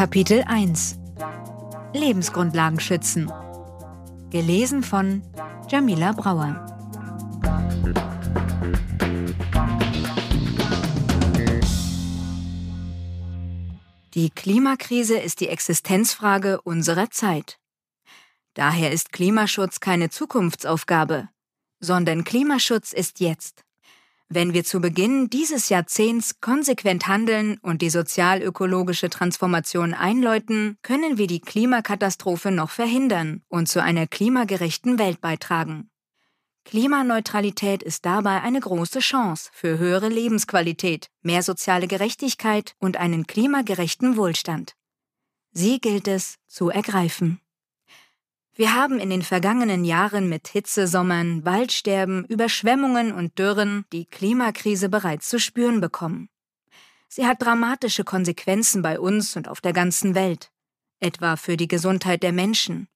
Kapitel 1 Lebensgrundlagen schützen. Gelesen von Jamila Brauer. Die Klimakrise ist die Existenzfrage unserer Zeit. Daher ist Klimaschutz keine Zukunftsaufgabe, sondern Klimaschutz ist jetzt. Wenn wir zu Beginn dieses Jahrzehnts konsequent handeln und die sozialökologische Transformation einläuten, können wir die Klimakatastrophe noch verhindern und zu einer klimagerechten Welt beitragen. Klimaneutralität ist dabei eine große Chance für höhere Lebensqualität, mehr soziale Gerechtigkeit und einen klimagerechten Wohlstand. Sie gilt es zu ergreifen. Wir haben in den vergangenen Jahren mit Hitzesommern, Waldsterben, Überschwemmungen und Dürren die Klimakrise bereits zu spüren bekommen. Sie hat dramatische Konsequenzen bei uns und auf der ganzen Welt, etwa für die Gesundheit der Menschen.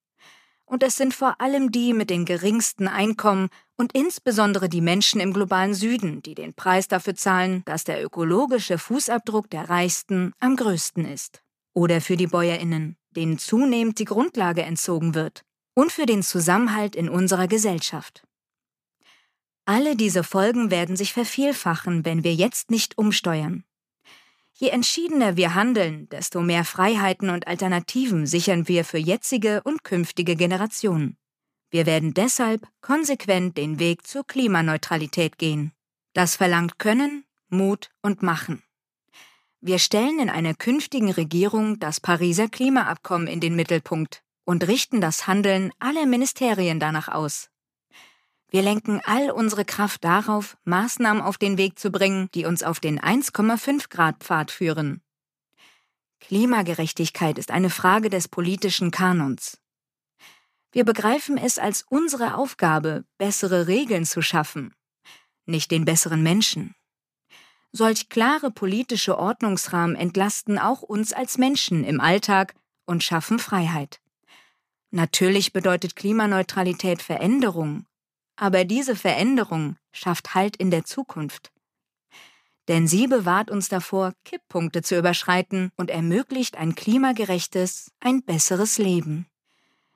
Und es sind vor allem die mit den geringsten Einkommen und insbesondere die Menschen im globalen Süden, die den Preis dafür zahlen, dass der ökologische Fußabdruck der Reichsten am größten ist. Oder für die Bäuerinnen, denen zunehmend die Grundlage entzogen wird und für den Zusammenhalt in unserer Gesellschaft. Alle diese Folgen werden sich vervielfachen, wenn wir jetzt nicht umsteuern. Je entschiedener wir handeln, desto mehr Freiheiten und Alternativen sichern wir für jetzige und künftige Generationen. Wir werden deshalb konsequent den Weg zur Klimaneutralität gehen. Das verlangt Können, Mut und Machen. Wir stellen in einer künftigen Regierung das Pariser Klimaabkommen in den Mittelpunkt und richten das Handeln aller Ministerien danach aus. Wir lenken all unsere Kraft darauf, Maßnahmen auf den Weg zu bringen, die uns auf den 1,5 Grad Pfad führen. Klimagerechtigkeit ist eine Frage des politischen Kanons. Wir begreifen es als unsere Aufgabe, bessere Regeln zu schaffen, nicht den besseren Menschen. Solch klare politische Ordnungsrahmen entlasten auch uns als Menschen im Alltag und schaffen Freiheit. Natürlich bedeutet Klimaneutralität Veränderung, aber diese Veränderung schafft Halt in der Zukunft. Denn sie bewahrt uns davor, Kipppunkte zu überschreiten und ermöglicht ein klimagerechtes, ein besseres Leben.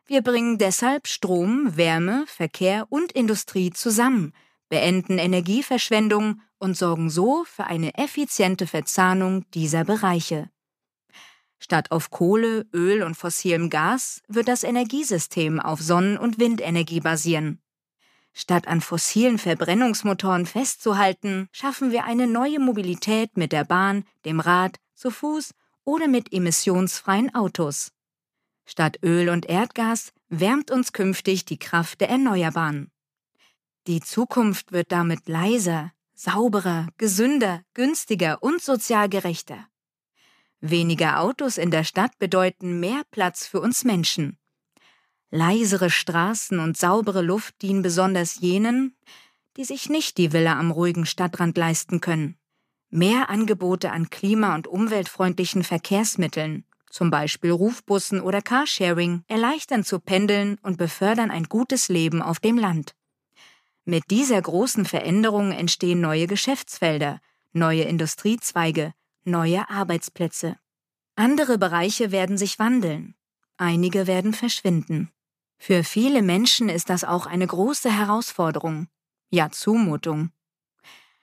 Wir bringen deshalb Strom, Wärme, Verkehr und Industrie zusammen, beenden Energieverschwendung und sorgen so für eine effiziente Verzahnung dieser Bereiche. Statt auf Kohle, Öl und fossilem Gas wird das Energiesystem auf Sonnen- und Windenergie basieren. Statt an fossilen Verbrennungsmotoren festzuhalten, schaffen wir eine neue Mobilität mit der Bahn, dem Rad, zu Fuß oder mit emissionsfreien Autos. Statt Öl und Erdgas wärmt uns künftig die Kraft der Erneuerbaren. Die Zukunft wird damit leiser, sauberer, gesünder, günstiger und sozial gerechter. Weniger Autos in der Stadt bedeuten mehr Platz für uns Menschen. Leisere Straßen und saubere Luft dienen besonders jenen, die sich nicht die Villa am ruhigen Stadtrand leisten können. Mehr Angebote an klima- und umweltfreundlichen Verkehrsmitteln, zum Beispiel Rufbussen oder Carsharing, erleichtern zu pendeln und befördern ein gutes Leben auf dem Land. Mit dieser großen Veränderung entstehen neue Geschäftsfelder, neue Industriezweige, neue Arbeitsplätze. Andere Bereiche werden sich wandeln, einige werden verschwinden. Für viele Menschen ist das auch eine große Herausforderung, ja Zumutung.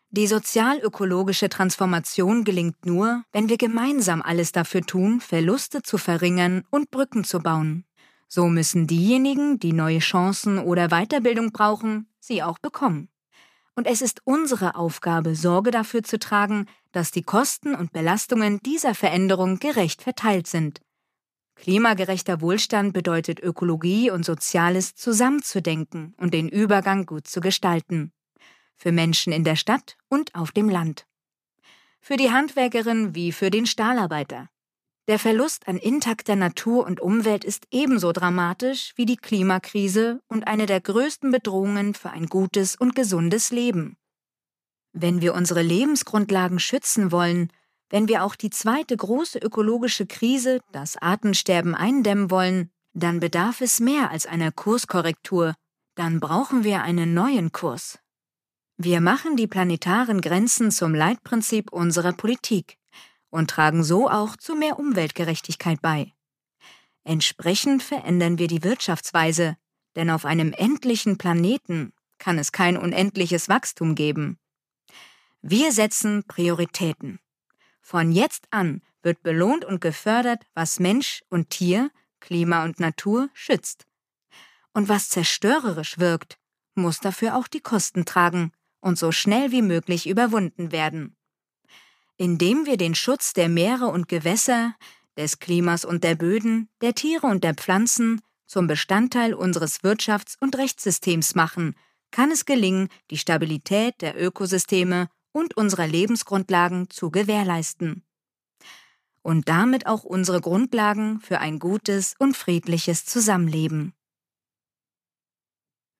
Die sozialökologische Transformation gelingt nur, wenn wir gemeinsam alles dafür tun, Verluste zu verringern und Brücken zu bauen. So müssen diejenigen, die neue Chancen oder Weiterbildung brauchen, sie auch bekommen. Und es ist unsere Aufgabe, Sorge dafür zu tragen, dass die Kosten und Belastungen dieser Veränderung gerecht verteilt sind. Klimagerechter Wohlstand bedeutet Ökologie und Soziales zusammenzudenken und den Übergang gut zu gestalten. Für Menschen in der Stadt und auf dem Land. Für die Handwerkerin wie für den Stahlarbeiter. Der Verlust an intakter Natur und Umwelt ist ebenso dramatisch wie die Klimakrise und eine der größten Bedrohungen für ein gutes und gesundes Leben. Wenn wir unsere Lebensgrundlagen schützen wollen, wenn wir auch die zweite große ökologische Krise, das Artensterben, eindämmen wollen, dann bedarf es mehr als einer Kurskorrektur, dann brauchen wir einen neuen Kurs. Wir machen die planetaren Grenzen zum Leitprinzip unserer Politik und tragen so auch zu mehr Umweltgerechtigkeit bei. Entsprechend verändern wir die Wirtschaftsweise, denn auf einem endlichen Planeten kann es kein unendliches Wachstum geben. Wir setzen Prioritäten. Von jetzt an wird belohnt und gefördert, was Mensch und Tier, Klima und Natur schützt. Und was zerstörerisch wirkt, muss dafür auch die Kosten tragen und so schnell wie möglich überwunden werden. Indem wir den Schutz der Meere und Gewässer, des Klimas und der Böden, der Tiere und der Pflanzen zum Bestandteil unseres Wirtschafts- und Rechtssystems machen, kann es gelingen, die Stabilität der Ökosysteme und unserer Lebensgrundlagen zu gewährleisten. Und damit auch unsere Grundlagen für ein gutes und friedliches Zusammenleben.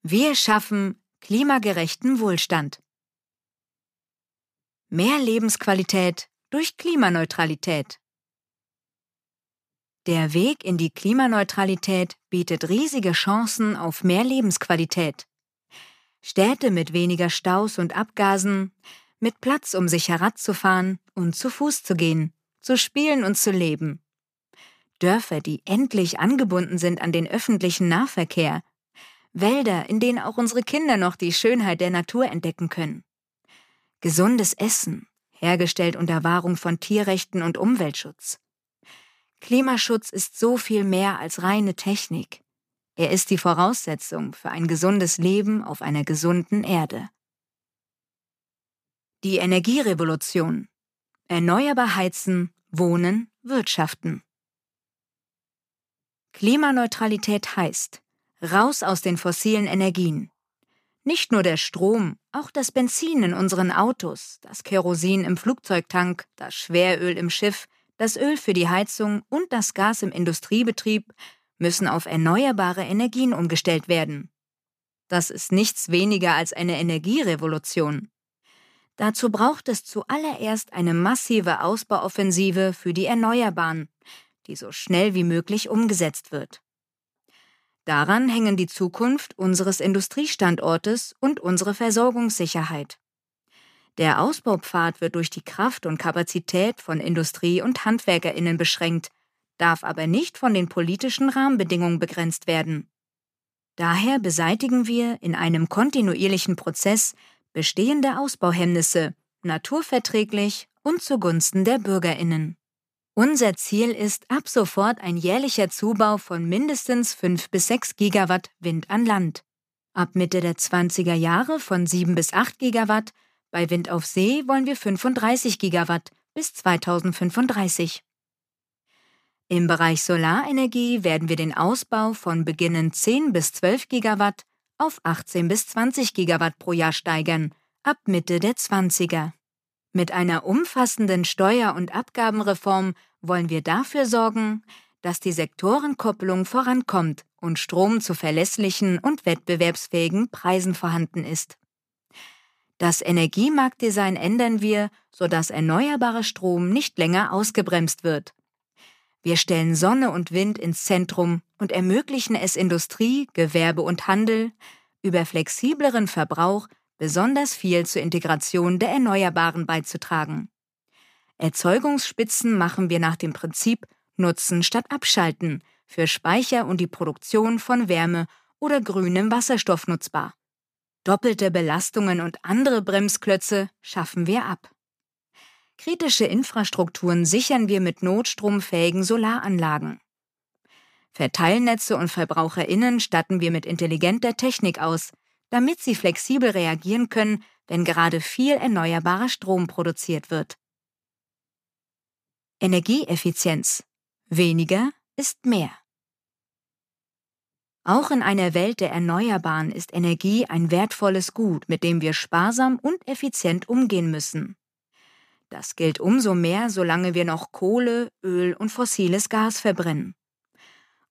Wir schaffen klimagerechten Wohlstand. Mehr Lebensqualität durch Klimaneutralität. Der Weg in die Klimaneutralität bietet riesige Chancen auf mehr Lebensqualität. Städte mit weniger Staus und Abgasen, mit Platz, um sicher Rad zu fahren und zu Fuß zu gehen, zu spielen und zu leben. Dörfer, die endlich angebunden sind an den öffentlichen Nahverkehr. Wälder, in denen auch unsere Kinder noch die Schönheit der Natur entdecken können. Gesundes Essen, hergestellt unter Wahrung von Tierrechten und Umweltschutz. Klimaschutz ist so viel mehr als reine Technik. Er ist die Voraussetzung für ein gesundes Leben auf einer gesunden Erde. Die Energierevolution. Erneuerbar heizen, wohnen, wirtschaften. Klimaneutralität heißt, raus aus den fossilen Energien. Nicht nur der Strom, auch das Benzin in unseren Autos, das Kerosin im Flugzeugtank, das Schweröl im Schiff, das Öl für die Heizung und das Gas im Industriebetrieb müssen auf erneuerbare Energien umgestellt werden. Das ist nichts weniger als eine Energierevolution. Dazu braucht es zuallererst eine massive Ausbauoffensive für die Erneuerbaren, die so schnell wie möglich umgesetzt wird. Daran hängen die Zukunft unseres Industriestandortes und unsere Versorgungssicherheit. Der Ausbaupfad wird durch die Kraft und Kapazität von Industrie- und Handwerkerinnen beschränkt, darf aber nicht von den politischen Rahmenbedingungen begrenzt werden. Daher beseitigen wir in einem kontinuierlichen Prozess bestehende Ausbauhemmnisse, naturverträglich und zugunsten der Bürgerinnen. Unser Ziel ist ab sofort ein jährlicher Zubau von mindestens 5 bis 6 Gigawatt Wind an Land. Ab Mitte der 20er Jahre von 7 bis 8 Gigawatt, bei Wind auf See wollen wir 35 Gigawatt bis 2035. Im Bereich Solarenergie werden wir den Ausbau von beginnend 10 bis 12 Gigawatt auf 18 bis 20 Gigawatt pro Jahr steigern, ab Mitte der 20er. Mit einer umfassenden Steuer- und Abgabenreform wollen wir dafür sorgen, dass die Sektorenkopplung vorankommt und Strom zu verlässlichen und wettbewerbsfähigen Preisen vorhanden ist. Das Energiemarktdesign ändern wir, sodass erneuerbarer Strom nicht länger ausgebremst wird. Wir stellen Sonne und Wind ins Zentrum und ermöglichen es Industrie, Gewerbe und Handel, über flexibleren Verbrauch besonders viel zur Integration der Erneuerbaren beizutragen. Erzeugungsspitzen machen wir nach dem Prinzip Nutzen statt Abschalten für Speicher und die Produktion von Wärme oder grünem Wasserstoff nutzbar. Doppelte Belastungen und andere Bremsklötze schaffen wir ab. Kritische Infrastrukturen sichern wir mit notstromfähigen Solaranlagen. Verteilnetze und Verbraucherinnen statten wir mit intelligenter Technik aus, damit sie flexibel reagieren können, wenn gerade viel erneuerbarer Strom produziert wird. Energieeffizienz. Weniger ist mehr. Auch in einer Welt der Erneuerbaren ist Energie ein wertvolles Gut, mit dem wir sparsam und effizient umgehen müssen. Das gilt umso mehr, solange wir noch Kohle, Öl und fossiles Gas verbrennen.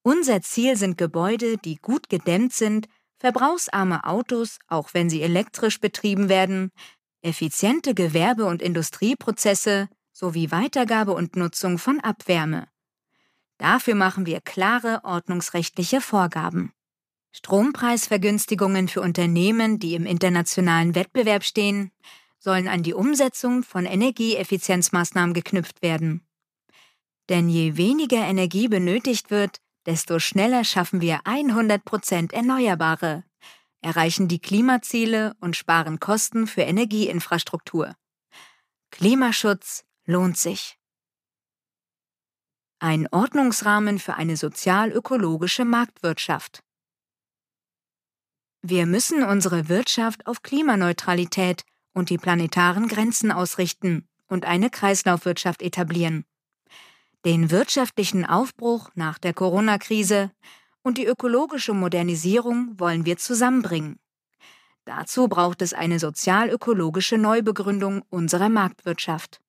Unser Ziel sind Gebäude, die gut gedämmt sind, verbrauchsarme Autos, auch wenn sie elektrisch betrieben werden, effiziente Gewerbe- und Industrieprozesse sowie Weitergabe und Nutzung von Abwärme. Dafür machen wir klare ordnungsrechtliche Vorgaben. Strompreisvergünstigungen für Unternehmen, die im internationalen Wettbewerb stehen, sollen an die Umsetzung von Energieeffizienzmaßnahmen geknüpft werden. Denn je weniger Energie benötigt wird, desto schneller schaffen wir 100% Erneuerbare, erreichen die Klimaziele und sparen Kosten für Energieinfrastruktur. Klimaschutz lohnt sich. Ein Ordnungsrahmen für eine sozial-ökologische Marktwirtschaft. Wir müssen unsere Wirtschaft auf Klimaneutralität und die planetaren Grenzen ausrichten und eine Kreislaufwirtschaft etablieren. Den wirtschaftlichen Aufbruch nach der Corona-Krise und die ökologische Modernisierung wollen wir zusammenbringen. Dazu braucht es eine sozial-ökologische Neubegründung unserer Marktwirtschaft.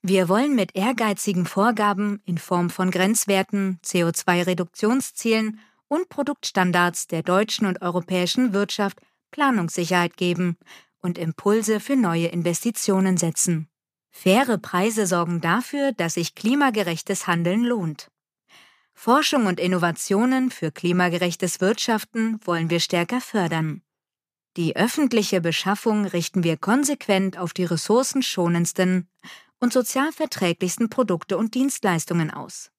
Wir wollen mit ehrgeizigen Vorgaben in Form von Grenzwerten, CO2-Reduktionszielen und Produktstandards der deutschen und europäischen Wirtschaft Planungssicherheit geben und Impulse für neue Investitionen setzen. Faire Preise sorgen dafür, dass sich klimagerechtes Handeln lohnt. Forschung und Innovationen für klimagerechtes Wirtschaften wollen wir stärker fördern. Die öffentliche Beschaffung richten wir konsequent auf die ressourcenschonendsten und sozial verträglichsten Produkte und Dienstleistungen aus.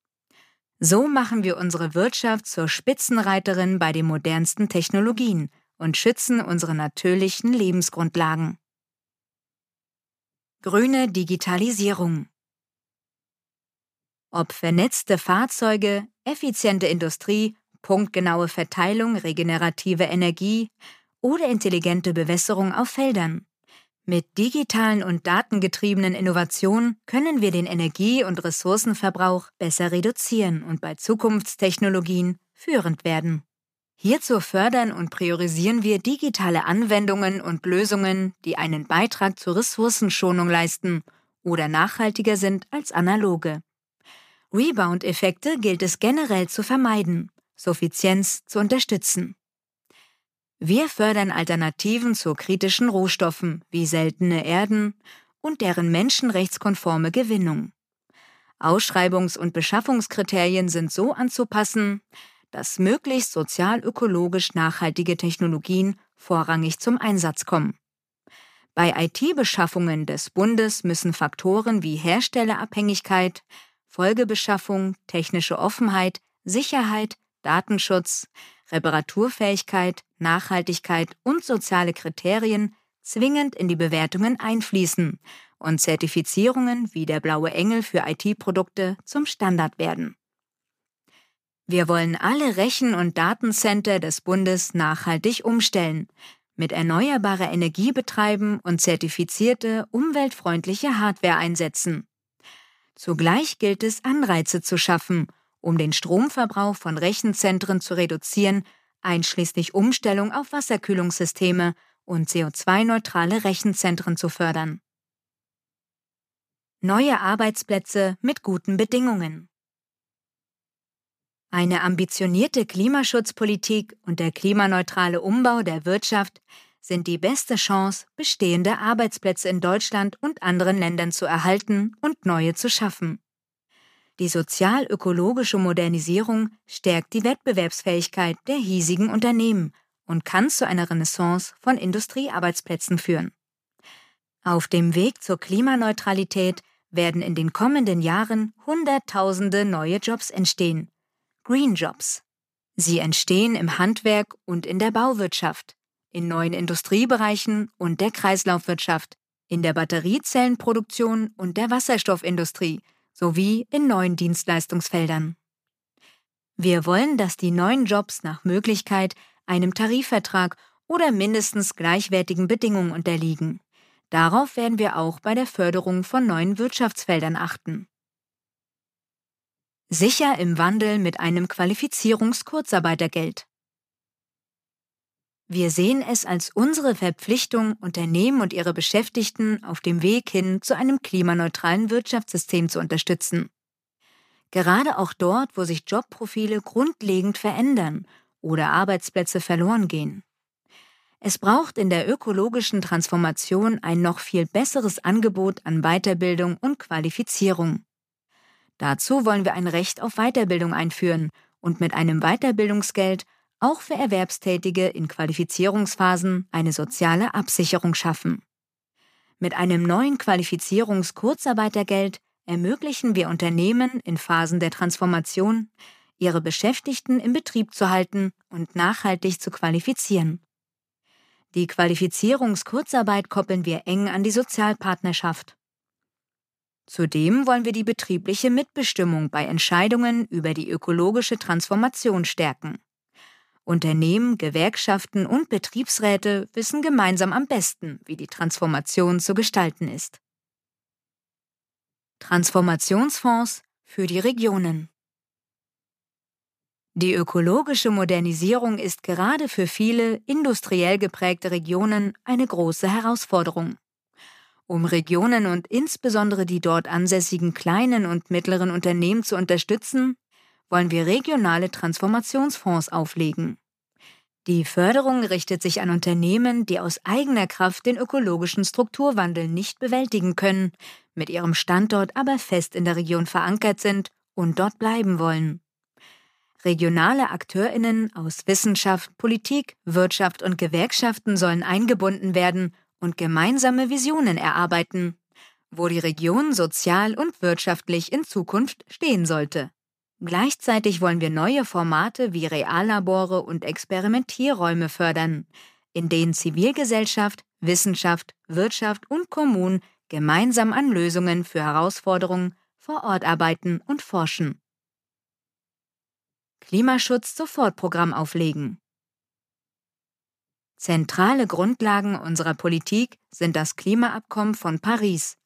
So machen wir unsere Wirtschaft zur Spitzenreiterin bei den modernsten Technologien und schützen unsere natürlichen Lebensgrundlagen. Grüne Digitalisierung Ob vernetzte Fahrzeuge, effiziente Industrie, punktgenaue Verteilung regenerative Energie oder intelligente Bewässerung auf Feldern. Mit digitalen und datengetriebenen Innovationen können wir den Energie- und Ressourcenverbrauch besser reduzieren und bei Zukunftstechnologien führend werden. Hierzu fördern und priorisieren wir digitale Anwendungen und Lösungen, die einen Beitrag zur Ressourcenschonung leisten oder nachhaltiger sind als analoge. Rebound-Effekte gilt es generell zu vermeiden, Suffizienz zu unterstützen. Wir fördern Alternativen zu kritischen Rohstoffen wie seltene Erden und deren menschenrechtskonforme Gewinnung. Ausschreibungs- und Beschaffungskriterien sind so anzupassen, dass möglichst sozial-ökologisch nachhaltige Technologien vorrangig zum Einsatz kommen. Bei IT-Beschaffungen des Bundes müssen Faktoren wie Herstellerabhängigkeit, Folgebeschaffung, technische Offenheit, Sicherheit, Datenschutz, Reparaturfähigkeit, Nachhaltigkeit und soziale Kriterien zwingend in die Bewertungen einfließen und Zertifizierungen wie der blaue Engel für IT-Produkte zum Standard werden. Wir wollen alle Rechen- und Datencenter des Bundes nachhaltig umstellen, mit erneuerbarer Energie betreiben und zertifizierte, umweltfreundliche Hardware einsetzen. Zugleich gilt es, Anreize zu schaffen, um den Stromverbrauch von Rechenzentren zu reduzieren, einschließlich Umstellung auf Wasserkühlungssysteme und CO2-neutrale Rechenzentren zu fördern. Neue Arbeitsplätze mit guten Bedingungen. Eine ambitionierte Klimaschutzpolitik und der klimaneutrale Umbau der Wirtschaft sind die beste Chance, bestehende Arbeitsplätze in Deutschland und anderen Ländern zu erhalten und neue zu schaffen. Die sozial-ökologische Modernisierung stärkt die Wettbewerbsfähigkeit der hiesigen Unternehmen und kann zu einer Renaissance von Industriearbeitsplätzen führen. Auf dem Weg zur Klimaneutralität werden in den kommenden Jahren Hunderttausende neue Jobs entstehen, Green Jobs. Sie entstehen im Handwerk und in der Bauwirtschaft, in neuen Industriebereichen und der Kreislaufwirtschaft, in der Batteriezellenproduktion und der Wasserstoffindustrie sowie in neuen Dienstleistungsfeldern. Wir wollen, dass die neuen Jobs nach Möglichkeit einem Tarifvertrag oder mindestens gleichwertigen Bedingungen unterliegen. Darauf werden wir auch bei der Förderung von neuen Wirtschaftsfeldern achten. Sicher im Wandel mit einem Qualifizierungskurzarbeitergeld. Wir sehen es als unsere Verpflichtung, Unternehmen und ihre Beschäftigten auf dem Weg hin zu einem klimaneutralen Wirtschaftssystem zu unterstützen. Gerade auch dort, wo sich Jobprofile grundlegend verändern oder Arbeitsplätze verloren gehen. Es braucht in der ökologischen Transformation ein noch viel besseres Angebot an Weiterbildung und Qualifizierung. Dazu wollen wir ein Recht auf Weiterbildung einführen und mit einem Weiterbildungsgeld auch für Erwerbstätige in Qualifizierungsphasen eine soziale Absicherung schaffen. Mit einem neuen Qualifizierungskurzarbeitergeld ermöglichen wir Unternehmen in Phasen der Transformation, ihre Beschäftigten im Betrieb zu halten und nachhaltig zu qualifizieren. Die Qualifizierungskurzarbeit koppeln wir eng an die Sozialpartnerschaft. Zudem wollen wir die betriebliche Mitbestimmung bei Entscheidungen über die ökologische Transformation stärken. Unternehmen, Gewerkschaften und Betriebsräte wissen gemeinsam am besten, wie die Transformation zu gestalten ist. Transformationsfonds für die Regionen Die ökologische Modernisierung ist gerade für viele industriell geprägte Regionen eine große Herausforderung. Um Regionen und insbesondere die dort ansässigen kleinen und mittleren Unternehmen zu unterstützen, wollen wir regionale Transformationsfonds auflegen. Die Förderung richtet sich an Unternehmen, die aus eigener Kraft den ökologischen Strukturwandel nicht bewältigen können, mit ihrem Standort aber fest in der Region verankert sind und dort bleiben wollen. Regionale Akteurinnen aus Wissenschaft, Politik, Wirtschaft und Gewerkschaften sollen eingebunden werden und gemeinsame Visionen erarbeiten, wo die Region sozial und wirtschaftlich in Zukunft stehen sollte. Gleichzeitig wollen wir neue Formate wie Reallabore und Experimentierräume fördern, in denen Zivilgesellschaft, Wissenschaft, Wirtschaft und Kommunen gemeinsam an Lösungen für Herausforderungen vor Ort arbeiten und forschen. Klimaschutz-Sofortprogramm auflegen. Zentrale Grundlagen unserer Politik sind das Klimaabkommen von Paris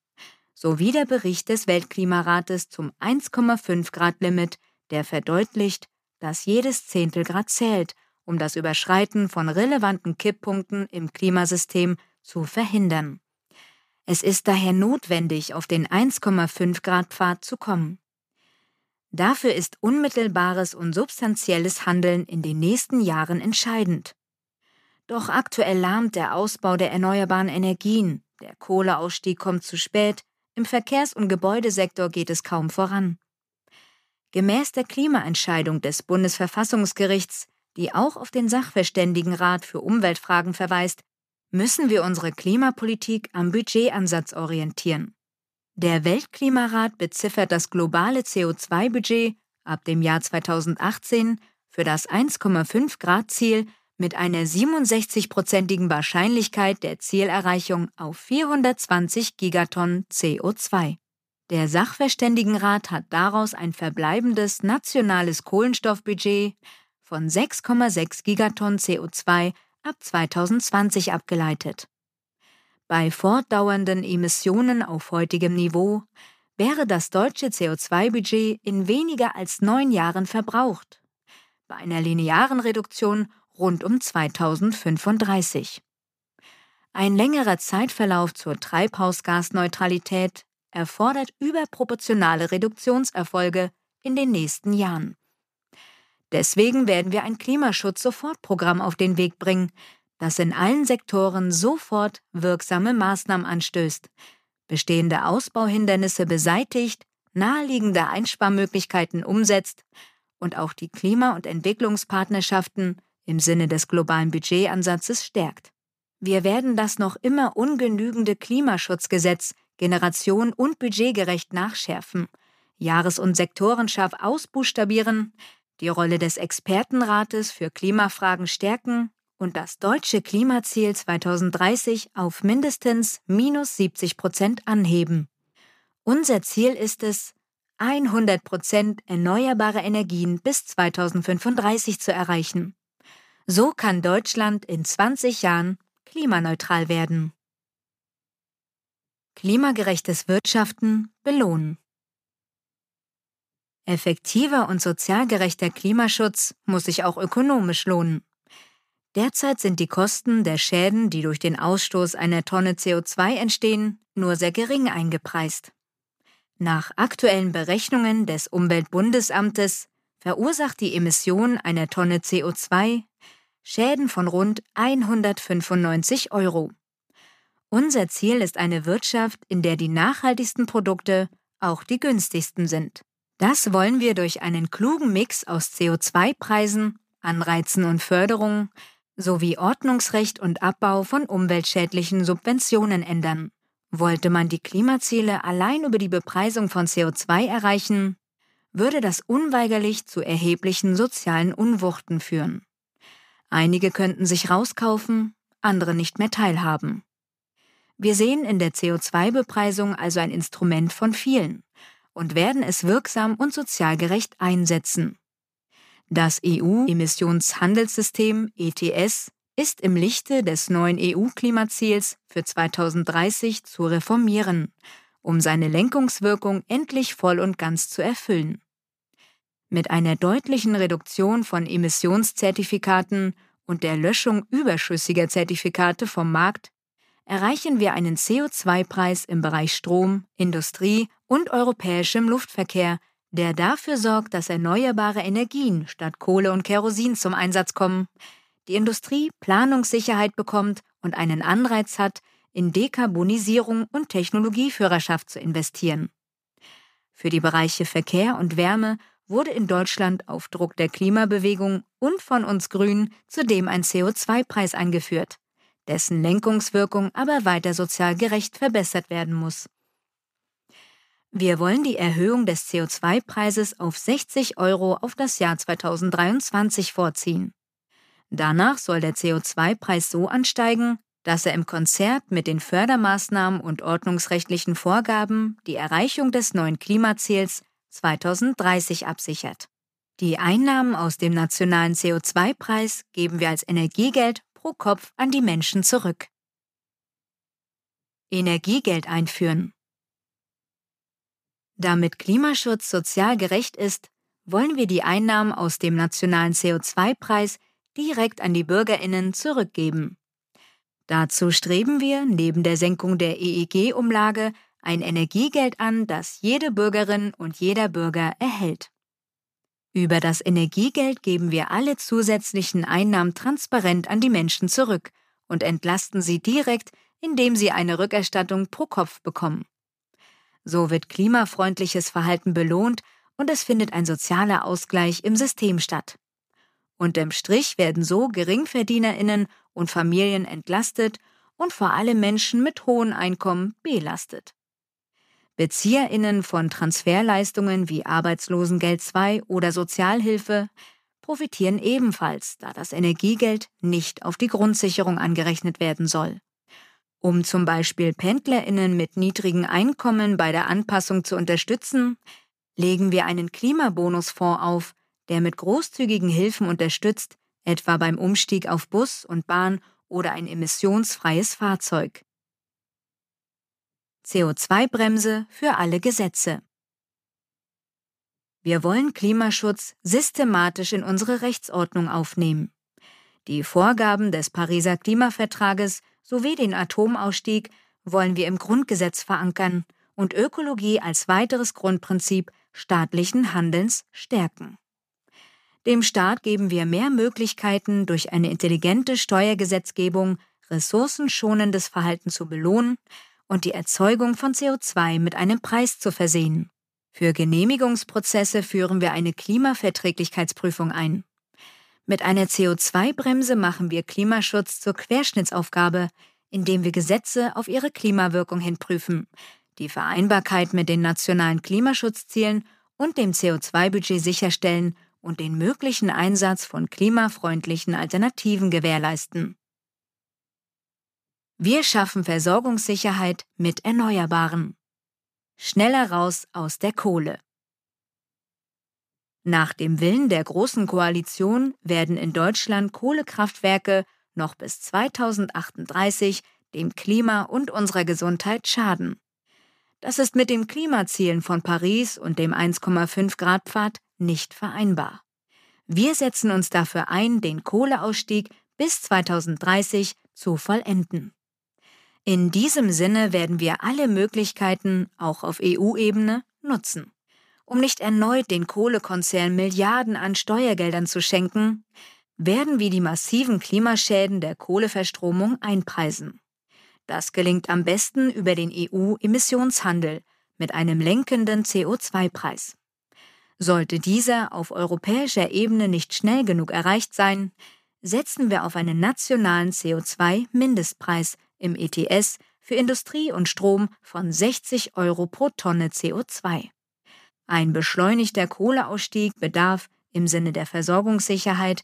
sowie der Bericht des Weltklimarates zum 1,5 Grad Limit, der verdeutlicht, dass jedes Zehntelgrad zählt, um das Überschreiten von relevanten Kipppunkten im Klimasystem zu verhindern. Es ist daher notwendig, auf den 1,5 Grad Pfad zu kommen. Dafür ist unmittelbares und substanzielles Handeln in den nächsten Jahren entscheidend. Doch aktuell lahmt der Ausbau der erneuerbaren Energien, der Kohleausstieg kommt zu spät, im Verkehrs- und Gebäudesektor geht es kaum voran. Gemäß der Klimaentscheidung des Bundesverfassungsgerichts, die auch auf den Sachverständigenrat für Umweltfragen verweist, müssen wir unsere Klimapolitik am Budgetansatz orientieren. Der Weltklimarat beziffert das globale CO2-Budget ab dem Jahr 2018 für das 1,5 Grad Ziel mit einer 67-prozentigen Wahrscheinlichkeit der Zielerreichung auf 420 Gigatonnen CO2. Der Sachverständigenrat hat daraus ein verbleibendes nationales Kohlenstoffbudget von 6,6 Gigatonnen CO2 ab 2020 abgeleitet. Bei fortdauernden Emissionen auf heutigem Niveau wäre das deutsche CO2-Budget in weniger als neun Jahren verbraucht. Bei einer linearen Reduktion rund um 2035. Ein längerer Zeitverlauf zur Treibhausgasneutralität erfordert überproportionale Reduktionserfolge in den nächsten Jahren. Deswegen werden wir ein Klimaschutz-Sofortprogramm auf den Weg bringen, das in allen Sektoren sofort wirksame Maßnahmen anstößt, bestehende Ausbauhindernisse beseitigt, naheliegende Einsparmöglichkeiten umsetzt und auch die Klima- und Entwicklungspartnerschaften im Sinne des globalen Budgetansatzes stärkt. Wir werden das noch immer ungenügende Klimaschutzgesetz generation- und budgetgerecht nachschärfen, jahres- und sektorenscharf ausbuchstabieren, die Rolle des Expertenrates für Klimafragen stärken und das deutsche Klimaziel 2030 auf mindestens minus 70 Prozent anheben. Unser Ziel ist es, 100 Prozent erneuerbare Energien bis 2035 zu erreichen. So kann Deutschland in 20 Jahren klimaneutral werden. Klimagerechtes Wirtschaften belohnen. Effektiver und sozial gerechter Klimaschutz muss sich auch ökonomisch lohnen. Derzeit sind die Kosten der Schäden, die durch den Ausstoß einer Tonne CO2 entstehen, nur sehr gering eingepreist. Nach aktuellen Berechnungen des Umweltbundesamtes verursacht die Emission einer Tonne CO2 Schäden von rund 195 Euro. Unser Ziel ist eine Wirtschaft, in der die nachhaltigsten Produkte auch die günstigsten sind. Das wollen wir durch einen klugen Mix aus CO2-Preisen, Anreizen und Förderungen sowie Ordnungsrecht und Abbau von umweltschädlichen Subventionen ändern. Wollte man die Klimaziele allein über die Bepreisung von CO2 erreichen, würde das unweigerlich zu erheblichen sozialen Unwuchten führen. Einige könnten sich rauskaufen, andere nicht mehr teilhaben. Wir sehen in der CO2-Bepreisung also ein Instrument von vielen und werden es wirksam und sozial gerecht einsetzen. Das EU-Emissionshandelssystem ETS ist im Lichte des neuen EU-Klimaziels für 2030 zu reformieren, um seine Lenkungswirkung endlich voll und ganz zu erfüllen. Mit einer deutlichen Reduktion von Emissionszertifikaten und der Löschung überschüssiger Zertifikate vom Markt erreichen wir einen CO2-Preis im Bereich Strom, Industrie und europäischem Luftverkehr, der dafür sorgt, dass erneuerbare Energien statt Kohle und Kerosin zum Einsatz kommen, die Industrie Planungssicherheit bekommt und einen Anreiz hat, in Dekarbonisierung und Technologieführerschaft zu investieren. Für die Bereiche Verkehr und Wärme wurde in Deutschland auf Druck der Klimabewegung und von uns Grünen zudem ein CO2-Preis eingeführt, dessen Lenkungswirkung aber weiter sozial gerecht verbessert werden muss. Wir wollen die Erhöhung des CO2-Preises auf 60 Euro auf das Jahr 2023 vorziehen. Danach soll der CO2-Preis so ansteigen, dass er im Konzert mit den Fördermaßnahmen und ordnungsrechtlichen Vorgaben die Erreichung des neuen Klimaziels 2030 absichert. Die Einnahmen aus dem nationalen CO2-Preis geben wir als Energiegeld pro Kopf an die Menschen zurück. Energiegeld einführen. Damit Klimaschutz sozial gerecht ist, wollen wir die Einnahmen aus dem nationalen CO2-Preis direkt an die Bürgerinnen zurückgeben. Dazu streben wir neben der Senkung der EEG-Umlage ein Energiegeld an, das jede Bürgerin und jeder Bürger erhält. Über das Energiegeld geben wir alle zusätzlichen Einnahmen transparent an die Menschen zurück und entlasten sie direkt, indem sie eine Rückerstattung pro Kopf bekommen. So wird klimafreundliches Verhalten belohnt und es findet ein sozialer Ausgleich im System statt. Unterm Strich werden so Geringverdienerinnen und Familien entlastet und vor allem Menschen mit hohen Einkommen belastet. Bezieherinnen von Transferleistungen wie Arbeitslosengeld II oder Sozialhilfe profitieren ebenfalls, da das Energiegeld nicht auf die Grundsicherung angerechnet werden soll. Um zum Beispiel Pendlerinnen mit niedrigen Einkommen bei der Anpassung zu unterstützen, legen wir einen Klimabonusfonds auf, der mit großzügigen Hilfen unterstützt, etwa beim Umstieg auf Bus und Bahn oder ein emissionsfreies Fahrzeug. CO2-Bremse für alle Gesetze. Wir wollen Klimaschutz systematisch in unsere Rechtsordnung aufnehmen. Die Vorgaben des Pariser Klimavertrages sowie den Atomausstieg wollen wir im Grundgesetz verankern und Ökologie als weiteres Grundprinzip staatlichen Handelns stärken. Dem Staat geben wir mehr Möglichkeiten, durch eine intelligente Steuergesetzgebung ressourcenschonendes Verhalten zu belohnen und die Erzeugung von CO2 mit einem Preis zu versehen. Für Genehmigungsprozesse führen wir eine Klimaverträglichkeitsprüfung ein. Mit einer CO2-Bremse machen wir Klimaschutz zur Querschnittsaufgabe, indem wir Gesetze auf ihre Klimawirkung hin prüfen, die Vereinbarkeit mit den nationalen Klimaschutzzielen und dem CO2-Budget sicherstellen und den möglichen Einsatz von klimafreundlichen Alternativen gewährleisten. Wir schaffen Versorgungssicherheit mit Erneuerbaren. Schneller raus aus der Kohle. Nach dem Willen der Großen Koalition werden in Deutschland Kohlekraftwerke noch bis 2038 dem Klima und unserer Gesundheit schaden. Das ist mit den Klimazielen von Paris und dem 1,5 Grad Pfad nicht vereinbar. Wir setzen uns dafür ein, den Kohleausstieg bis 2030 zu vollenden. In diesem Sinne werden wir alle Möglichkeiten, auch auf EU-Ebene, nutzen. Um nicht erneut den Kohlekonzernen Milliarden an Steuergeldern zu schenken, werden wir die massiven Klimaschäden der Kohleverstromung einpreisen. Das gelingt am besten über den EU-Emissionshandel mit einem lenkenden CO2-Preis. Sollte dieser auf europäischer Ebene nicht schnell genug erreicht sein, setzen wir auf einen nationalen CO2-Mindestpreis im ETS für Industrie und Strom von 60 Euro pro Tonne CO2. Ein beschleunigter Kohleausstieg bedarf im Sinne der Versorgungssicherheit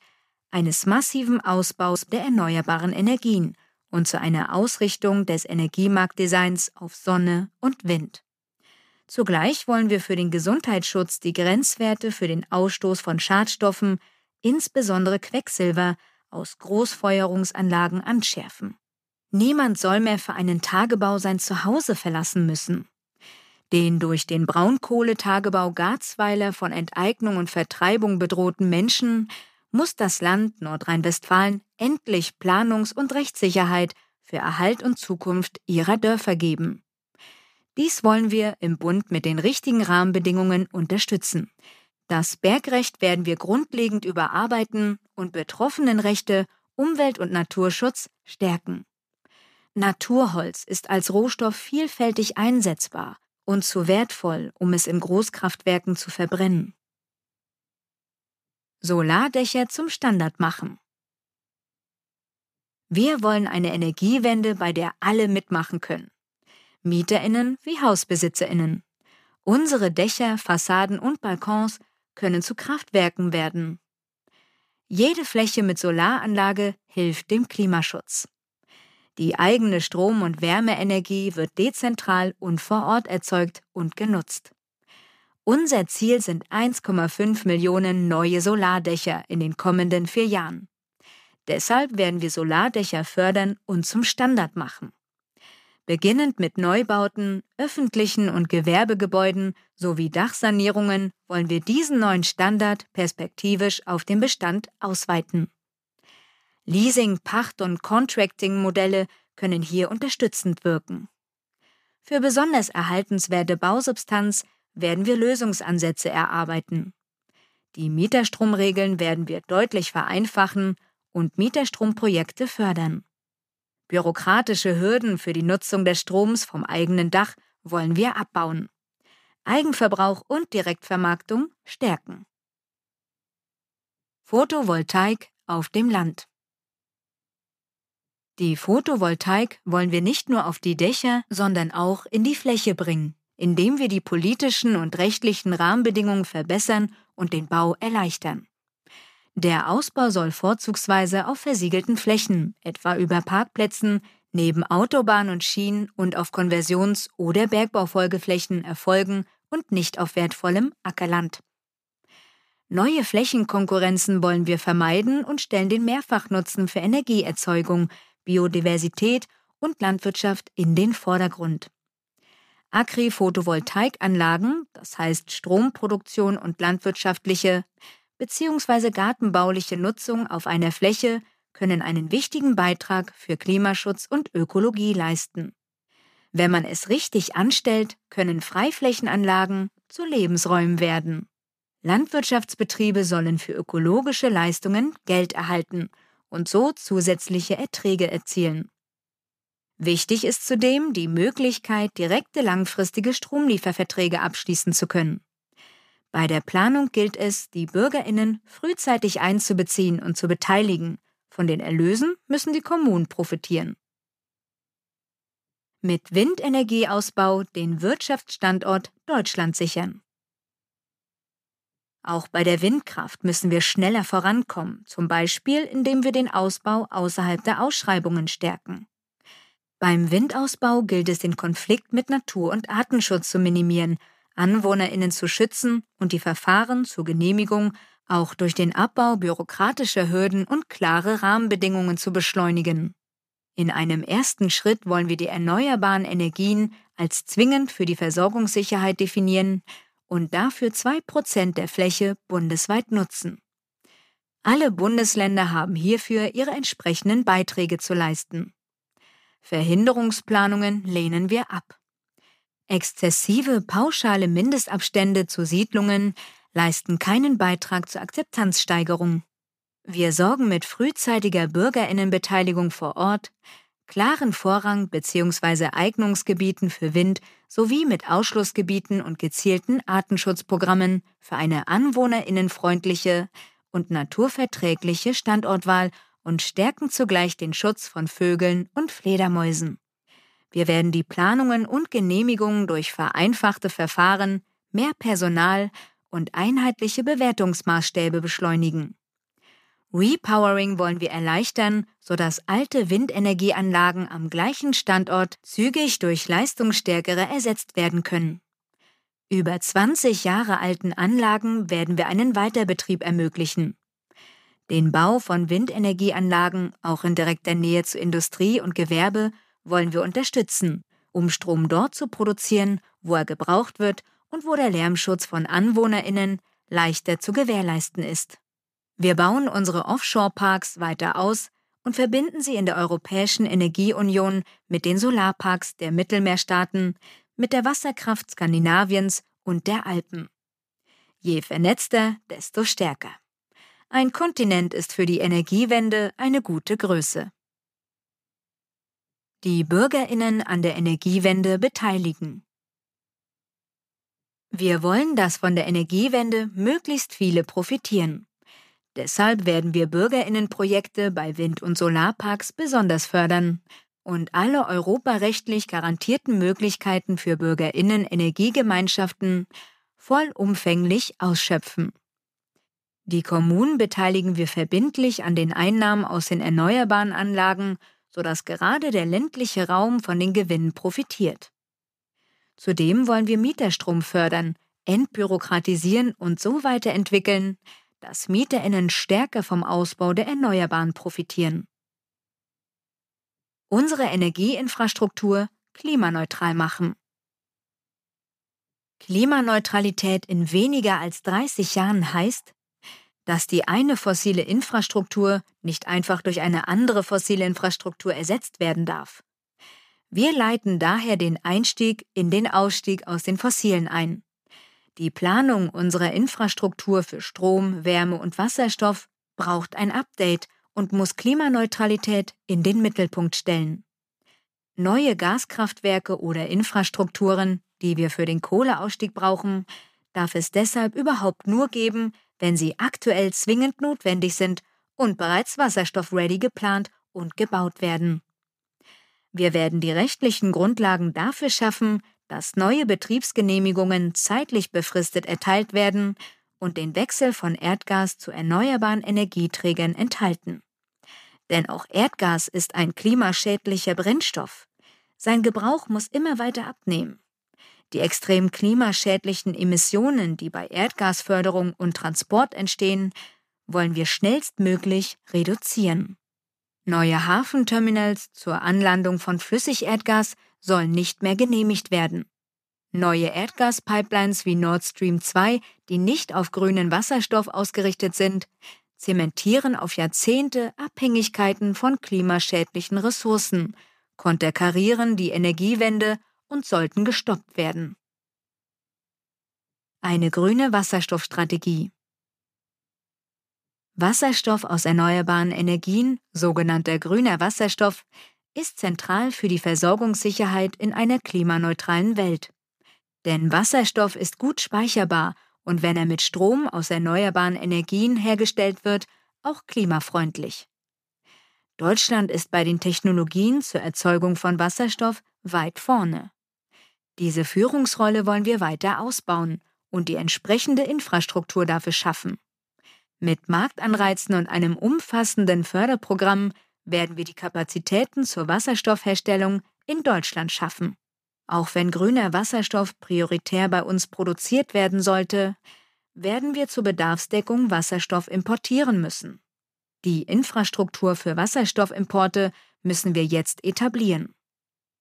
eines massiven Ausbaus der erneuerbaren Energien und zu einer Ausrichtung des Energiemarktdesigns auf Sonne und Wind. Zugleich wollen wir für den Gesundheitsschutz die Grenzwerte für den Ausstoß von Schadstoffen, insbesondere Quecksilber, aus Großfeuerungsanlagen anschärfen. Niemand soll mehr für einen Tagebau sein Zuhause verlassen müssen. Den durch den Braunkohletagebau Garzweiler von Enteignung und Vertreibung bedrohten Menschen muss das Land Nordrhein-Westfalen endlich Planungs- und Rechtssicherheit für Erhalt und Zukunft ihrer Dörfer geben. Dies wollen wir im Bund mit den richtigen Rahmenbedingungen unterstützen. Das Bergrecht werden wir grundlegend überarbeiten und Betroffenenrechte, Umwelt- und Naturschutz stärken. Naturholz ist als Rohstoff vielfältig einsetzbar und zu wertvoll, um es in Großkraftwerken zu verbrennen. Solardächer zum Standard machen. Wir wollen eine Energiewende, bei der alle mitmachen können. Mieterinnen wie Hausbesitzerinnen. Unsere Dächer, Fassaden und Balkons können zu Kraftwerken werden. Jede Fläche mit Solaranlage hilft dem Klimaschutz. Die eigene Strom- und Wärmeenergie wird dezentral und vor Ort erzeugt und genutzt. Unser Ziel sind 1,5 Millionen neue Solardächer in den kommenden vier Jahren. Deshalb werden wir Solardächer fördern und zum Standard machen. Beginnend mit Neubauten, öffentlichen und Gewerbegebäuden sowie Dachsanierungen wollen wir diesen neuen Standard perspektivisch auf den Bestand ausweiten. Leasing, Pacht und Contracting-Modelle können hier unterstützend wirken. Für besonders erhaltenswerte Bausubstanz werden wir Lösungsansätze erarbeiten. Die Mieterstromregeln werden wir deutlich vereinfachen und Mieterstromprojekte fördern. Bürokratische Hürden für die Nutzung des Stroms vom eigenen Dach wollen wir abbauen. Eigenverbrauch und Direktvermarktung stärken. Photovoltaik auf dem Land. Die Photovoltaik wollen wir nicht nur auf die Dächer, sondern auch in die Fläche bringen indem wir die politischen und rechtlichen Rahmenbedingungen verbessern und den Bau erleichtern. Der Ausbau soll vorzugsweise auf versiegelten Flächen, etwa über Parkplätzen, neben Autobahn und Schienen und auf Konversions- oder Bergbaufolgeflächen erfolgen und nicht auf wertvollem Ackerland. Neue Flächenkonkurrenzen wollen wir vermeiden und stellen den Mehrfachnutzen für Energieerzeugung, Biodiversität und Landwirtschaft in den Vordergrund. Agri-Photovoltaikanlagen, das heißt Stromproduktion und landwirtschaftliche bzw. gartenbauliche Nutzung auf einer Fläche, können einen wichtigen Beitrag für Klimaschutz und Ökologie leisten. Wenn man es richtig anstellt, können Freiflächenanlagen zu Lebensräumen werden. Landwirtschaftsbetriebe sollen für ökologische Leistungen Geld erhalten und so zusätzliche Erträge erzielen. Wichtig ist zudem die Möglichkeit, direkte langfristige Stromlieferverträge abschließen zu können. Bei der Planung gilt es, die Bürgerinnen frühzeitig einzubeziehen und zu beteiligen. Von den Erlösen müssen die Kommunen profitieren. Mit Windenergieausbau den Wirtschaftsstandort Deutschland sichern. Auch bei der Windkraft müssen wir schneller vorankommen, zum Beispiel indem wir den Ausbau außerhalb der Ausschreibungen stärken. Beim Windausbau gilt es, den Konflikt mit Natur- und Artenschutz zu minimieren, AnwohnerInnen zu schützen und die Verfahren zur Genehmigung auch durch den Abbau bürokratischer Hürden und klare Rahmenbedingungen zu beschleunigen. In einem ersten Schritt wollen wir die erneuerbaren Energien als zwingend für die Versorgungssicherheit definieren und dafür zwei Prozent der Fläche bundesweit nutzen. Alle Bundesländer haben hierfür ihre entsprechenden Beiträge zu leisten. Verhinderungsplanungen lehnen wir ab. Exzessive pauschale Mindestabstände zu Siedlungen leisten keinen Beitrag zur Akzeptanzsteigerung. Wir sorgen mit frühzeitiger Bürgerinnenbeteiligung vor Ort, klaren Vorrang bzw. Eignungsgebieten für Wind sowie mit Ausschlussgebieten und gezielten Artenschutzprogrammen für eine anwohnerinnenfreundliche und naturverträgliche Standortwahl und stärken zugleich den Schutz von Vögeln und Fledermäusen. Wir werden die Planungen und Genehmigungen durch vereinfachte Verfahren, mehr Personal und einheitliche Bewertungsmaßstäbe beschleunigen. Repowering wollen wir erleichtern, sodass alte Windenergieanlagen am gleichen Standort zügig durch leistungsstärkere ersetzt werden können. Über 20 Jahre alten Anlagen werden wir einen Weiterbetrieb ermöglichen. Den Bau von Windenergieanlagen, auch in direkter Nähe zu Industrie und Gewerbe, wollen wir unterstützen, um Strom dort zu produzieren, wo er gebraucht wird und wo der Lärmschutz von Anwohnerinnen leichter zu gewährleisten ist. Wir bauen unsere Offshore-Parks weiter aus und verbinden sie in der Europäischen Energieunion mit den Solarparks der Mittelmeerstaaten, mit der Wasserkraft Skandinaviens und der Alpen. Je vernetzter, desto stärker. Ein Kontinent ist für die Energiewende eine gute Größe die Bürgerinnen an der Energiewende beteiligen. Wir wollen, dass von der Energiewende möglichst viele profitieren. Deshalb werden wir Bürgerinnenprojekte bei Wind- und Solarparks besonders fördern und alle europarechtlich garantierten Möglichkeiten für Bürgerinnen Energiegemeinschaften vollumfänglich ausschöpfen. Die Kommunen beteiligen wir verbindlich an den Einnahmen aus den erneuerbaren Anlagen sodass gerade der ländliche Raum von den Gewinnen profitiert. Zudem wollen wir Mieterstrom fördern, entbürokratisieren und so weiterentwickeln, dass Mieterinnen stärker vom Ausbau der Erneuerbaren profitieren. Unsere Energieinfrastruktur klimaneutral machen. Klimaneutralität in weniger als 30 Jahren heißt, dass die eine fossile Infrastruktur nicht einfach durch eine andere fossile Infrastruktur ersetzt werden darf. Wir leiten daher den Einstieg in den Ausstieg aus den Fossilen ein. Die Planung unserer Infrastruktur für Strom, Wärme und Wasserstoff braucht ein Update und muss Klimaneutralität in den Mittelpunkt stellen. Neue Gaskraftwerke oder Infrastrukturen, die wir für den Kohleausstieg brauchen, darf es deshalb überhaupt nur geben, wenn sie aktuell zwingend notwendig sind und bereits wasserstoffready geplant und gebaut werden. Wir werden die rechtlichen Grundlagen dafür schaffen, dass neue Betriebsgenehmigungen zeitlich befristet erteilt werden und den Wechsel von Erdgas zu erneuerbaren Energieträgern enthalten. Denn auch Erdgas ist ein klimaschädlicher Brennstoff. Sein Gebrauch muss immer weiter abnehmen. Die extrem klimaschädlichen Emissionen, die bei Erdgasförderung und Transport entstehen, wollen wir schnellstmöglich reduzieren. Neue Hafenterminals zur Anlandung von Flüssigerdgas sollen nicht mehr genehmigt werden. Neue Erdgaspipelines wie Nord Stream 2, die nicht auf grünen Wasserstoff ausgerichtet sind, zementieren auf Jahrzehnte Abhängigkeiten von klimaschädlichen Ressourcen, konterkarieren die Energiewende und sollten gestoppt werden. Eine grüne Wasserstoffstrategie Wasserstoff aus erneuerbaren Energien, sogenannter grüner Wasserstoff, ist zentral für die Versorgungssicherheit in einer klimaneutralen Welt. Denn Wasserstoff ist gut speicherbar und wenn er mit Strom aus erneuerbaren Energien hergestellt wird, auch klimafreundlich. Deutschland ist bei den Technologien zur Erzeugung von Wasserstoff weit vorne. Diese Führungsrolle wollen wir weiter ausbauen und die entsprechende Infrastruktur dafür schaffen. Mit Marktanreizen und einem umfassenden Förderprogramm werden wir die Kapazitäten zur Wasserstoffherstellung in Deutschland schaffen. Auch wenn grüner Wasserstoff prioritär bei uns produziert werden sollte, werden wir zur Bedarfsdeckung Wasserstoff importieren müssen. Die Infrastruktur für Wasserstoffimporte müssen wir jetzt etablieren.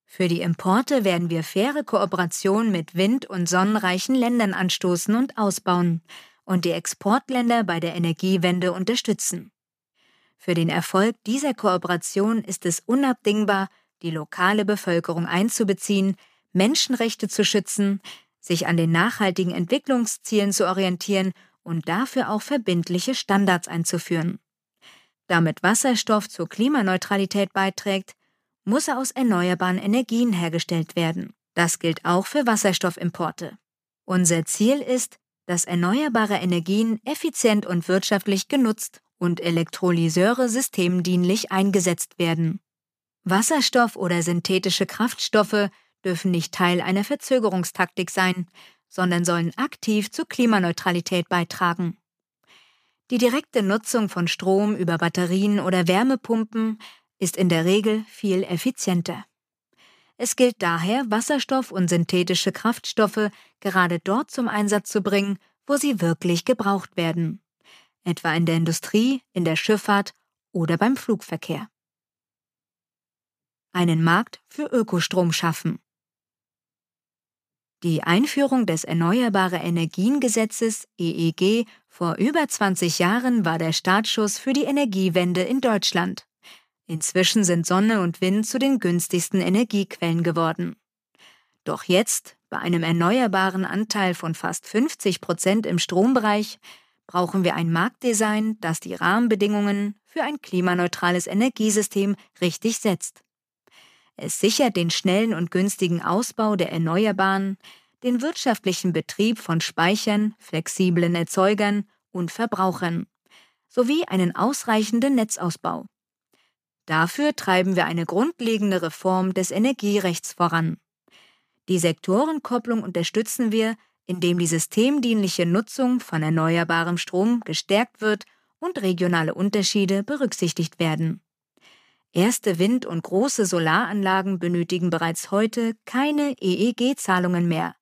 Für die Importe werden wir faire Kooperationen mit wind- und sonnenreichen Ländern anstoßen und ausbauen und die Exportländer bei der Energiewende unterstützen. Für den Erfolg dieser Kooperation ist es unabdingbar, die lokale Bevölkerung einzubeziehen, Menschenrechte zu schützen, sich an den nachhaltigen Entwicklungszielen zu orientieren und dafür auch verbindliche Standards einzuführen. Damit Wasserstoff zur Klimaneutralität beiträgt, muss er aus erneuerbaren Energien hergestellt werden. Das gilt auch für Wasserstoffimporte. Unser Ziel ist, dass erneuerbare Energien effizient und wirtschaftlich genutzt und Elektrolyseure systemdienlich eingesetzt werden. Wasserstoff oder synthetische Kraftstoffe dürfen nicht Teil einer Verzögerungstaktik sein, sondern sollen aktiv zur Klimaneutralität beitragen. Die direkte Nutzung von Strom über Batterien oder Wärmepumpen ist in der Regel viel effizienter. Es gilt daher, Wasserstoff und synthetische Kraftstoffe gerade dort zum Einsatz zu bringen, wo sie wirklich gebraucht werden, etwa in der Industrie, in der Schifffahrt oder beim Flugverkehr. Einen Markt für Ökostrom schaffen. Die Einführung des Erneuerbare Energien Gesetzes EEG vor über 20 Jahren war der Startschuss für die Energiewende in Deutschland. Inzwischen sind Sonne und Wind zu den günstigsten Energiequellen geworden. Doch jetzt, bei einem erneuerbaren Anteil von fast 50 Prozent im Strombereich, brauchen wir ein Marktdesign, das die Rahmenbedingungen für ein klimaneutrales Energiesystem richtig setzt. Es sichert den schnellen und günstigen Ausbau der Erneuerbaren, den wirtschaftlichen Betrieb von Speichern, flexiblen Erzeugern und Verbrauchern sowie einen ausreichenden Netzausbau. Dafür treiben wir eine grundlegende Reform des Energierechts voran. Die Sektorenkopplung unterstützen wir, indem die systemdienliche Nutzung von erneuerbarem Strom gestärkt wird und regionale Unterschiede berücksichtigt werden. Erste Wind- und große Solaranlagen benötigen bereits heute keine EEG-Zahlungen mehr.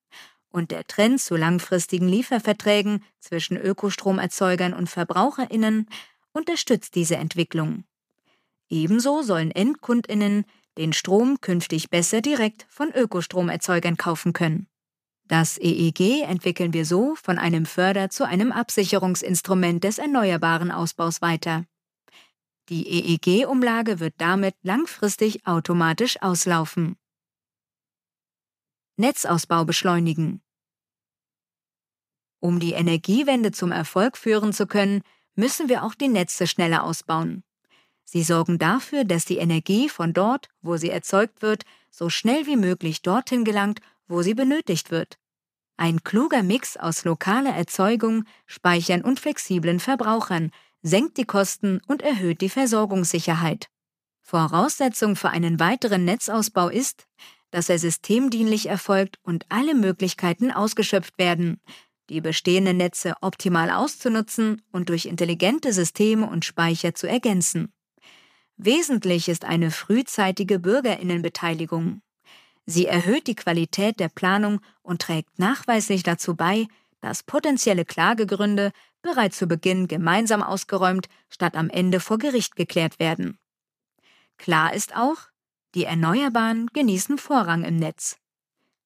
Und der Trend zu langfristigen Lieferverträgen zwischen Ökostromerzeugern und Verbraucherinnen unterstützt diese Entwicklung. Ebenso sollen Endkundinnen den Strom künftig besser direkt von Ökostromerzeugern kaufen können. Das EEG entwickeln wir so von einem Förder- zu einem Absicherungsinstrument des erneuerbaren Ausbaus weiter. Die EEG-Umlage wird damit langfristig automatisch auslaufen. Netzausbau beschleunigen. Um die Energiewende zum Erfolg führen zu können, müssen wir auch die Netze schneller ausbauen. Sie sorgen dafür, dass die Energie von dort, wo sie erzeugt wird, so schnell wie möglich dorthin gelangt, wo sie benötigt wird. Ein kluger Mix aus lokaler Erzeugung, Speichern und flexiblen Verbrauchern senkt die Kosten und erhöht die Versorgungssicherheit. Voraussetzung für einen weiteren Netzausbau ist, dass er systemdienlich erfolgt und alle Möglichkeiten ausgeschöpft werden, die bestehenden Netze optimal auszunutzen und durch intelligente Systeme und Speicher zu ergänzen. Wesentlich ist eine frühzeitige Bürgerinnenbeteiligung. Sie erhöht die Qualität der Planung und trägt nachweislich dazu bei, dass potenzielle Klagegründe bereits zu Beginn gemeinsam ausgeräumt, statt am Ende vor Gericht geklärt werden. Klar ist auch, die Erneuerbaren genießen Vorrang im Netz.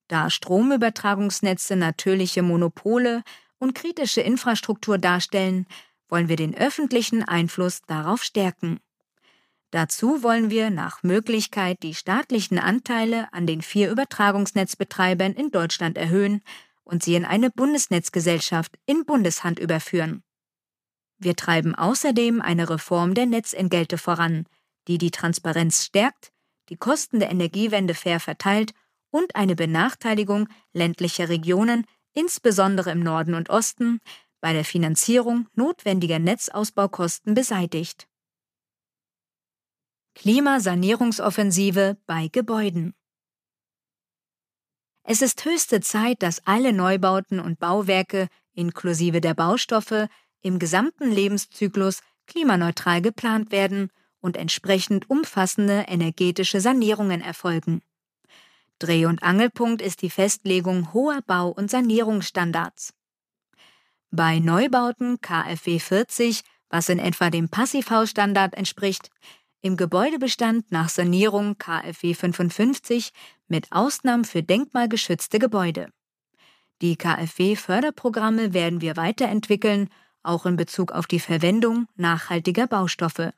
Da Stromübertragungsnetze natürliche Monopole und kritische Infrastruktur darstellen, wollen wir den öffentlichen Einfluss darauf stärken. Dazu wollen wir nach Möglichkeit die staatlichen Anteile an den vier Übertragungsnetzbetreibern in Deutschland erhöhen und sie in eine Bundesnetzgesellschaft in Bundeshand überführen. Wir treiben außerdem eine Reform der Netzentgelte voran, die die Transparenz stärkt, die Kosten der Energiewende fair verteilt und eine Benachteiligung ländlicher Regionen, insbesondere im Norden und Osten, bei der Finanzierung notwendiger Netzausbaukosten beseitigt. Klimasanierungsoffensive bei Gebäuden es ist höchste Zeit, dass alle Neubauten und Bauwerke inklusive der Baustoffe im gesamten Lebenszyklus klimaneutral geplant werden und entsprechend umfassende energetische Sanierungen erfolgen. Dreh- und Angelpunkt ist die Festlegung hoher Bau- und Sanierungsstandards. Bei Neubauten KfW 40, was in etwa dem Passivhausstandard entspricht, im Gebäudebestand nach Sanierung KfW 55 mit Ausnahmen für denkmalgeschützte Gebäude. Die KfW-Förderprogramme werden wir weiterentwickeln, auch in Bezug auf die Verwendung nachhaltiger Baustoffe.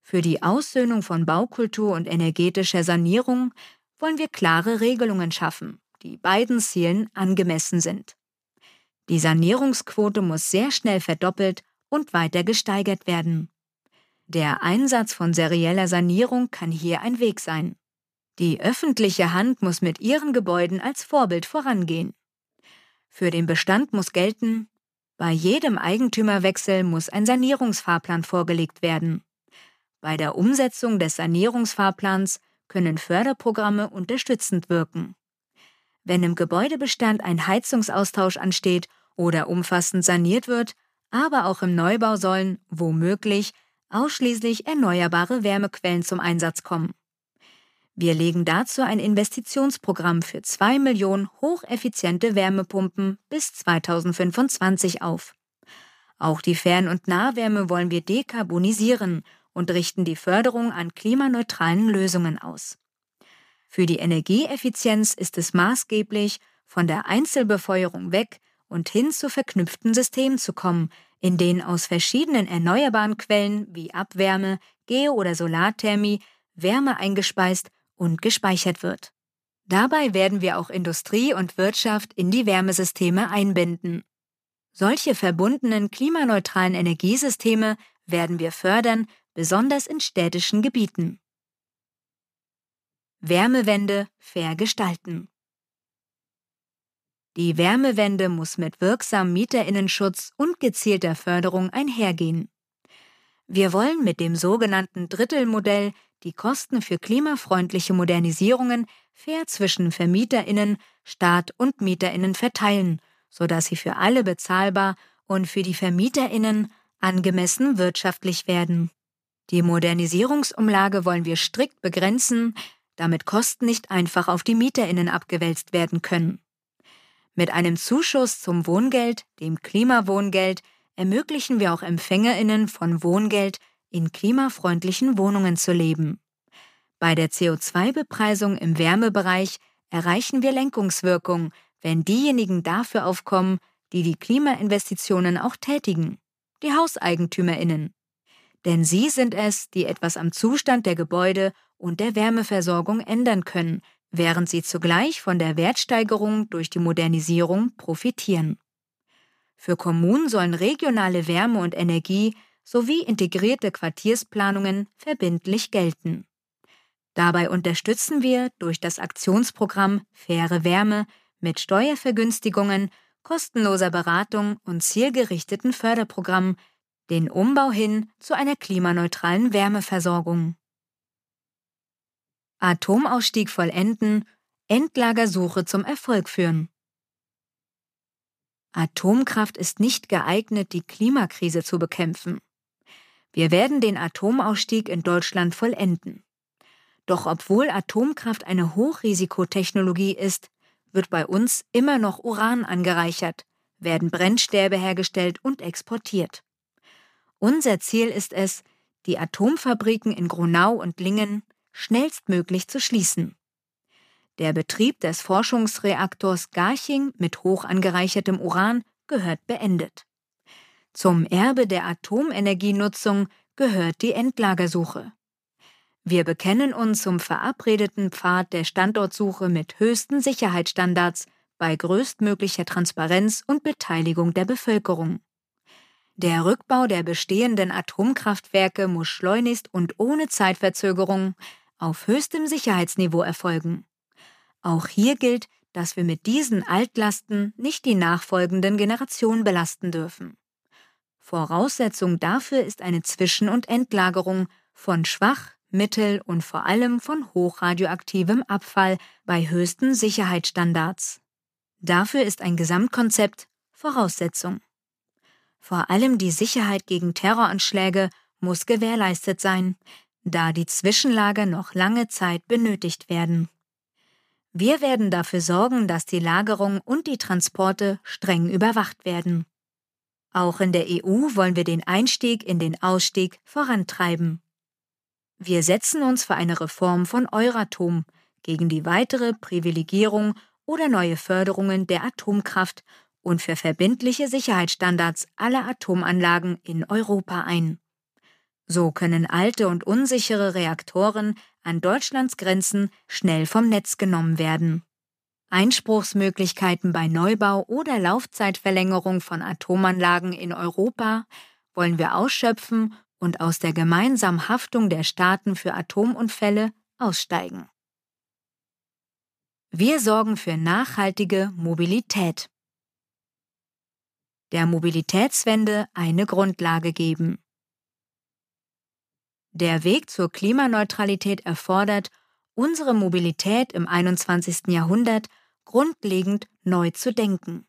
Für die Aussöhnung von Baukultur und energetischer Sanierung wollen wir klare Regelungen schaffen, die beiden Zielen angemessen sind. Die Sanierungsquote muss sehr schnell verdoppelt und weiter gesteigert werden. Der Einsatz von serieller Sanierung kann hier ein Weg sein. Die öffentliche Hand muss mit ihren Gebäuden als Vorbild vorangehen. Für den Bestand muss gelten, bei jedem Eigentümerwechsel muss ein Sanierungsfahrplan vorgelegt werden. Bei der Umsetzung des Sanierungsfahrplans können Förderprogramme unterstützend wirken. Wenn im Gebäudebestand ein Heizungsaustausch ansteht oder umfassend saniert wird, aber auch im Neubau sollen, womöglich, ausschließlich erneuerbare Wärmequellen zum Einsatz kommen. Wir legen dazu ein Investitionsprogramm für zwei Millionen hocheffiziente Wärmepumpen bis 2025 auf. Auch die Fern- und Nahwärme wollen wir dekarbonisieren und richten die Förderung an klimaneutralen Lösungen aus. Für die Energieeffizienz ist es maßgeblich, von der Einzelbefeuerung weg und hin zu verknüpften Systemen zu kommen, in denen aus verschiedenen erneuerbaren Quellen wie Abwärme, Geo- oder Solarthermie Wärme eingespeist und gespeichert wird. Dabei werden wir auch Industrie und Wirtschaft in die Wärmesysteme einbinden. Solche verbundenen klimaneutralen Energiesysteme werden wir fördern, besonders in städtischen Gebieten. Wärmewende fair gestalten. Die Wärmewende muss mit wirksamem Mieterinnenschutz und gezielter Förderung einhergehen. Wir wollen mit dem sogenannten Drittelmodell die Kosten für klimafreundliche Modernisierungen fair zwischen Vermieterinnen, Staat und Mieterinnen verteilen, sodass sie für alle bezahlbar und für die Vermieterinnen angemessen wirtschaftlich werden. Die Modernisierungsumlage wollen wir strikt begrenzen, damit Kosten nicht einfach auf die Mieterinnen abgewälzt werden können. Mit einem Zuschuss zum Wohngeld, dem Klimawohngeld, ermöglichen wir auch Empfängerinnen von Wohngeld in klimafreundlichen Wohnungen zu leben. Bei der CO2-Bepreisung im Wärmebereich erreichen wir Lenkungswirkung, wenn diejenigen dafür aufkommen, die die Klimainvestitionen auch tätigen, die Hauseigentümerinnen. Denn sie sind es, die etwas am Zustand der Gebäude und der Wärmeversorgung ändern können, während sie zugleich von der Wertsteigerung durch die Modernisierung profitieren. Für Kommunen sollen regionale Wärme und Energie sowie integrierte Quartiersplanungen verbindlich gelten. Dabei unterstützen wir durch das Aktionsprogramm Faire Wärme mit Steuervergünstigungen, kostenloser Beratung und zielgerichteten Förderprogrammen den Umbau hin zu einer klimaneutralen Wärmeversorgung. Atomausstieg vollenden, Endlagersuche zum Erfolg führen. Atomkraft ist nicht geeignet, die Klimakrise zu bekämpfen. Wir werden den Atomausstieg in Deutschland vollenden. Doch obwohl Atomkraft eine Hochrisikotechnologie ist, wird bei uns immer noch Uran angereichert, werden Brennstäbe hergestellt und exportiert. Unser Ziel ist es, die Atomfabriken in Gronau und Lingen schnellstmöglich zu schließen. Der Betrieb des Forschungsreaktors Garching mit hoch angereichertem Uran gehört beendet. Zum Erbe der Atomenergienutzung gehört die Endlagersuche. Wir bekennen uns zum verabredeten Pfad der Standortsuche mit höchsten Sicherheitsstandards bei größtmöglicher Transparenz und Beteiligung der Bevölkerung. Der Rückbau der bestehenden Atomkraftwerke muss schleunigst und ohne Zeitverzögerung auf höchstem Sicherheitsniveau erfolgen. Auch hier gilt, dass wir mit diesen Altlasten nicht die nachfolgenden Generationen belasten dürfen. Voraussetzung dafür ist eine Zwischen- und Endlagerung von schwach, mittel und vor allem von hochradioaktivem Abfall bei höchsten Sicherheitsstandards. Dafür ist ein Gesamtkonzept Voraussetzung. Vor allem die Sicherheit gegen Terroranschläge muss gewährleistet sein, da die Zwischenlager noch lange Zeit benötigt werden. Wir werden dafür sorgen, dass die Lagerung und die Transporte streng überwacht werden. Auch in der EU wollen wir den Einstieg in den Ausstieg vorantreiben. Wir setzen uns für eine Reform von Euratom gegen die weitere Privilegierung oder neue Förderungen der Atomkraft und für verbindliche Sicherheitsstandards aller Atomanlagen in Europa ein. So können alte und unsichere Reaktoren an Deutschlands Grenzen schnell vom Netz genommen werden. Einspruchsmöglichkeiten bei Neubau oder Laufzeitverlängerung von Atomanlagen in Europa wollen wir ausschöpfen und aus der gemeinsamen Haftung der Staaten für Atomunfälle aussteigen. Wir sorgen für nachhaltige Mobilität. Der Mobilitätswende eine Grundlage geben. Der Weg zur Klimaneutralität erfordert, unsere Mobilität im 21. Jahrhundert grundlegend neu zu denken.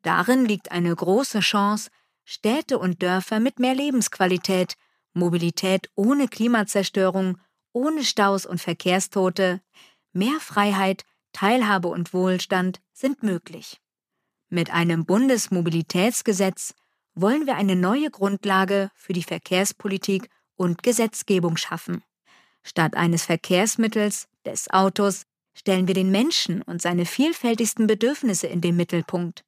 Darin liegt eine große Chance, Städte und Dörfer mit mehr Lebensqualität, Mobilität ohne Klimazerstörung, ohne Staus und Verkehrstote, mehr Freiheit, Teilhabe und Wohlstand sind möglich. Mit einem Bundesmobilitätsgesetz wollen wir eine neue Grundlage für die Verkehrspolitik und Gesetzgebung schaffen. Statt eines Verkehrsmittels, des Autos, stellen wir den Menschen und seine vielfältigsten Bedürfnisse in den Mittelpunkt.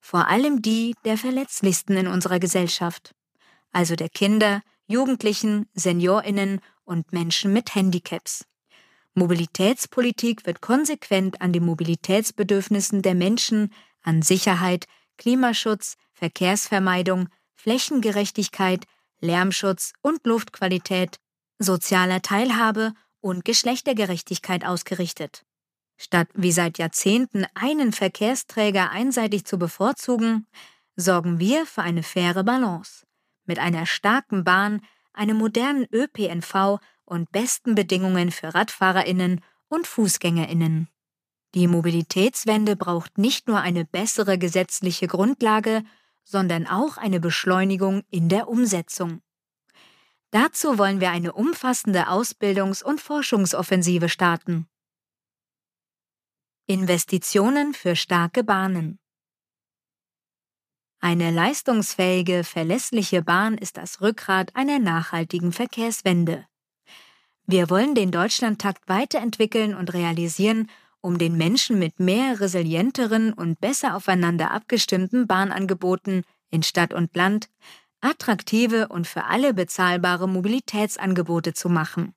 Vor allem die der verletzlichsten in unserer Gesellschaft, also der Kinder, Jugendlichen, Seniorinnen und Menschen mit Handicaps. Mobilitätspolitik wird konsequent an den Mobilitätsbedürfnissen der Menschen, an Sicherheit, Klimaschutz, Verkehrsvermeidung, Flächengerechtigkeit, Lärmschutz und Luftqualität, sozialer Teilhabe und Geschlechtergerechtigkeit ausgerichtet. Statt wie seit Jahrzehnten einen Verkehrsträger einseitig zu bevorzugen, sorgen wir für eine faire Balance. Mit einer starken Bahn, einem modernen ÖPNV und besten Bedingungen für Radfahrerinnen und Fußgängerinnen. Die Mobilitätswende braucht nicht nur eine bessere gesetzliche Grundlage, sondern auch eine Beschleunigung in der Umsetzung. Dazu wollen wir eine umfassende Ausbildungs- und Forschungsoffensive starten. Investitionen für starke Bahnen Eine leistungsfähige, verlässliche Bahn ist das Rückgrat einer nachhaltigen Verkehrswende. Wir wollen den Deutschlandtakt weiterentwickeln und realisieren, um den Menschen mit mehr resilienteren und besser aufeinander abgestimmten Bahnangeboten in Stadt und Land attraktive und für alle bezahlbare Mobilitätsangebote zu machen.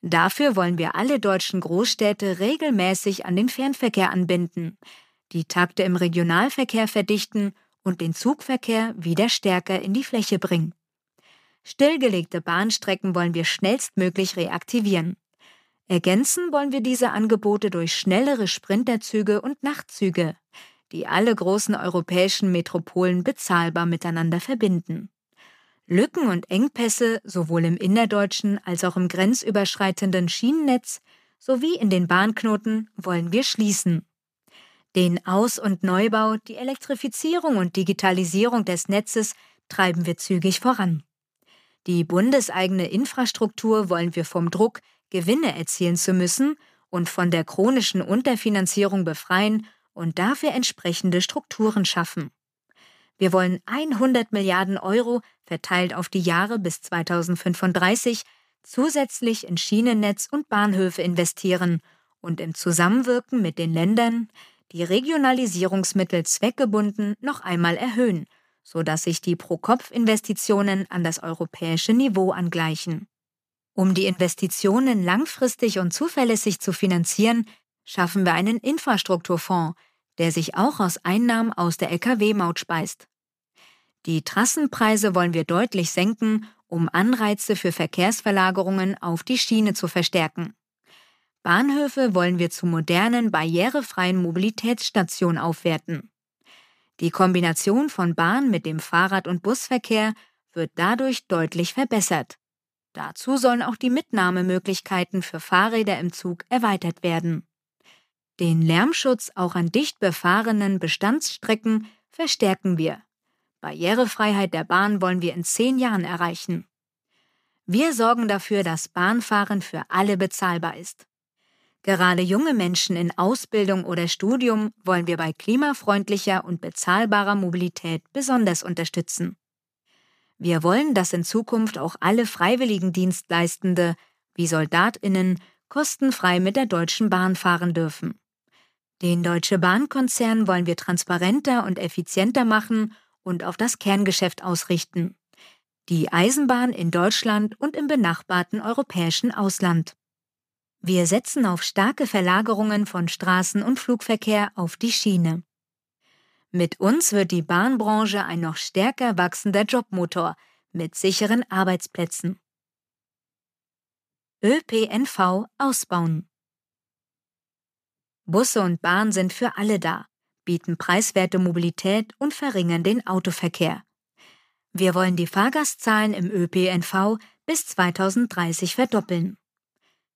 Dafür wollen wir alle deutschen Großstädte regelmäßig an den Fernverkehr anbinden, die Takte im Regionalverkehr verdichten und den Zugverkehr wieder stärker in die Fläche bringen. Stillgelegte Bahnstrecken wollen wir schnellstmöglich reaktivieren. Ergänzen wollen wir diese Angebote durch schnellere Sprinterzüge und Nachtzüge, die alle großen europäischen Metropolen bezahlbar miteinander verbinden. Lücken und Engpässe sowohl im innerdeutschen als auch im grenzüberschreitenden Schienennetz sowie in den Bahnknoten wollen wir schließen. Den Aus- und Neubau, die Elektrifizierung und Digitalisierung des Netzes treiben wir zügig voran. Die bundeseigene Infrastruktur wollen wir vom Druck, Gewinne erzielen zu müssen und von der chronischen Unterfinanzierung befreien und dafür entsprechende Strukturen schaffen. Wir wollen 100 Milliarden Euro verteilt auf die Jahre bis 2035 zusätzlich in Schienennetz und Bahnhöfe investieren und im Zusammenwirken mit den Ländern die Regionalisierungsmittel zweckgebunden noch einmal erhöhen, sodass sich die Pro-Kopf-Investitionen an das europäische Niveau angleichen. Um die Investitionen langfristig und zuverlässig zu finanzieren, schaffen wir einen Infrastrukturfonds, der sich auch aus Einnahmen aus der Lkw-Maut speist. Die Trassenpreise wollen wir deutlich senken, um Anreize für Verkehrsverlagerungen auf die Schiene zu verstärken. Bahnhöfe wollen wir zu modernen, barrierefreien Mobilitätsstationen aufwerten. Die Kombination von Bahn mit dem Fahrrad- und Busverkehr wird dadurch deutlich verbessert. Dazu sollen auch die Mitnahmemöglichkeiten für Fahrräder im Zug erweitert werden. Den Lärmschutz auch an dicht befahrenen Bestandsstrecken verstärken wir. Barrierefreiheit der Bahn wollen wir in zehn Jahren erreichen. Wir sorgen dafür, dass Bahnfahren für alle bezahlbar ist. Gerade junge Menschen in Ausbildung oder Studium wollen wir bei klimafreundlicher und bezahlbarer Mobilität besonders unterstützen. Wir wollen, dass in Zukunft auch alle Freiwilligendienstleistende wie Soldatinnen kostenfrei mit der Deutschen Bahn fahren dürfen. Den Deutsche Bahn-Konzern wollen wir transparenter und effizienter machen und auf das Kerngeschäft ausrichten. Die Eisenbahn in Deutschland und im benachbarten europäischen Ausland. Wir setzen auf starke Verlagerungen von Straßen- und Flugverkehr auf die Schiene. Mit uns wird die Bahnbranche ein noch stärker wachsender Jobmotor mit sicheren Arbeitsplätzen. ÖPNV ausbauen. Busse und Bahn sind für alle da, bieten preiswerte Mobilität und verringern den Autoverkehr. Wir wollen die Fahrgastzahlen im ÖPNV bis 2030 verdoppeln.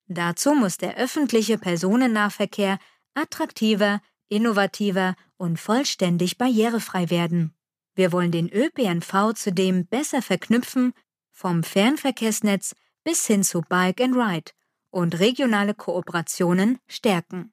Dazu muss der öffentliche Personennahverkehr attraktiver, innovativer und vollständig barrierefrei werden. Wir wollen den ÖPNV zudem besser verknüpfen, vom Fernverkehrsnetz bis hin zu Bike and Ride und regionale Kooperationen stärken.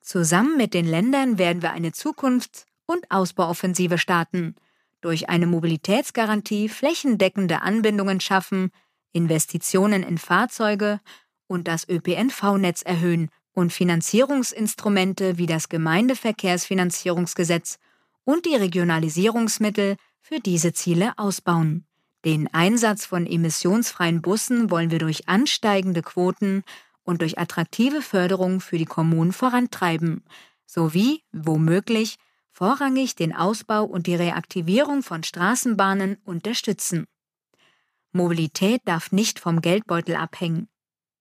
Zusammen mit den Ländern werden wir eine Zukunfts- und Ausbauoffensive starten, durch eine Mobilitätsgarantie flächendeckende Anbindungen schaffen, Investitionen in Fahrzeuge und das ÖPNV-Netz erhöhen und Finanzierungsinstrumente wie das Gemeindeverkehrsfinanzierungsgesetz und die Regionalisierungsmittel für diese Ziele ausbauen. Den Einsatz von emissionsfreien Bussen wollen wir durch ansteigende Quoten und durch attraktive Förderung für die Kommunen vorantreiben, sowie, womöglich, vorrangig den Ausbau und die Reaktivierung von Straßenbahnen unterstützen. Mobilität darf nicht vom Geldbeutel abhängen.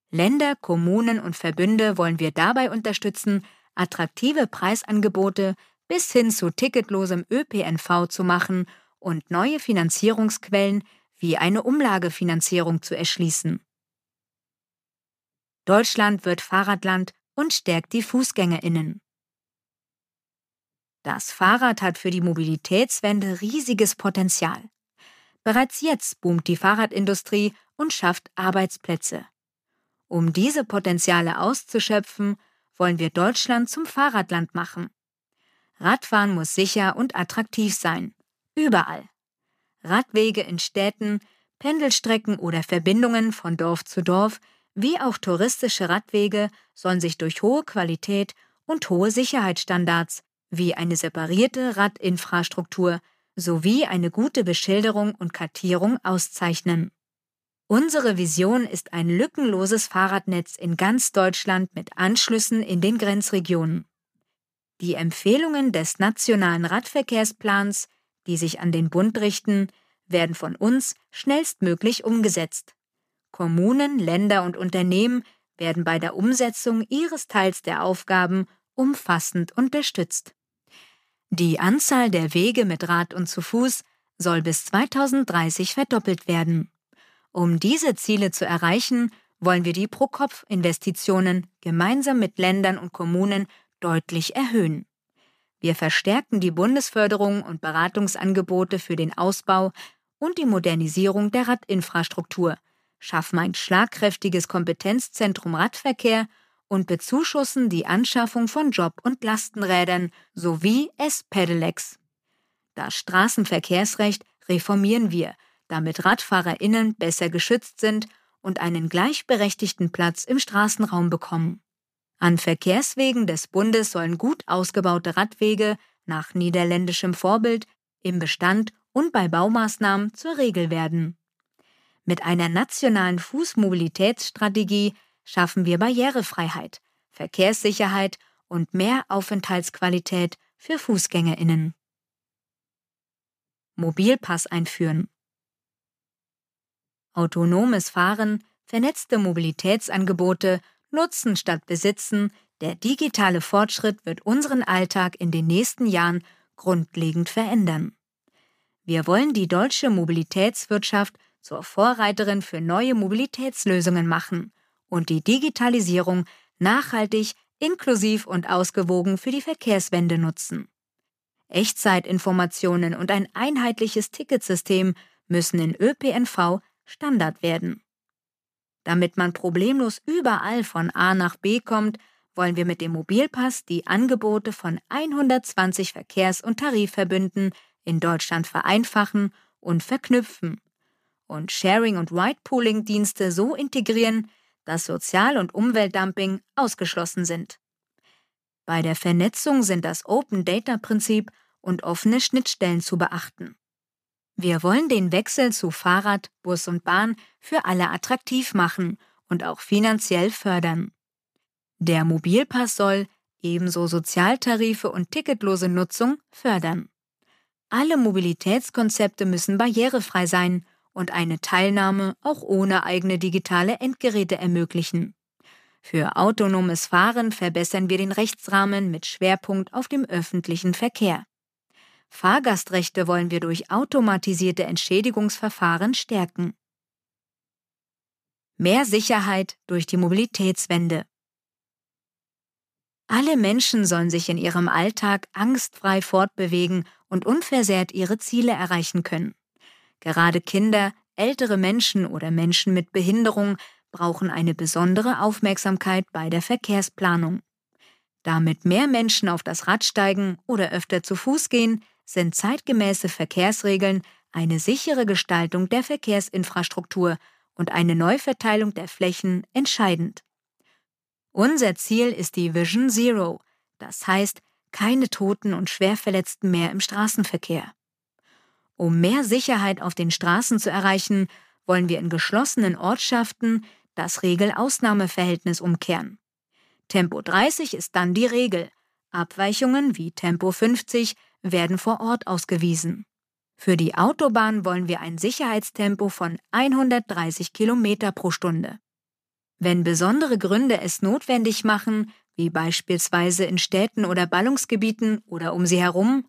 Länder, Kommunen und Verbünde wollen wir dabei unterstützen, attraktive Preisangebote bis hin zu ticketlosem ÖPNV zu machen und neue Finanzierungsquellen wie eine Umlagefinanzierung zu erschließen. Deutschland wird Fahrradland und stärkt die Fußgängerinnen. Das Fahrrad hat für die Mobilitätswende riesiges Potenzial. Bereits jetzt boomt die Fahrradindustrie und schafft Arbeitsplätze. Um diese Potenziale auszuschöpfen, wollen wir Deutschland zum Fahrradland machen. Radfahren muss sicher und attraktiv sein. Überall. Radwege in Städten, Pendelstrecken oder Verbindungen von Dorf zu Dorf, wie auch touristische Radwege sollen sich durch hohe Qualität und hohe Sicherheitsstandards wie eine separierte Radinfrastruktur sowie eine gute Beschilderung und Kartierung auszeichnen. Unsere Vision ist ein lückenloses Fahrradnetz in ganz Deutschland mit Anschlüssen in den Grenzregionen. Die Empfehlungen des Nationalen Radverkehrsplans die sich an den Bund richten, werden von uns schnellstmöglich umgesetzt. Kommunen, Länder und Unternehmen werden bei der Umsetzung ihres Teils der Aufgaben umfassend unterstützt. Die Anzahl der Wege mit Rad und zu Fuß soll bis 2030 verdoppelt werden. Um diese Ziele zu erreichen, wollen wir die Pro-Kopf-Investitionen gemeinsam mit Ländern und Kommunen deutlich erhöhen. Wir verstärken die Bundesförderung und Beratungsangebote für den Ausbau und die Modernisierung der Radinfrastruktur, schaffen ein schlagkräftiges Kompetenzzentrum Radverkehr und bezuschussen die Anschaffung von Job- und Lastenrädern sowie S-Pedelecs. Das Straßenverkehrsrecht reformieren wir, damit RadfahrerInnen besser geschützt sind und einen gleichberechtigten Platz im Straßenraum bekommen. An Verkehrswegen des Bundes sollen gut ausgebaute Radwege nach niederländischem Vorbild im Bestand und bei Baumaßnahmen zur Regel werden. Mit einer nationalen Fußmobilitätsstrategie schaffen wir Barrierefreiheit, Verkehrssicherheit und mehr Aufenthaltsqualität für Fußgängerinnen. Mobilpass einführen. Autonomes Fahren, vernetzte Mobilitätsangebote Nutzen statt Besitzen, der digitale Fortschritt wird unseren Alltag in den nächsten Jahren grundlegend verändern. Wir wollen die deutsche Mobilitätswirtschaft zur Vorreiterin für neue Mobilitätslösungen machen und die Digitalisierung nachhaltig, inklusiv und ausgewogen für die Verkehrswende nutzen. Echtzeitinformationen und ein einheitliches Ticketsystem müssen in ÖPNV Standard werden. Damit man problemlos überall von A nach B kommt, wollen wir mit dem Mobilpass die Angebote von 120 Verkehrs- und Tarifverbünden in Deutschland vereinfachen und verknüpfen und Sharing- und Ride-Pooling-Dienste so integrieren, dass Sozial- und Umweltdumping ausgeschlossen sind. Bei der Vernetzung sind das Open-Data-Prinzip und offene Schnittstellen zu beachten. Wir wollen den Wechsel zu Fahrrad, Bus und Bahn für alle attraktiv machen und auch finanziell fördern. Der Mobilpass soll ebenso Sozialtarife und ticketlose Nutzung fördern. Alle Mobilitätskonzepte müssen barrierefrei sein und eine Teilnahme auch ohne eigene digitale Endgeräte ermöglichen. Für autonomes Fahren verbessern wir den Rechtsrahmen mit Schwerpunkt auf dem öffentlichen Verkehr. Fahrgastrechte wollen wir durch automatisierte Entschädigungsverfahren stärken. Mehr Sicherheit durch die Mobilitätswende. Alle Menschen sollen sich in ihrem Alltag angstfrei fortbewegen und unversehrt ihre Ziele erreichen können. Gerade Kinder, ältere Menschen oder Menschen mit Behinderung brauchen eine besondere Aufmerksamkeit bei der Verkehrsplanung. Damit mehr Menschen auf das Rad steigen oder öfter zu Fuß gehen, sind zeitgemäße Verkehrsregeln eine sichere Gestaltung der Verkehrsinfrastruktur und eine Neuverteilung der Flächen entscheidend. Unser Ziel ist die Vision Zero, das heißt keine Toten und Schwerverletzten mehr im Straßenverkehr. Um mehr Sicherheit auf den Straßen zu erreichen, wollen wir in geschlossenen Ortschaften das Regel-Ausnahmeverhältnis umkehren. Tempo 30 ist dann die Regel. Abweichungen wie Tempo 50 werden vor Ort ausgewiesen. Für die Autobahn wollen wir ein Sicherheitstempo von 130 km pro Stunde. Wenn besondere Gründe es notwendig machen, wie beispielsweise in Städten oder Ballungsgebieten oder um sie herum,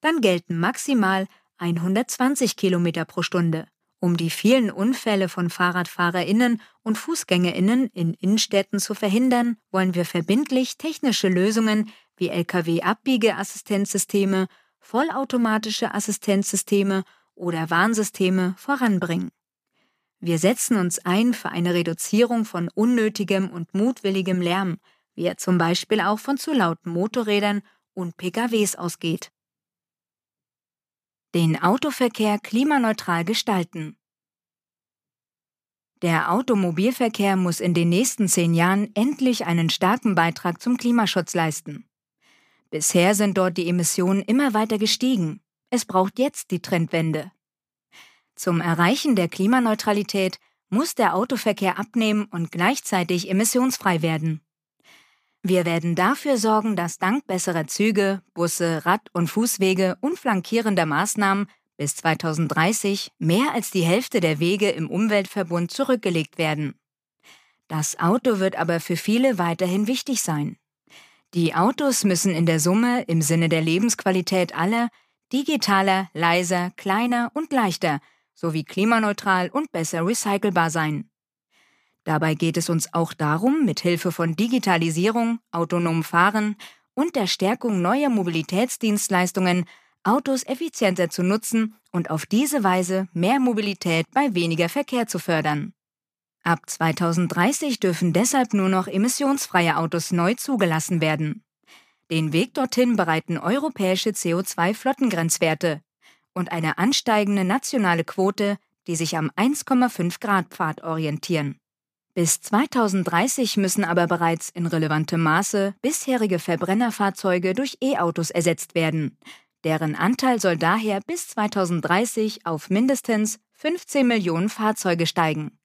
dann gelten maximal 120 km pro Stunde. Um die vielen Unfälle von Fahrradfahrerinnen und Fußgängerinnen in Innenstädten zu verhindern, wollen wir verbindlich technische Lösungen wie Lkw-Abbiegeassistenzsysteme, vollautomatische Assistenzsysteme oder Warnsysteme voranbringen. Wir setzen uns ein für eine Reduzierung von unnötigem und mutwilligem Lärm, wie er zum Beispiel auch von zu lauten Motorrädern und PKWs ausgeht den Autoverkehr klimaneutral gestalten. Der Automobilverkehr muss in den nächsten zehn Jahren endlich einen starken Beitrag zum Klimaschutz leisten. Bisher sind dort die Emissionen immer weiter gestiegen. Es braucht jetzt die Trendwende. Zum Erreichen der Klimaneutralität muss der Autoverkehr abnehmen und gleichzeitig emissionsfrei werden. Wir werden dafür sorgen, dass dank besserer Züge, Busse, Rad- und Fußwege und flankierender Maßnahmen bis 2030 mehr als die Hälfte der Wege im Umweltverbund zurückgelegt werden. Das Auto wird aber für viele weiterhin wichtig sein. Die Autos müssen in der Summe im Sinne der Lebensqualität aller digitaler, leiser, kleiner und leichter sowie klimaneutral und besser recycelbar sein. Dabei geht es uns auch darum, mit Hilfe von Digitalisierung, autonomem Fahren und der Stärkung neuer Mobilitätsdienstleistungen Autos effizienter zu nutzen und auf diese Weise mehr Mobilität bei weniger Verkehr zu fördern. Ab 2030 dürfen deshalb nur noch emissionsfreie Autos neu zugelassen werden. Den Weg dorthin bereiten europäische CO2-Flottengrenzwerte und eine ansteigende nationale Quote, die sich am 1,5 Grad Pfad orientieren. Bis 2030 müssen aber bereits in relevantem Maße bisherige Verbrennerfahrzeuge durch E-Autos ersetzt werden. Deren Anteil soll daher bis 2030 auf mindestens 15 Millionen Fahrzeuge steigen.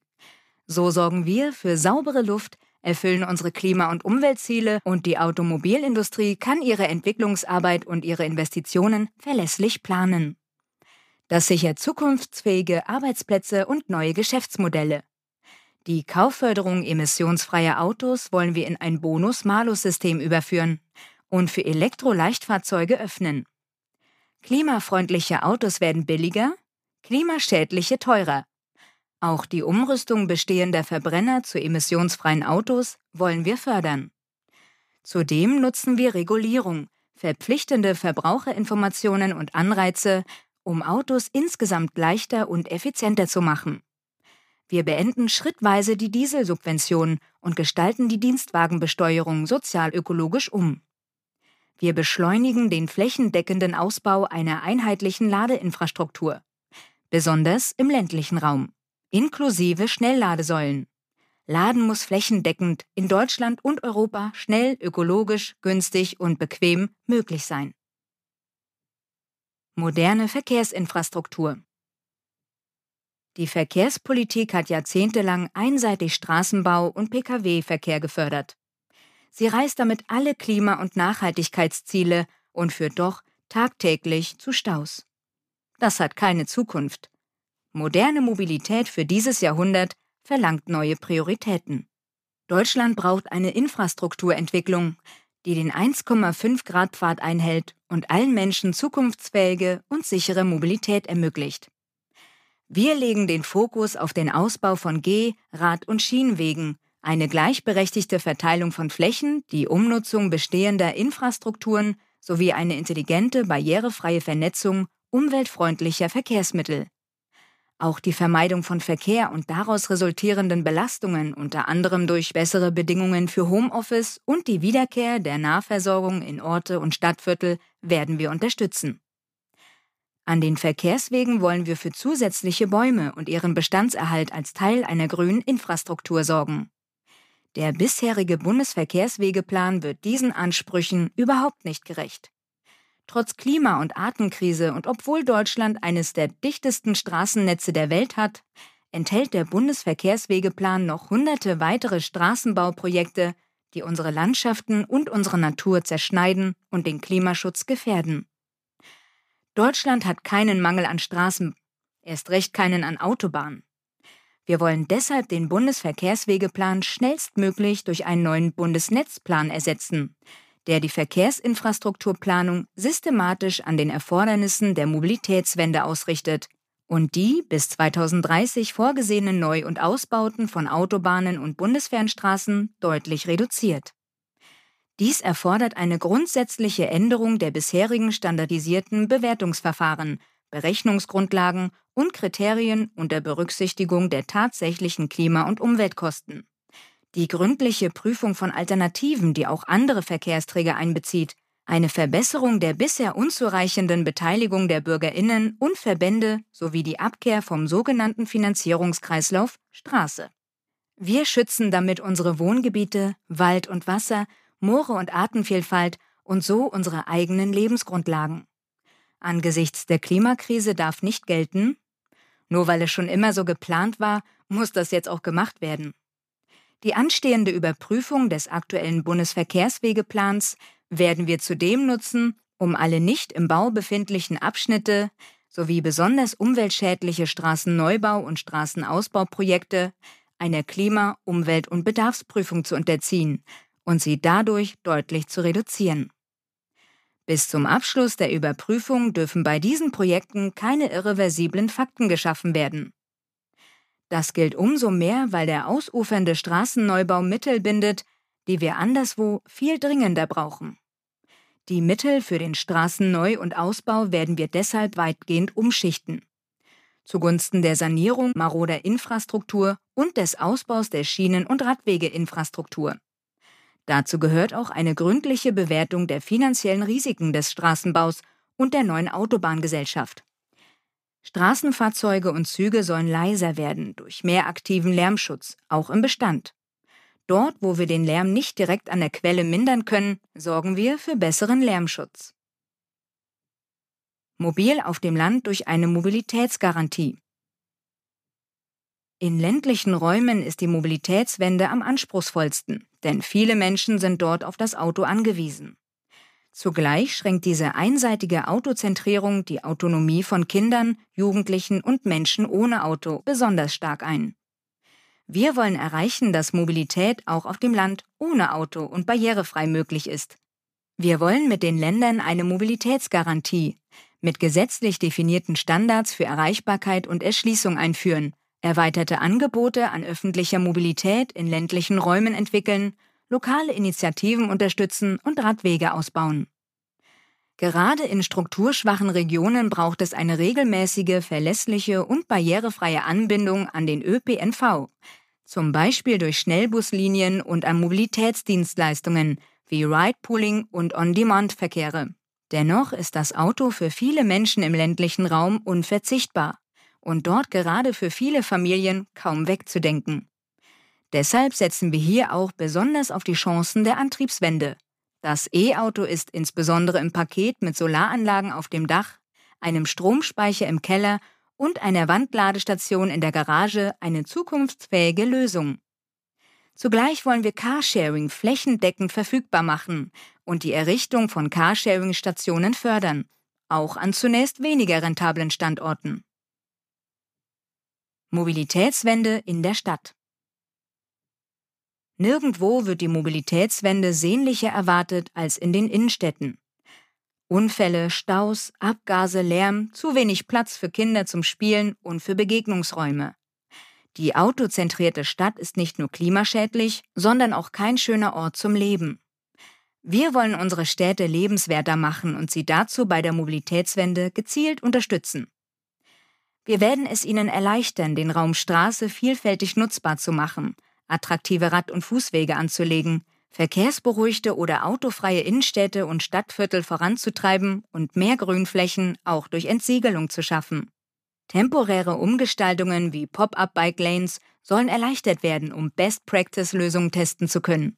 So sorgen wir für saubere Luft, erfüllen unsere Klima- und Umweltziele und die Automobilindustrie kann ihre Entwicklungsarbeit und ihre Investitionen verlässlich planen. Das sichert zukunftsfähige Arbeitsplätze und neue Geschäftsmodelle. Die Kaufförderung emissionsfreier Autos wollen wir in ein Bonus-Malus-System überführen und für Elektroleichtfahrzeuge öffnen. Klimafreundliche Autos werden billiger, klimaschädliche teurer. Auch die Umrüstung bestehender Verbrenner zu emissionsfreien Autos wollen wir fördern. Zudem nutzen wir Regulierung, verpflichtende Verbraucherinformationen und Anreize, um Autos insgesamt leichter und effizienter zu machen. Wir beenden schrittweise die Dieselsubvention und gestalten die Dienstwagenbesteuerung sozialökologisch um. Wir beschleunigen den flächendeckenden Ausbau einer einheitlichen Ladeinfrastruktur, besonders im ländlichen Raum, inklusive Schnellladesäulen. Laden muss flächendeckend in Deutschland und Europa schnell, ökologisch, günstig und bequem möglich sein. Moderne Verkehrsinfrastruktur die Verkehrspolitik hat jahrzehntelang einseitig Straßenbau und Pkw-Verkehr gefördert. Sie reißt damit alle Klima- und Nachhaltigkeitsziele und führt doch tagtäglich zu Staus. Das hat keine Zukunft. Moderne Mobilität für dieses Jahrhundert verlangt neue Prioritäten. Deutschland braucht eine Infrastrukturentwicklung, die den 1,5 Grad Pfad einhält und allen Menschen zukunftsfähige und sichere Mobilität ermöglicht. Wir legen den Fokus auf den Ausbau von Geh-, Rad- und Schienenwegen, eine gleichberechtigte Verteilung von Flächen, die Umnutzung bestehender Infrastrukturen sowie eine intelligente, barrierefreie Vernetzung umweltfreundlicher Verkehrsmittel. Auch die Vermeidung von Verkehr und daraus resultierenden Belastungen, unter anderem durch bessere Bedingungen für Homeoffice und die Wiederkehr der Nahversorgung in Orte und Stadtviertel, werden wir unterstützen. An den Verkehrswegen wollen wir für zusätzliche Bäume und ihren Bestandserhalt als Teil einer grünen Infrastruktur sorgen. Der bisherige Bundesverkehrswegeplan wird diesen Ansprüchen überhaupt nicht gerecht. Trotz Klima- und Artenkrise und obwohl Deutschland eines der dichtesten Straßennetze der Welt hat, enthält der Bundesverkehrswegeplan noch hunderte weitere Straßenbauprojekte, die unsere Landschaften und unsere Natur zerschneiden und den Klimaschutz gefährden. Deutschland hat keinen Mangel an Straßen, erst recht keinen an Autobahnen. Wir wollen deshalb den Bundesverkehrswegeplan schnellstmöglich durch einen neuen Bundesnetzplan ersetzen, der die Verkehrsinfrastrukturplanung systematisch an den Erfordernissen der Mobilitätswende ausrichtet und die bis 2030 vorgesehenen Neu- und Ausbauten von Autobahnen und Bundesfernstraßen deutlich reduziert. Dies erfordert eine grundsätzliche Änderung der bisherigen standardisierten Bewertungsverfahren, Berechnungsgrundlagen und Kriterien unter Berücksichtigung der tatsächlichen Klima- und Umweltkosten die gründliche Prüfung von Alternativen, die auch andere Verkehrsträger einbezieht, eine Verbesserung der bisher unzureichenden Beteiligung der Bürgerinnen und Verbände sowie die Abkehr vom sogenannten Finanzierungskreislauf Straße. Wir schützen damit unsere Wohngebiete, Wald und Wasser, Moore und Artenvielfalt und so unsere eigenen Lebensgrundlagen. Angesichts der Klimakrise darf nicht gelten, nur weil es schon immer so geplant war, muss das jetzt auch gemacht werden. Die anstehende Überprüfung des aktuellen Bundesverkehrswegeplans werden wir zudem nutzen, um alle nicht im Bau befindlichen Abschnitte sowie besonders umweltschädliche Straßenneubau- und Straßenausbauprojekte einer Klima-, Umwelt- und Bedarfsprüfung zu unterziehen und sie dadurch deutlich zu reduzieren. Bis zum Abschluss der Überprüfung dürfen bei diesen Projekten keine irreversiblen Fakten geschaffen werden. Das gilt umso mehr, weil der ausufernde Straßenneubau Mittel bindet, die wir anderswo viel dringender brauchen. Die Mittel für den Straßenneu- und Ausbau werden wir deshalb weitgehend umschichten. Zugunsten der Sanierung maroder Infrastruktur und des Ausbaus der Schienen- und Radwegeinfrastruktur. Dazu gehört auch eine gründliche Bewertung der finanziellen Risiken des Straßenbaus und der neuen Autobahngesellschaft. Straßenfahrzeuge und Züge sollen leiser werden durch mehr aktiven Lärmschutz, auch im Bestand. Dort, wo wir den Lärm nicht direkt an der Quelle mindern können, sorgen wir für besseren Lärmschutz. Mobil auf dem Land durch eine Mobilitätsgarantie. In ländlichen Räumen ist die Mobilitätswende am anspruchsvollsten, denn viele Menschen sind dort auf das Auto angewiesen. Zugleich schränkt diese einseitige Autozentrierung die Autonomie von Kindern, Jugendlichen und Menschen ohne Auto besonders stark ein. Wir wollen erreichen, dass Mobilität auch auf dem Land ohne Auto und barrierefrei möglich ist. Wir wollen mit den Ländern eine Mobilitätsgarantie mit gesetzlich definierten Standards für Erreichbarkeit und Erschließung einführen, erweiterte Angebote an öffentlicher Mobilität in ländlichen Räumen entwickeln lokale Initiativen unterstützen und Radwege ausbauen. Gerade in strukturschwachen Regionen braucht es eine regelmäßige, verlässliche und barrierefreie Anbindung an den ÖPNV, zum Beispiel durch Schnellbuslinien und an Mobilitätsdienstleistungen wie Ride-Pooling und On-Demand-Verkehre. Dennoch ist das Auto für viele Menschen im ländlichen Raum unverzichtbar und dort gerade für viele Familien kaum wegzudenken. Deshalb setzen wir hier auch besonders auf die Chancen der Antriebswende. Das E-Auto ist insbesondere im Paket mit Solaranlagen auf dem Dach, einem Stromspeicher im Keller und einer Wandladestation in der Garage eine zukunftsfähige Lösung. Zugleich wollen wir Carsharing flächendeckend verfügbar machen und die Errichtung von Carsharing-Stationen fördern, auch an zunächst weniger rentablen Standorten. Mobilitätswende in der Stadt. Nirgendwo wird die Mobilitätswende sehnlicher erwartet als in den Innenstädten. Unfälle, Staus, Abgase, Lärm, zu wenig Platz für Kinder zum Spielen und für Begegnungsräume. Die autozentrierte Stadt ist nicht nur klimaschädlich, sondern auch kein schöner Ort zum Leben. Wir wollen unsere Städte lebenswerter machen und sie dazu bei der Mobilitätswende gezielt unterstützen. Wir werden es ihnen erleichtern, den Raum Straße vielfältig nutzbar zu machen, attraktive Rad- und Fußwege anzulegen, verkehrsberuhigte oder autofreie Innenstädte und Stadtviertel voranzutreiben und mehr Grünflächen auch durch Entsiegelung zu schaffen. Temporäre Umgestaltungen wie Pop-up-Bike-Lanes sollen erleichtert werden, um Best-Practice-Lösungen testen zu können.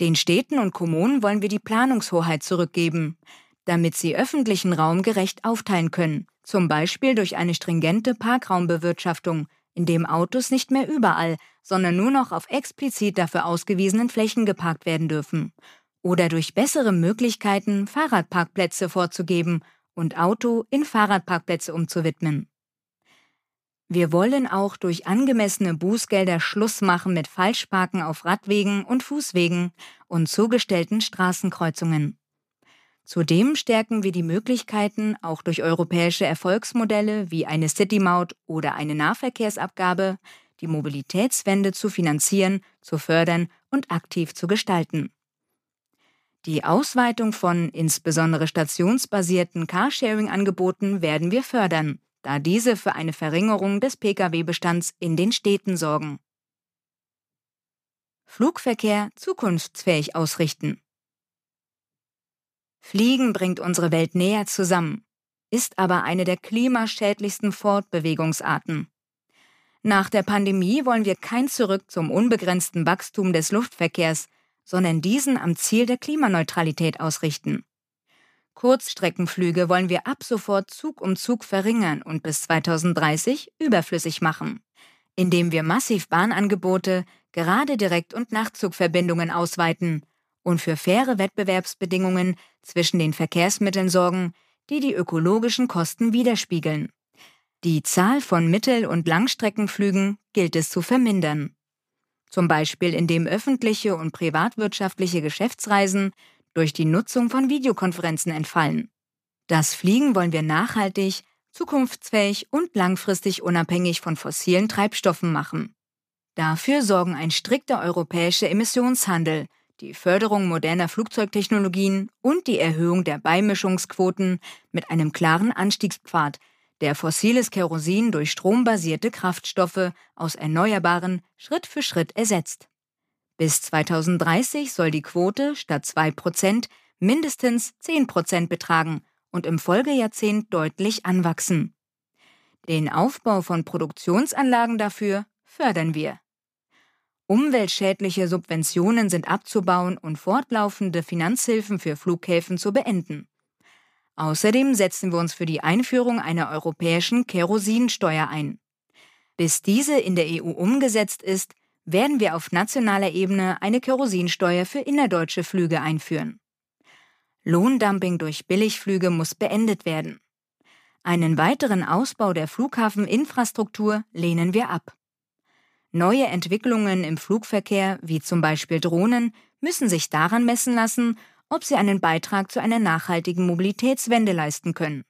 Den Städten und Kommunen wollen wir die Planungshoheit zurückgeben, damit sie öffentlichen Raum gerecht aufteilen können, zum Beispiel durch eine stringente Parkraumbewirtschaftung, in dem Autos nicht mehr überall, sondern nur noch auf explizit dafür ausgewiesenen Flächen geparkt werden dürfen, oder durch bessere Möglichkeiten, Fahrradparkplätze vorzugeben und Auto in Fahrradparkplätze umzuwidmen. Wir wollen auch durch angemessene Bußgelder Schluss machen mit Falschparken auf Radwegen und Fußwegen und zugestellten Straßenkreuzungen. Zudem stärken wir die Möglichkeiten, auch durch europäische Erfolgsmodelle wie eine City-Maut oder eine Nahverkehrsabgabe, die Mobilitätswende zu finanzieren, zu fördern und aktiv zu gestalten. Die Ausweitung von insbesondere stationsbasierten Carsharing-Angeboten werden wir fördern da diese für eine Verringerung des Pkw-Bestands in den Städten sorgen. Flugverkehr zukunftsfähig ausrichten. Fliegen bringt unsere Welt näher zusammen, ist aber eine der klimaschädlichsten Fortbewegungsarten. Nach der Pandemie wollen wir kein Zurück zum unbegrenzten Wachstum des Luftverkehrs, sondern diesen am Ziel der Klimaneutralität ausrichten. Kurzstreckenflüge wollen wir ab sofort Zug um Zug verringern und bis 2030 überflüssig machen, indem wir massiv Bahnangebote, gerade Direkt- und Nachtzugverbindungen ausweiten und für faire Wettbewerbsbedingungen zwischen den Verkehrsmitteln sorgen, die die ökologischen Kosten widerspiegeln. Die Zahl von Mittel- und Langstreckenflügen gilt es zu vermindern. Zum Beispiel indem öffentliche und privatwirtschaftliche Geschäftsreisen durch die Nutzung von Videokonferenzen entfallen. Das Fliegen wollen wir nachhaltig, zukunftsfähig und langfristig unabhängig von fossilen Treibstoffen machen. Dafür sorgen ein strikter europäischer Emissionshandel, die Förderung moderner Flugzeugtechnologien und die Erhöhung der Beimischungsquoten mit einem klaren Anstiegspfad, der fossiles Kerosin durch strombasierte Kraftstoffe aus Erneuerbaren Schritt für Schritt ersetzt. Bis 2030 soll die Quote statt 2% mindestens 10% betragen und im Folgejahrzehnt deutlich anwachsen. Den Aufbau von Produktionsanlagen dafür fördern wir. Umweltschädliche Subventionen sind abzubauen und fortlaufende Finanzhilfen für Flughäfen zu beenden. Außerdem setzen wir uns für die Einführung einer europäischen Kerosinsteuer ein. Bis diese in der EU umgesetzt ist, werden wir auf nationaler Ebene eine Kerosinsteuer für innerdeutsche Flüge einführen. Lohndumping durch Billigflüge muss beendet werden. Einen weiteren Ausbau der Flughafeninfrastruktur lehnen wir ab. Neue Entwicklungen im Flugverkehr, wie zum Beispiel Drohnen, müssen sich daran messen lassen, ob sie einen Beitrag zu einer nachhaltigen Mobilitätswende leisten können.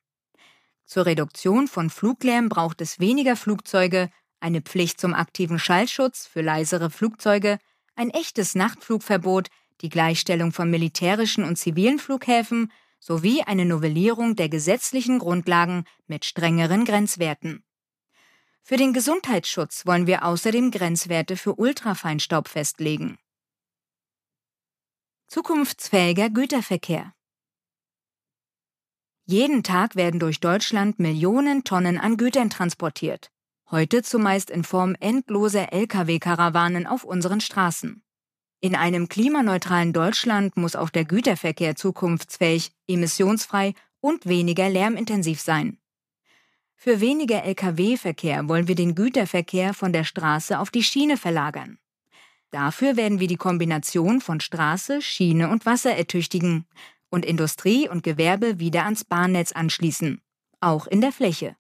Zur Reduktion von Fluglärm braucht es weniger Flugzeuge eine Pflicht zum aktiven Schallschutz für leisere Flugzeuge, ein echtes Nachtflugverbot, die Gleichstellung von militärischen und zivilen Flughäfen sowie eine Novellierung der gesetzlichen Grundlagen mit strengeren Grenzwerten. Für den Gesundheitsschutz wollen wir außerdem Grenzwerte für Ultrafeinstaub festlegen. Zukunftsfähiger Güterverkehr Jeden Tag werden durch Deutschland Millionen Tonnen an Gütern transportiert heute zumeist in Form endloser Lkw-Karawanen auf unseren Straßen. In einem klimaneutralen Deutschland muss auch der Güterverkehr zukunftsfähig, emissionsfrei und weniger lärmintensiv sein. Für weniger Lkw-Verkehr wollen wir den Güterverkehr von der Straße auf die Schiene verlagern. Dafür werden wir die Kombination von Straße, Schiene und Wasser ertüchtigen und Industrie und Gewerbe wieder ans Bahnnetz anschließen, auch in der Fläche.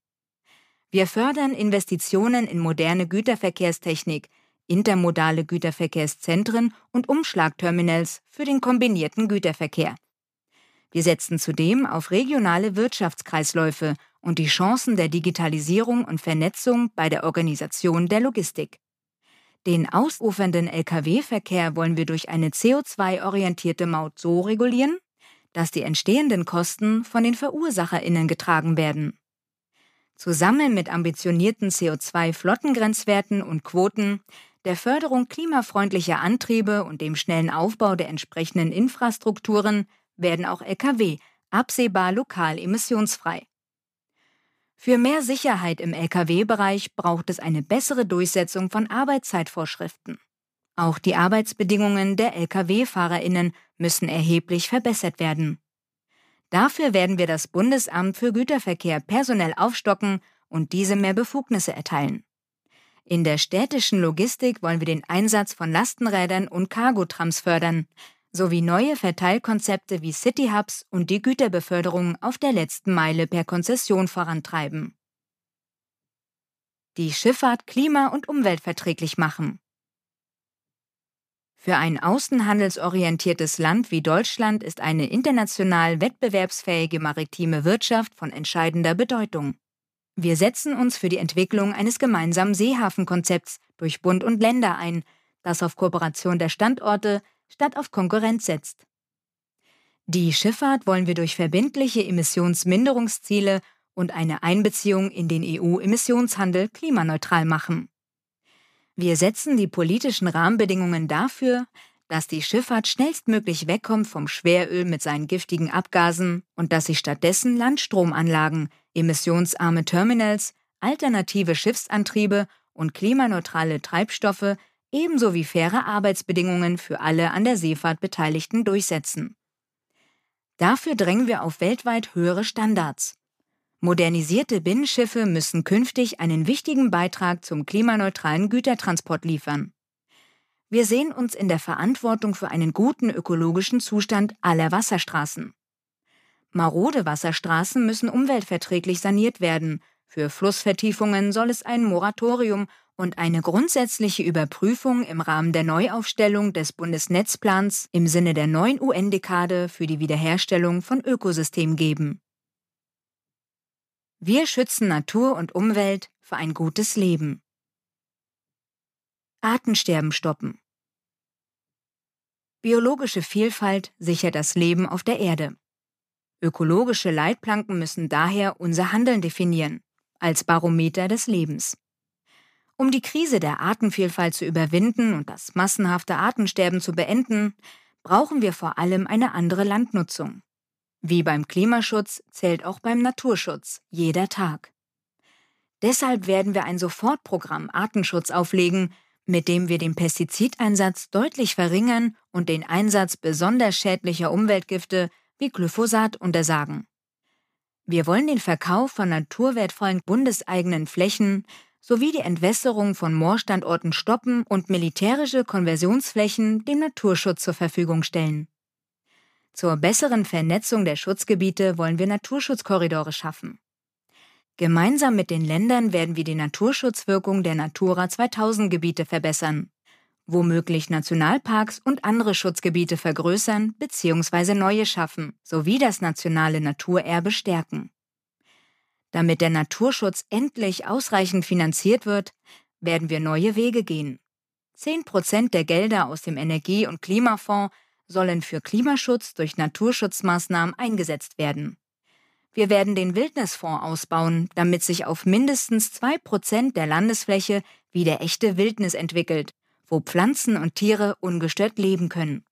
Wir fördern Investitionen in moderne Güterverkehrstechnik, intermodale Güterverkehrszentren und Umschlagterminals für den kombinierten Güterverkehr. Wir setzen zudem auf regionale Wirtschaftskreisläufe und die Chancen der Digitalisierung und Vernetzung bei der Organisation der Logistik. Den ausufernden Lkw-Verkehr wollen wir durch eine CO2-orientierte Maut so regulieren, dass die entstehenden Kosten von den Verursacherinnen getragen werden. Zusammen mit ambitionierten CO2-Flottengrenzwerten und Quoten, der Förderung klimafreundlicher Antriebe und dem schnellen Aufbau der entsprechenden Infrastrukturen werden auch Lkw absehbar lokal emissionsfrei. Für mehr Sicherheit im Lkw-Bereich braucht es eine bessere Durchsetzung von Arbeitszeitvorschriften. Auch die Arbeitsbedingungen der Lkw-Fahrerinnen müssen erheblich verbessert werden. Dafür werden wir das Bundesamt für Güterverkehr personell aufstocken und diese mehr Befugnisse erteilen. In der städtischen Logistik wollen wir den Einsatz von Lastenrädern und Cargotrams fördern, sowie neue Verteilkonzepte wie City Hubs und die Güterbeförderung auf der letzten Meile per Konzession vorantreiben. Die Schifffahrt klima- und umweltverträglich machen. Für ein außenhandelsorientiertes Land wie Deutschland ist eine international wettbewerbsfähige maritime Wirtschaft von entscheidender Bedeutung. Wir setzen uns für die Entwicklung eines gemeinsamen Seehafenkonzepts durch Bund und Länder ein, das auf Kooperation der Standorte statt auf Konkurrenz setzt. Die Schifffahrt wollen wir durch verbindliche Emissionsminderungsziele und eine Einbeziehung in den EU-Emissionshandel klimaneutral machen. Wir setzen die politischen Rahmenbedingungen dafür, dass die Schifffahrt schnellstmöglich wegkommt vom Schweröl mit seinen giftigen Abgasen und dass sich stattdessen Landstromanlagen, emissionsarme Terminals, alternative Schiffsantriebe und klimaneutrale Treibstoffe ebenso wie faire Arbeitsbedingungen für alle an der Seefahrt Beteiligten durchsetzen. Dafür drängen wir auf weltweit höhere Standards. Modernisierte Binnenschiffe müssen künftig einen wichtigen Beitrag zum klimaneutralen Gütertransport liefern. Wir sehen uns in der Verantwortung für einen guten ökologischen Zustand aller Wasserstraßen. Marode Wasserstraßen müssen umweltverträglich saniert werden. Für Flussvertiefungen soll es ein Moratorium und eine grundsätzliche Überprüfung im Rahmen der Neuaufstellung des Bundesnetzplans im Sinne der neuen UN-Dekade für die Wiederherstellung von Ökosystemen geben. Wir schützen Natur und Umwelt für ein gutes Leben. Artensterben stoppen. Biologische Vielfalt sichert das Leben auf der Erde. Ökologische Leitplanken müssen daher unser Handeln definieren, als Barometer des Lebens. Um die Krise der Artenvielfalt zu überwinden und das massenhafte Artensterben zu beenden, brauchen wir vor allem eine andere Landnutzung. Wie beim Klimaschutz zählt auch beim Naturschutz jeder Tag. Deshalb werden wir ein Sofortprogramm Artenschutz auflegen, mit dem wir den Pestizideinsatz deutlich verringern und den Einsatz besonders schädlicher Umweltgifte wie Glyphosat untersagen. Wir wollen den Verkauf von naturwertvollen bundeseigenen Flächen sowie die Entwässerung von Moorstandorten stoppen und militärische Konversionsflächen dem Naturschutz zur Verfügung stellen. Zur besseren Vernetzung der Schutzgebiete wollen wir Naturschutzkorridore schaffen. Gemeinsam mit den Ländern werden wir die Naturschutzwirkung der Natura 2000 Gebiete verbessern, womöglich Nationalparks und andere Schutzgebiete vergrößern bzw. neue schaffen, sowie das nationale Naturerbe stärken. Damit der Naturschutz endlich ausreichend finanziert wird, werden wir neue Wege gehen. Zehn Prozent der Gelder aus dem Energie- und Klimafonds sollen für Klimaschutz durch Naturschutzmaßnahmen eingesetzt werden. Wir werden den Wildnisfonds ausbauen, damit sich auf mindestens zwei Prozent der Landesfläche wieder echte Wildnis entwickelt, wo Pflanzen und Tiere ungestört leben können.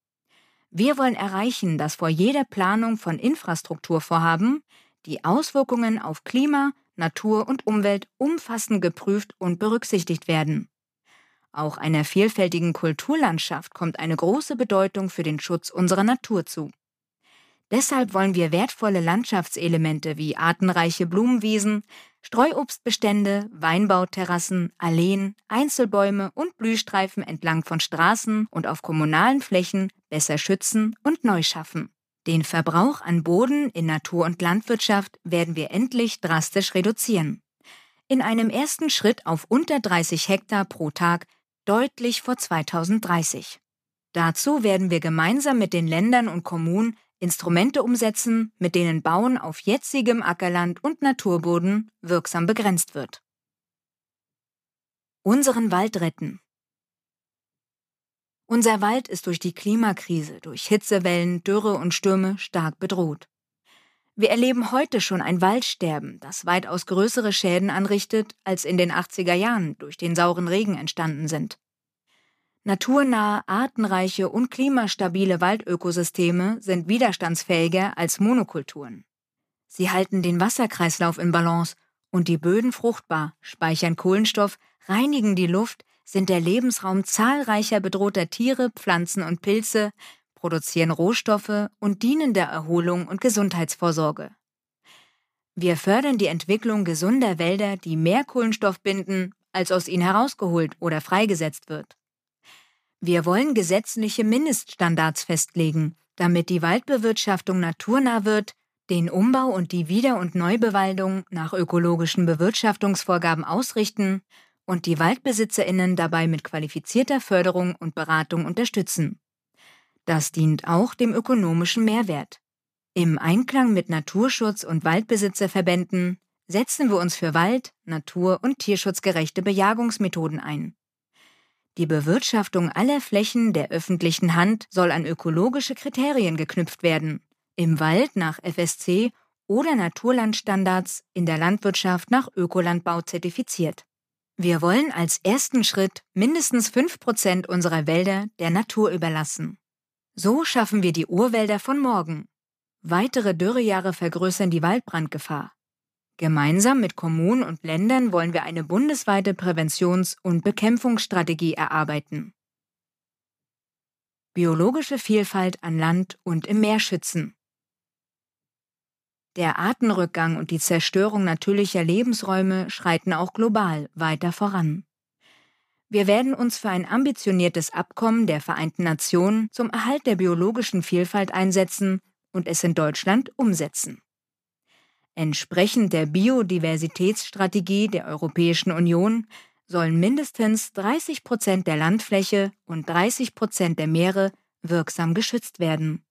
Wir wollen erreichen, dass vor jeder Planung von Infrastrukturvorhaben die Auswirkungen auf Klima, Natur und Umwelt umfassend geprüft und berücksichtigt werden. Auch einer vielfältigen Kulturlandschaft kommt eine große Bedeutung für den Schutz unserer Natur zu. Deshalb wollen wir wertvolle Landschaftselemente wie artenreiche Blumenwiesen, Streuobstbestände, Weinbauterrassen, Alleen, Einzelbäume und Blühstreifen entlang von Straßen und auf kommunalen Flächen besser schützen und neu schaffen. Den Verbrauch an Boden in Natur- und Landwirtschaft werden wir endlich drastisch reduzieren. In einem ersten Schritt auf unter 30 Hektar pro Tag deutlich vor 2030. Dazu werden wir gemeinsam mit den Ländern und Kommunen Instrumente umsetzen, mit denen Bauen auf jetzigem Ackerland und Naturboden wirksam begrenzt wird. Unseren Wald retten. Unser Wald ist durch die Klimakrise, durch Hitzewellen, Dürre und Stürme stark bedroht. Wir erleben heute schon ein Waldsterben, das weitaus größere Schäden anrichtet, als in den 80er Jahren durch den sauren Regen entstanden sind. Naturnahe, artenreiche und klimastabile Waldökosysteme sind widerstandsfähiger als Monokulturen. Sie halten den Wasserkreislauf in Balance und die Böden fruchtbar, speichern Kohlenstoff, reinigen die Luft, sind der Lebensraum zahlreicher bedrohter Tiere, Pflanzen und Pilze, produzieren Rohstoffe und dienen der Erholung und Gesundheitsvorsorge. Wir fördern die Entwicklung gesunder Wälder, die mehr Kohlenstoff binden, als aus ihnen herausgeholt oder freigesetzt wird. Wir wollen gesetzliche Mindeststandards festlegen, damit die Waldbewirtschaftung naturnah wird, den Umbau und die Wieder- und Neubewaldung nach ökologischen Bewirtschaftungsvorgaben ausrichten und die Waldbesitzerinnen dabei mit qualifizierter Förderung und Beratung unterstützen. Das dient auch dem ökonomischen Mehrwert. Im Einklang mit Naturschutz- und Waldbesitzerverbänden setzen wir uns für Wald-, Natur- und tierschutzgerechte Bejagungsmethoden ein. Die Bewirtschaftung aller Flächen der öffentlichen Hand soll an ökologische Kriterien geknüpft werden, im Wald nach FSC oder Naturlandstandards, in der Landwirtschaft nach Ökolandbau zertifiziert. Wir wollen als ersten Schritt mindestens 5% unserer Wälder der Natur überlassen. So schaffen wir die Urwälder von morgen. Weitere Dürrejahre vergrößern die Waldbrandgefahr. Gemeinsam mit Kommunen und Ländern wollen wir eine bundesweite Präventions- und Bekämpfungsstrategie erarbeiten. Biologische Vielfalt an Land und im Meer schützen. Der Artenrückgang und die Zerstörung natürlicher Lebensräume schreiten auch global weiter voran. Wir werden uns für ein ambitioniertes Abkommen der Vereinten Nationen zum Erhalt der biologischen Vielfalt einsetzen und es in Deutschland umsetzen. Entsprechend der Biodiversitätsstrategie der Europäischen Union sollen mindestens 30 Prozent der Landfläche und 30 Prozent der Meere wirksam geschützt werden.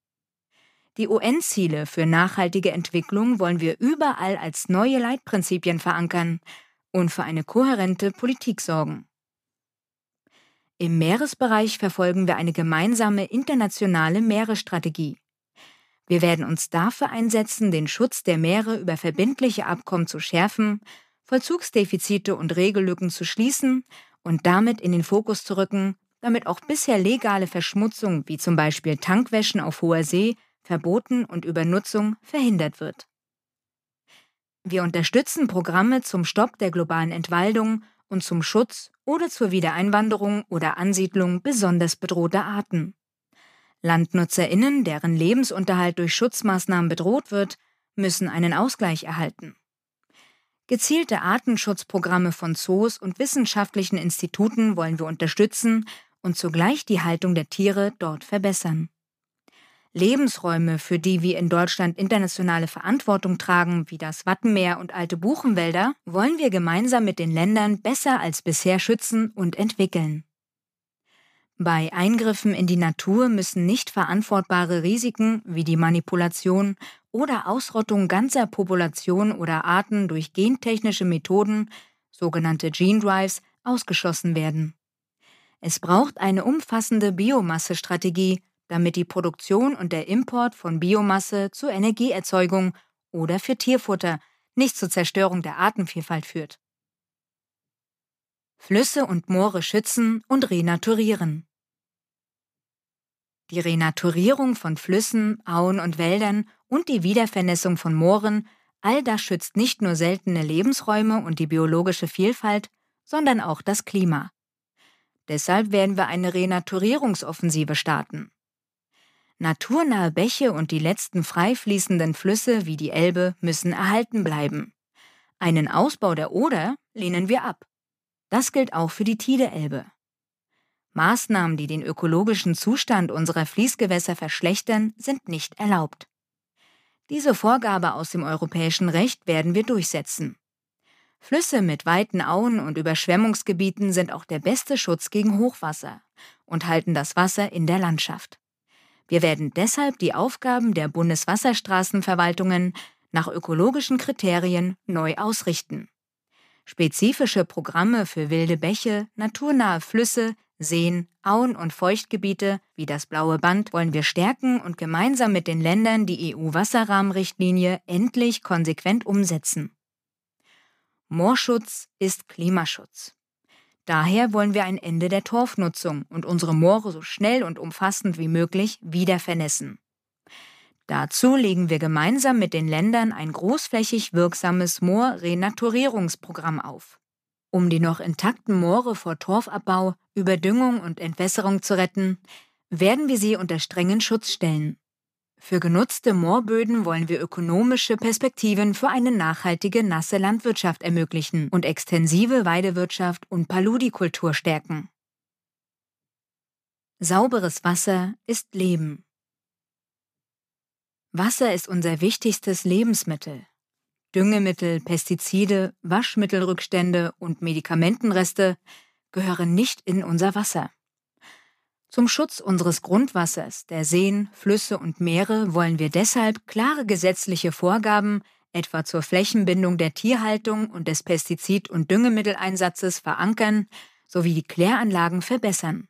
Die UN-Ziele für nachhaltige Entwicklung wollen wir überall als neue Leitprinzipien verankern und für eine kohärente Politik sorgen. Im Meeresbereich verfolgen wir eine gemeinsame internationale Meeresstrategie. Wir werden uns dafür einsetzen, den Schutz der Meere über verbindliche Abkommen zu schärfen, Vollzugsdefizite und Regellücken zu schließen und damit in den Fokus zu rücken, damit auch bisher legale Verschmutzung wie zum Beispiel Tankwäschen auf hoher See verboten und Übernutzung verhindert wird. Wir unterstützen Programme zum Stopp der globalen Entwaldung und zum Schutz oder zur Wiedereinwanderung oder Ansiedlung besonders bedrohter Arten. Landnutzerinnen, deren Lebensunterhalt durch Schutzmaßnahmen bedroht wird, müssen einen Ausgleich erhalten. Gezielte Artenschutzprogramme von Zoos und wissenschaftlichen Instituten wollen wir unterstützen und zugleich die Haltung der Tiere dort verbessern. Lebensräume, für die wir in Deutschland internationale Verantwortung tragen, wie das Wattenmeer und alte Buchenwälder, wollen wir gemeinsam mit den Ländern besser als bisher schützen und entwickeln. Bei Eingriffen in die Natur müssen nicht verantwortbare Risiken wie die Manipulation oder Ausrottung ganzer Populationen oder Arten durch gentechnische Methoden, sogenannte Gene Drives, ausgeschlossen werden. Es braucht eine umfassende Biomassestrategie, damit die Produktion und der Import von Biomasse zur Energieerzeugung oder für Tierfutter nicht zur Zerstörung der Artenvielfalt führt. Flüsse und Moore schützen und renaturieren. Die Renaturierung von Flüssen, Auen und Wäldern und die Wiedervernässung von Mooren, all das schützt nicht nur seltene Lebensräume und die biologische Vielfalt, sondern auch das Klima. Deshalb werden wir eine Renaturierungsoffensive starten. Naturnahe Bäche und die letzten frei fließenden Flüsse wie die Elbe müssen erhalten bleiben. Einen Ausbau der Oder lehnen wir ab. Das gilt auch für die Tide-Elbe. Maßnahmen, die den ökologischen Zustand unserer Fließgewässer verschlechtern, sind nicht erlaubt. Diese Vorgabe aus dem europäischen Recht werden wir durchsetzen. Flüsse mit weiten Auen und Überschwemmungsgebieten sind auch der beste Schutz gegen Hochwasser und halten das Wasser in der Landschaft. Wir werden deshalb die Aufgaben der Bundeswasserstraßenverwaltungen nach ökologischen Kriterien neu ausrichten. Spezifische Programme für wilde Bäche, naturnahe Flüsse, Seen, Auen und Feuchtgebiete wie das Blaue Band wollen wir stärken und gemeinsam mit den Ländern die EU-Wasserrahmenrichtlinie endlich konsequent umsetzen. Moorschutz ist Klimaschutz. Daher wollen wir ein Ende der Torfnutzung und unsere Moore so schnell und umfassend wie möglich wieder vernässen. Dazu legen wir gemeinsam mit den Ländern ein großflächig wirksames Moorrenaturierungsprogramm auf. Um die noch intakten Moore vor Torfabbau, Überdüngung und Entwässerung zu retten, werden wir sie unter strengen Schutz stellen. Für genutzte Moorböden wollen wir ökonomische Perspektiven für eine nachhaltige nasse Landwirtschaft ermöglichen und extensive Weidewirtschaft und Paludikultur stärken. Sauberes Wasser ist Leben. Wasser ist unser wichtigstes Lebensmittel. Düngemittel, Pestizide, Waschmittelrückstände und Medikamentenreste gehören nicht in unser Wasser. Zum Schutz unseres Grundwassers, der Seen, Flüsse und Meere wollen wir deshalb klare gesetzliche Vorgaben, etwa zur Flächenbindung der Tierhaltung und des Pestizid- und Düngemitteleinsatzes verankern sowie die Kläranlagen verbessern.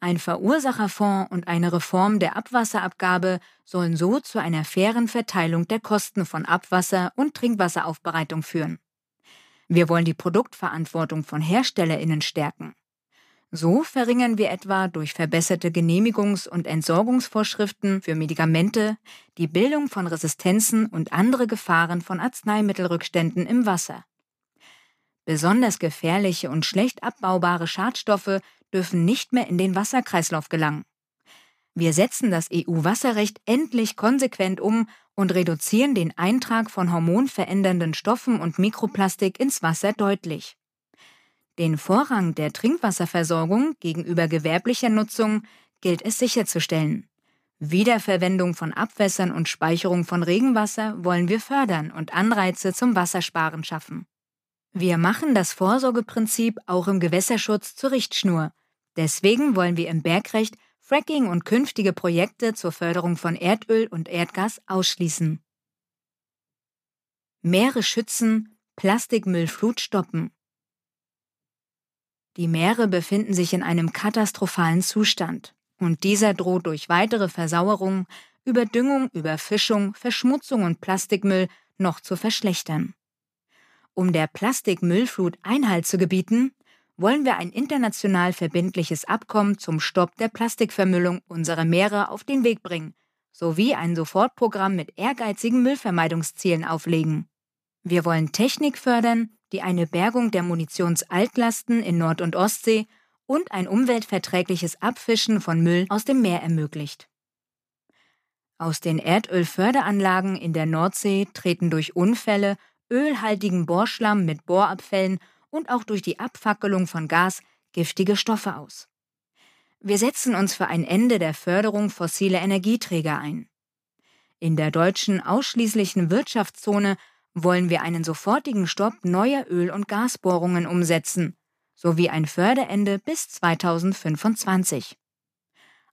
Ein Verursacherfonds und eine Reform der Abwasserabgabe sollen so zu einer fairen Verteilung der Kosten von Abwasser und Trinkwasseraufbereitung führen. Wir wollen die Produktverantwortung von Herstellerinnen stärken. So verringern wir etwa durch verbesserte Genehmigungs- und Entsorgungsvorschriften für Medikamente die Bildung von Resistenzen und andere Gefahren von Arzneimittelrückständen im Wasser. Besonders gefährliche und schlecht abbaubare Schadstoffe dürfen nicht mehr in den Wasserkreislauf gelangen. Wir setzen das EU-Wasserrecht endlich konsequent um und reduzieren den Eintrag von hormonverändernden Stoffen und Mikroplastik ins Wasser deutlich. Den Vorrang der Trinkwasserversorgung gegenüber gewerblicher Nutzung gilt es sicherzustellen. Wiederverwendung von Abwässern und Speicherung von Regenwasser wollen wir fördern und Anreize zum Wassersparen schaffen. Wir machen das Vorsorgeprinzip auch im Gewässerschutz zur Richtschnur. Deswegen wollen wir im Bergrecht Fracking und künftige Projekte zur Förderung von Erdöl und Erdgas ausschließen. Meere schützen, Plastikmüllflut stoppen. Die Meere befinden sich in einem katastrophalen Zustand und dieser droht durch weitere Versauerung, Überdüngung, Überfischung, Verschmutzung und Plastikmüll noch zu verschlechtern. Um der Plastikmüllflut Einhalt zu gebieten, wollen wir ein international verbindliches Abkommen zum Stopp der Plastikvermüllung unserer Meere auf den Weg bringen, sowie ein Sofortprogramm mit ehrgeizigen Müllvermeidungszielen auflegen. Wir wollen Technik fördern, die eine Bergung der Munitionsaltlasten in Nord- und Ostsee und ein umweltverträgliches Abfischen von Müll aus dem Meer ermöglicht. Aus den Erdölförderanlagen in der Nordsee treten durch Unfälle ölhaltigen Bohrschlamm mit Bohrabfällen und auch durch die Abfackelung von Gas giftige Stoffe aus. Wir setzen uns für ein Ende der Förderung fossiler Energieträger ein. In der deutschen ausschließlichen Wirtschaftszone wollen wir einen sofortigen Stopp neuer Öl- und Gasbohrungen umsetzen, sowie ein Förderende bis 2025.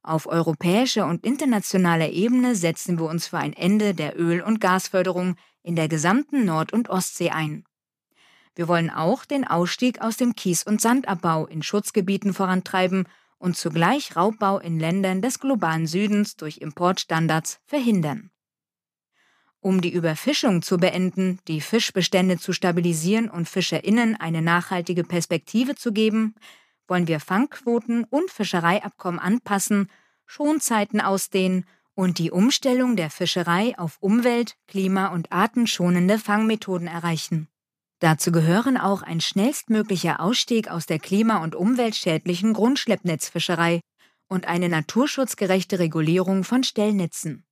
Auf europäischer und internationaler Ebene setzen wir uns für ein Ende der Öl- und Gasförderung in der gesamten Nord- und Ostsee ein. Wir wollen auch den Ausstieg aus dem Kies- und Sandabbau in Schutzgebieten vorantreiben und zugleich Raubbau in Ländern des globalen Südens durch Importstandards verhindern. Um die Überfischung zu beenden, die Fischbestände zu stabilisieren und FischerInnen eine nachhaltige Perspektive zu geben, wollen wir Fangquoten und Fischereiabkommen anpassen, Schonzeiten ausdehnen und die Umstellung der Fischerei auf umwelt-, klima- und artenschonende Fangmethoden erreichen. Dazu gehören auch ein schnellstmöglicher Ausstieg aus der klima- und umweltschädlichen Grundschleppnetzfischerei und eine naturschutzgerechte Regulierung von Stellnetzen.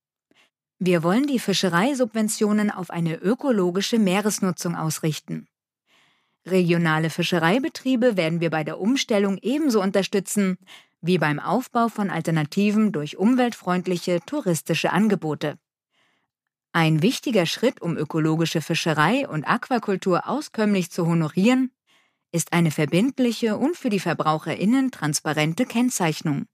Wir wollen die Fischereisubventionen auf eine ökologische Meeresnutzung ausrichten. Regionale Fischereibetriebe werden wir bei der Umstellung ebenso unterstützen wie beim Aufbau von Alternativen durch umweltfreundliche touristische Angebote. Ein wichtiger Schritt, um ökologische Fischerei und Aquakultur auskömmlich zu honorieren, ist eine verbindliche und für die Verbraucherinnen transparente Kennzeichnung.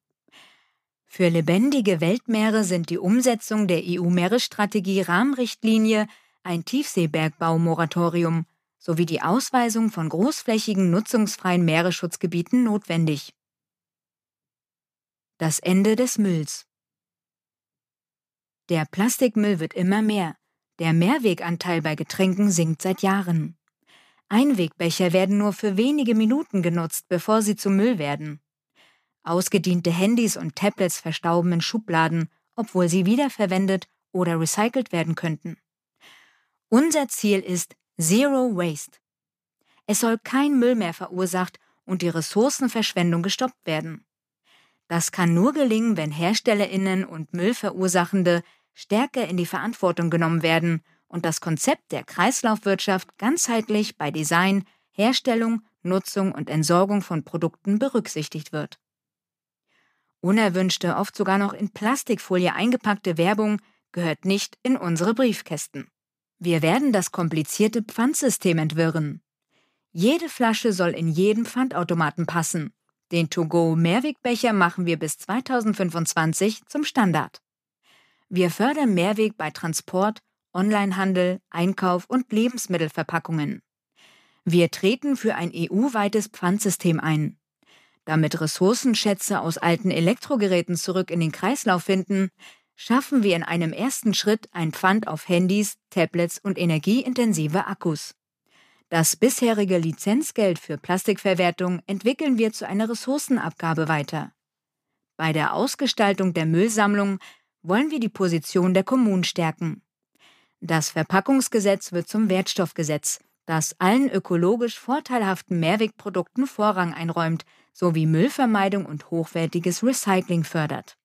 Für lebendige Weltmeere sind die Umsetzung der EU-Meeresstrategie Rahmenrichtlinie, ein Tiefseebergbaumoratorium sowie die Ausweisung von großflächigen nutzungsfreien Meeresschutzgebieten notwendig. Das Ende des Mülls Der Plastikmüll wird immer mehr. Der Mehrweganteil bei Getränken sinkt seit Jahren. Einwegbecher werden nur für wenige Minuten genutzt, bevor sie zu Müll werden. Ausgediente Handys und Tablets verstauben in Schubladen, obwohl sie wiederverwendet oder recycelt werden könnten. Unser Ziel ist Zero Waste. Es soll kein Müll mehr verursacht und die Ressourcenverschwendung gestoppt werden. Das kann nur gelingen, wenn Herstellerinnen und Müllverursachende stärker in die Verantwortung genommen werden und das Konzept der Kreislaufwirtschaft ganzheitlich bei Design, Herstellung, Nutzung und Entsorgung von Produkten berücksichtigt wird. Unerwünschte, oft sogar noch in Plastikfolie eingepackte Werbung gehört nicht in unsere Briefkästen. Wir werden das komplizierte Pfandsystem entwirren. Jede Flasche soll in jeden Pfandautomaten passen. Den To-Go-Mehrwegbecher machen wir bis 2025 zum Standard. Wir fördern Mehrweg bei Transport, Onlinehandel, Einkauf und Lebensmittelverpackungen. Wir treten für ein EU-weites Pfandsystem ein. Damit Ressourcenschätze aus alten Elektrogeräten zurück in den Kreislauf finden, schaffen wir in einem ersten Schritt ein Pfand auf Handys, Tablets und energieintensive Akkus. Das bisherige Lizenzgeld für Plastikverwertung entwickeln wir zu einer Ressourcenabgabe weiter. Bei der Ausgestaltung der Müllsammlung wollen wir die Position der Kommunen stärken. Das Verpackungsgesetz wird zum Wertstoffgesetz, das allen ökologisch vorteilhaften Mehrwegprodukten Vorrang einräumt, sowie Müllvermeidung und hochwertiges Recycling fördert.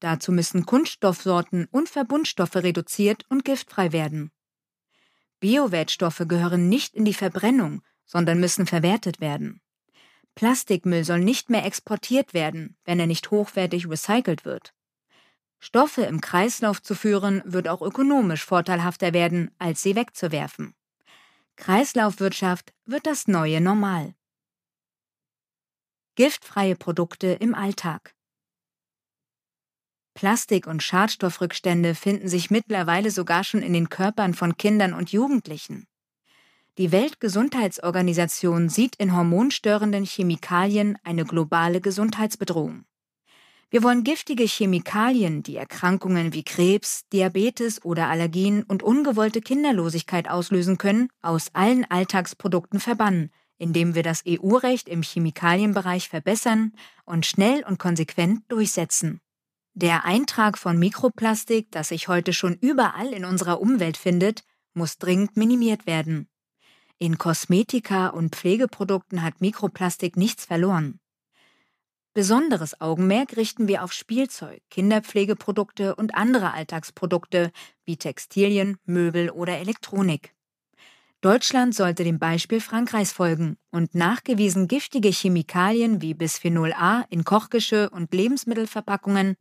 Dazu müssen Kunststoffsorten und Verbundstoffe reduziert und giftfrei werden. Biowertstoffe gehören nicht in die Verbrennung, sondern müssen verwertet werden. Plastikmüll soll nicht mehr exportiert werden, wenn er nicht hochwertig recycelt wird. Stoffe im Kreislauf zu führen, wird auch ökonomisch vorteilhafter werden, als sie wegzuwerfen. Kreislaufwirtschaft wird das neue Normal. Giftfreie Produkte im Alltag. Plastik- und Schadstoffrückstände finden sich mittlerweile sogar schon in den Körpern von Kindern und Jugendlichen. Die Weltgesundheitsorganisation sieht in hormonstörenden Chemikalien eine globale Gesundheitsbedrohung. Wir wollen giftige Chemikalien, die Erkrankungen wie Krebs, Diabetes oder Allergien und ungewollte Kinderlosigkeit auslösen können, aus allen Alltagsprodukten verbannen, indem wir das EU-Recht im Chemikalienbereich verbessern und schnell und konsequent durchsetzen. Der Eintrag von Mikroplastik, das sich heute schon überall in unserer Umwelt findet, muss dringend minimiert werden. In Kosmetika und Pflegeprodukten hat Mikroplastik nichts verloren. Besonderes Augenmerk richten wir auf Spielzeug, Kinderpflegeprodukte und andere Alltagsprodukte wie Textilien, Möbel oder Elektronik. Deutschland sollte dem Beispiel Frankreichs folgen und nachgewiesen giftige Chemikalien wie Bisphenol A in Kochgeschirr und Lebensmittelverpackungen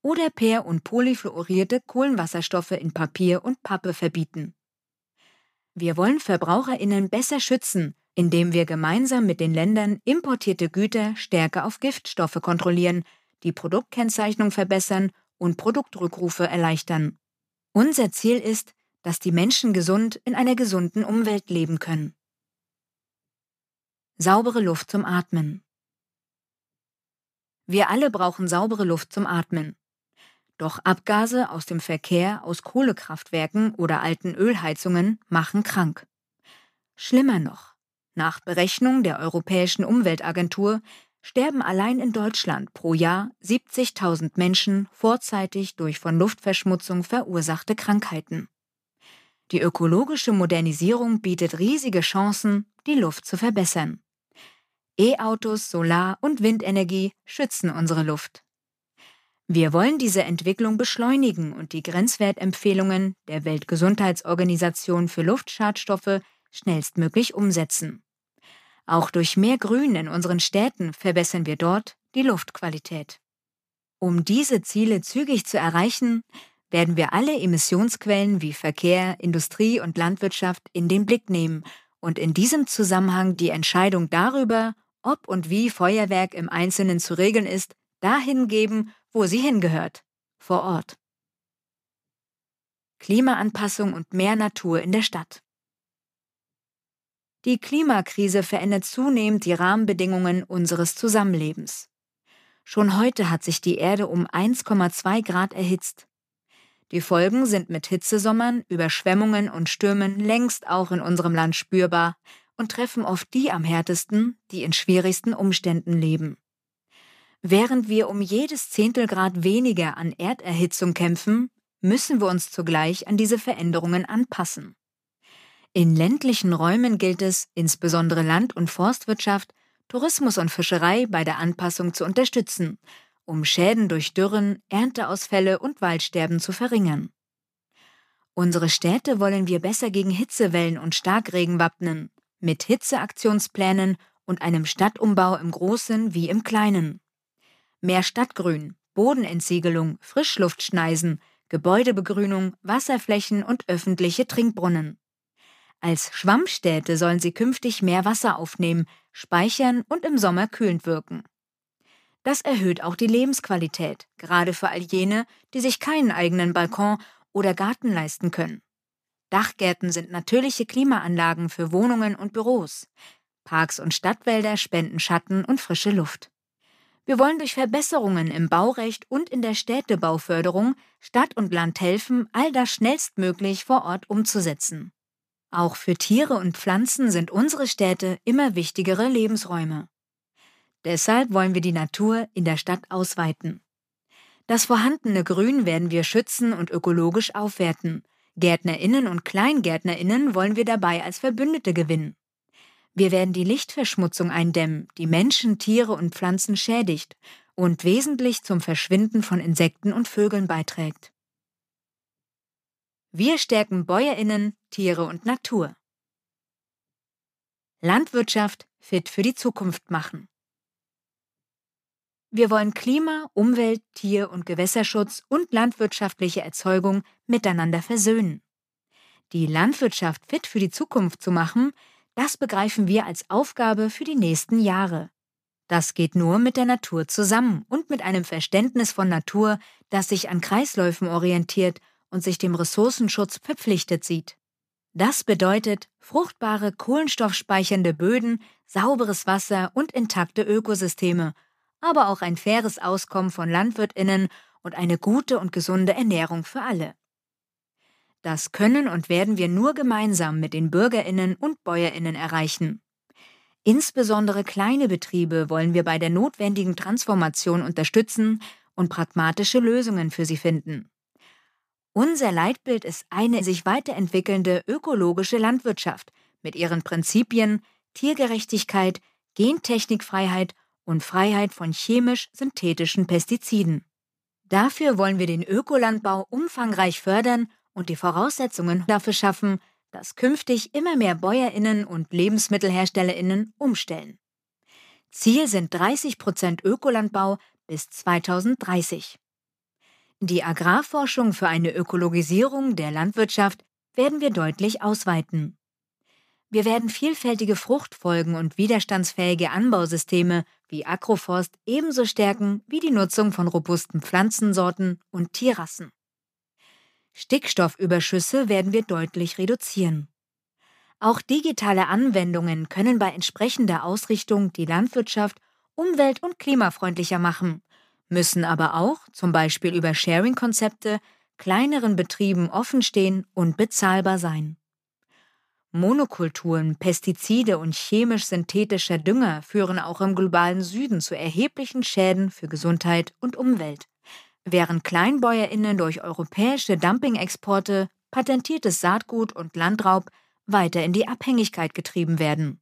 oder per- und polyfluorierte Kohlenwasserstoffe in Papier und Pappe verbieten. Wir wollen Verbraucherinnen besser schützen indem wir gemeinsam mit den Ländern importierte Güter stärker auf Giftstoffe kontrollieren, die Produktkennzeichnung verbessern und Produktrückrufe erleichtern. Unser Ziel ist, dass die Menschen gesund in einer gesunden Umwelt leben können. Saubere Luft zum Atmen. Wir alle brauchen saubere Luft zum Atmen. Doch Abgase aus dem Verkehr, aus Kohlekraftwerken oder alten Ölheizungen machen krank. Schlimmer noch, nach Berechnung der Europäischen Umweltagentur sterben allein in Deutschland pro Jahr 70.000 Menschen vorzeitig durch von Luftverschmutzung verursachte Krankheiten. Die ökologische Modernisierung bietet riesige Chancen, die Luft zu verbessern. E-Autos, Solar- und Windenergie schützen unsere Luft. Wir wollen diese Entwicklung beschleunigen und die Grenzwertempfehlungen der Weltgesundheitsorganisation für Luftschadstoffe schnellstmöglich umsetzen. Auch durch mehr Grün in unseren Städten verbessern wir dort die Luftqualität. Um diese Ziele zügig zu erreichen, werden wir alle Emissionsquellen wie Verkehr, Industrie und Landwirtschaft in den Blick nehmen und in diesem Zusammenhang die Entscheidung darüber, ob und wie Feuerwerk im Einzelnen zu regeln ist, dahin geben, wo sie hingehört, vor Ort. Klimaanpassung und mehr Natur in der Stadt. Die Klimakrise verändert zunehmend die Rahmenbedingungen unseres Zusammenlebens. Schon heute hat sich die Erde um 1,2 Grad erhitzt. Die Folgen sind mit Hitzesommern, Überschwemmungen und Stürmen längst auch in unserem Land spürbar und treffen oft die am härtesten, die in schwierigsten Umständen leben. Während wir um jedes Zehntelgrad weniger an Erderhitzung kämpfen, müssen wir uns zugleich an diese Veränderungen anpassen. In ländlichen Räumen gilt es, insbesondere Land- und Forstwirtschaft, Tourismus und Fischerei bei der Anpassung zu unterstützen, um Schäden durch Dürren, Ernteausfälle und Waldsterben zu verringern. Unsere Städte wollen wir besser gegen Hitzewellen und Starkregen wappnen, mit Hitzeaktionsplänen und einem Stadtumbau im Großen wie im Kleinen. Mehr Stadtgrün, Bodenentsiegelung, Frischluftschneisen, Gebäudebegrünung, Wasserflächen und öffentliche Trinkbrunnen. Als Schwammstädte sollen sie künftig mehr Wasser aufnehmen, speichern und im Sommer kühlend wirken. Das erhöht auch die Lebensqualität, gerade für all jene, die sich keinen eigenen Balkon oder Garten leisten können. Dachgärten sind natürliche Klimaanlagen für Wohnungen und Büros. Parks und Stadtwälder spenden Schatten und frische Luft. Wir wollen durch Verbesserungen im Baurecht und in der Städtebauförderung Stadt und Land helfen, all das schnellstmöglich vor Ort umzusetzen. Auch für Tiere und Pflanzen sind unsere Städte immer wichtigere Lebensräume. Deshalb wollen wir die Natur in der Stadt ausweiten. Das vorhandene Grün werden wir schützen und ökologisch aufwerten. Gärtnerinnen und Kleingärtnerinnen wollen wir dabei als Verbündete gewinnen. Wir werden die Lichtverschmutzung eindämmen, die Menschen, Tiere und Pflanzen schädigt und wesentlich zum Verschwinden von Insekten und Vögeln beiträgt. Wir stärken Bäuerinnen, Tiere und Natur. Landwirtschaft fit für die Zukunft machen. Wir wollen Klima, Umwelt, Tier- und Gewässerschutz und landwirtschaftliche Erzeugung miteinander versöhnen. Die Landwirtschaft fit für die Zukunft zu machen, das begreifen wir als Aufgabe für die nächsten Jahre. Das geht nur mit der Natur zusammen und mit einem Verständnis von Natur, das sich an Kreisläufen orientiert und sich dem Ressourcenschutz verpflichtet sieht. Das bedeutet fruchtbare, kohlenstoffspeichernde Böden, sauberes Wasser und intakte Ökosysteme, aber auch ein faires Auskommen von Landwirtinnen und eine gute und gesunde Ernährung für alle. Das können und werden wir nur gemeinsam mit den Bürgerinnen und Bäuerinnen erreichen. Insbesondere kleine Betriebe wollen wir bei der notwendigen Transformation unterstützen und pragmatische Lösungen für sie finden. Unser Leitbild ist eine sich weiterentwickelnde ökologische Landwirtschaft mit ihren Prinzipien Tiergerechtigkeit, Gentechnikfreiheit und Freiheit von chemisch-synthetischen Pestiziden. Dafür wollen wir den Ökolandbau umfangreich fördern und die Voraussetzungen dafür schaffen, dass künftig immer mehr Bäuerinnen und Lebensmittelherstellerinnen umstellen. Ziel sind 30 Prozent Ökolandbau bis 2030. Die Agrarforschung für eine Ökologisierung der Landwirtschaft werden wir deutlich ausweiten. Wir werden vielfältige Fruchtfolgen und widerstandsfähige Anbausysteme wie Agroforst ebenso stärken wie die Nutzung von robusten Pflanzensorten und Tierrassen. Stickstoffüberschüsse werden wir deutlich reduzieren. Auch digitale Anwendungen können bei entsprechender Ausrichtung die Landwirtschaft umwelt- und klimafreundlicher machen, müssen aber auch, zum Beispiel über Sharing-Konzepte, kleineren Betrieben offenstehen und bezahlbar sein. Monokulturen, Pestizide und chemisch-synthetischer Dünger führen auch im globalen Süden zu erheblichen Schäden für Gesundheit und Umwelt während Kleinbäuerinnen durch europäische Dumpingexporte, patentiertes Saatgut und Landraub weiter in die Abhängigkeit getrieben werden.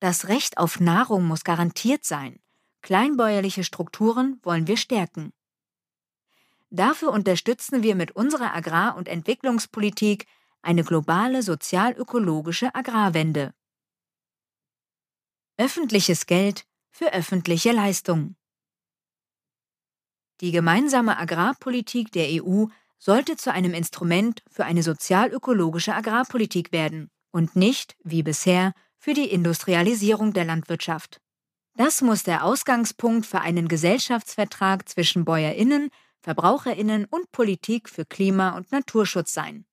Das Recht auf Nahrung muss garantiert sein. Kleinbäuerliche Strukturen wollen wir stärken. Dafür unterstützen wir mit unserer Agrar- und Entwicklungspolitik eine globale sozial-ökologische Agrarwende. Öffentliches Geld für öffentliche Leistungen. Die gemeinsame Agrarpolitik der EU sollte zu einem Instrument für eine sozial-ökologische Agrarpolitik werden und nicht, wie bisher, für die Industrialisierung der Landwirtschaft. Das muss der Ausgangspunkt für einen Gesellschaftsvertrag zwischen Bäuerinnen, Verbraucherinnen und Politik für Klima- und Naturschutz sein.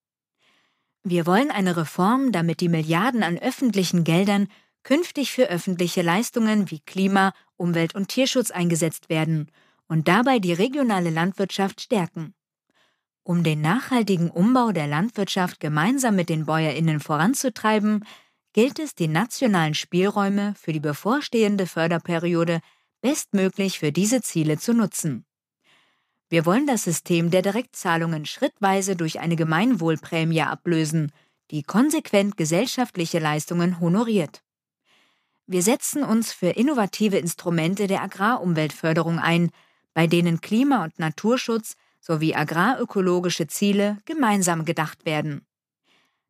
Wir wollen eine Reform, damit die Milliarden an öffentlichen Geldern künftig für öffentliche Leistungen wie Klima, Umwelt und Tierschutz eingesetzt werden und dabei die regionale Landwirtschaft stärken. Um den nachhaltigen Umbau der Landwirtschaft gemeinsam mit den Bäuerinnen voranzutreiben, gilt es, die nationalen Spielräume für die bevorstehende Förderperiode bestmöglich für diese Ziele zu nutzen. Wir wollen das System der Direktzahlungen schrittweise durch eine Gemeinwohlprämie ablösen, die konsequent gesellschaftliche Leistungen honoriert. Wir setzen uns für innovative Instrumente der Agrarumweltförderung ein, bei denen Klima- und Naturschutz sowie agrarökologische Ziele gemeinsam gedacht werden.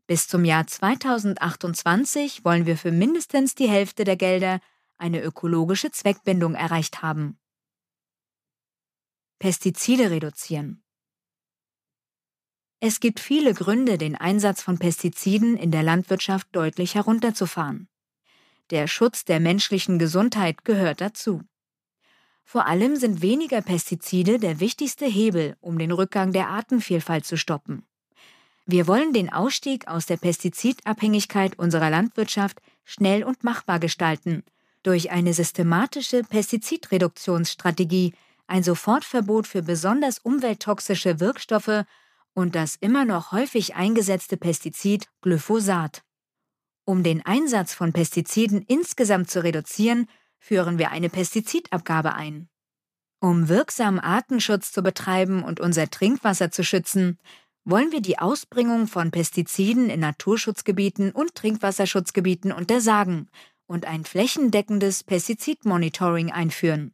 Bis zum Jahr 2028 wollen wir für mindestens die Hälfte der Gelder eine ökologische Zweckbindung erreicht haben. Pestizide reduzieren. Es gibt viele Gründe, den Einsatz von Pestiziden in der Landwirtschaft deutlich herunterzufahren. Der Schutz der menschlichen Gesundheit gehört dazu. Vor allem sind weniger Pestizide der wichtigste Hebel, um den Rückgang der Artenvielfalt zu stoppen. Wir wollen den Ausstieg aus der Pestizidabhängigkeit unserer Landwirtschaft schnell und machbar gestalten, durch eine systematische Pestizidreduktionsstrategie, ein Sofortverbot für besonders umwelttoxische Wirkstoffe und das immer noch häufig eingesetzte Pestizid Glyphosat. Um den Einsatz von Pestiziden insgesamt zu reduzieren, führen wir eine Pestizidabgabe ein. Um wirksamen Artenschutz zu betreiben und unser Trinkwasser zu schützen, wollen wir die Ausbringung von Pestiziden in Naturschutzgebieten und Trinkwasserschutzgebieten untersagen und ein flächendeckendes Pestizidmonitoring einführen.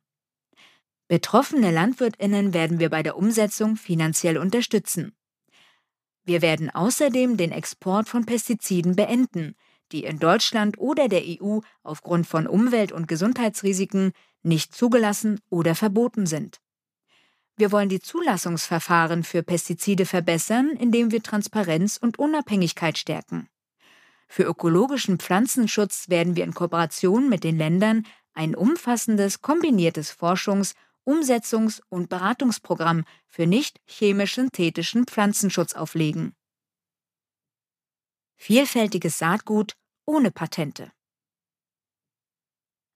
Betroffene Landwirtinnen werden wir bei der Umsetzung finanziell unterstützen. Wir werden außerdem den Export von Pestiziden beenden, die in Deutschland oder der EU aufgrund von Umwelt- und Gesundheitsrisiken nicht zugelassen oder verboten sind. Wir wollen die Zulassungsverfahren für Pestizide verbessern, indem wir Transparenz und Unabhängigkeit stärken. Für ökologischen Pflanzenschutz werden wir in Kooperation mit den Ländern ein umfassendes, kombiniertes Forschungs-, Umsetzungs- und Beratungsprogramm für nicht chemisch-synthetischen Pflanzenschutz auflegen. Vielfältiges Saatgut ohne Patente.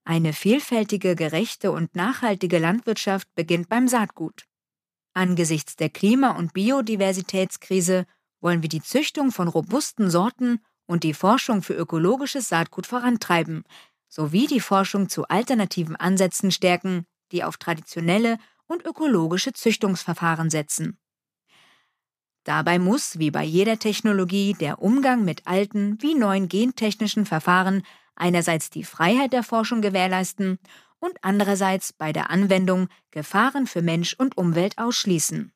Eine vielfältige, gerechte und nachhaltige Landwirtschaft beginnt beim Saatgut. Angesichts der Klima- und Biodiversitätskrise wollen wir die Züchtung von robusten Sorten und die Forschung für ökologisches Saatgut vorantreiben, sowie die Forschung zu alternativen Ansätzen stärken, die auf traditionelle und ökologische Züchtungsverfahren setzen. Dabei muss, wie bei jeder Technologie, der Umgang mit alten wie neuen gentechnischen Verfahren einerseits die Freiheit der Forschung gewährleisten und andererseits bei der Anwendung Gefahren für Mensch und Umwelt ausschließen.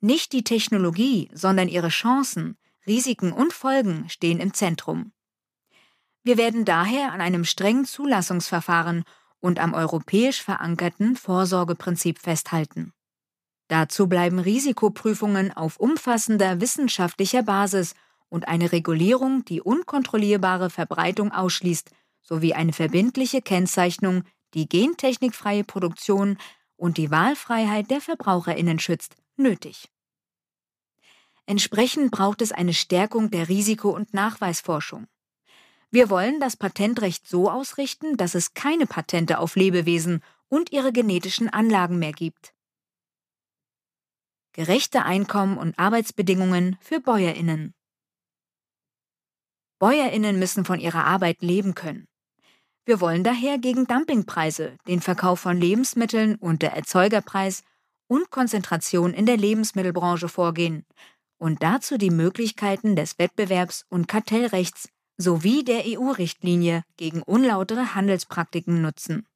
Nicht die Technologie, sondern ihre Chancen, Risiken und Folgen stehen im Zentrum. Wir werden daher an einem strengen Zulassungsverfahren und am europäisch verankerten Vorsorgeprinzip festhalten. Dazu bleiben Risikoprüfungen auf umfassender wissenschaftlicher Basis und eine Regulierung, die unkontrollierbare Verbreitung ausschließt, sowie eine verbindliche Kennzeichnung die gentechnikfreie Produktion und die Wahlfreiheit der Verbraucherinnen schützt, nötig. Entsprechend braucht es eine Stärkung der Risiko- und Nachweisforschung. Wir wollen das Patentrecht so ausrichten, dass es keine Patente auf Lebewesen und ihre genetischen Anlagen mehr gibt. Gerechte Einkommen und Arbeitsbedingungen für Bäuerinnen. Bäuerinnen müssen von ihrer Arbeit leben können. Wir wollen daher gegen Dumpingpreise, den Verkauf von Lebensmitteln unter Erzeugerpreis und Konzentration in der Lebensmittelbranche vorgehen und dazu die Möglichkeiten des Wettbewerbs- und Kartellrechts sowie der EU-Richtlinie gegen unlautere Handelspraktiken nutzen.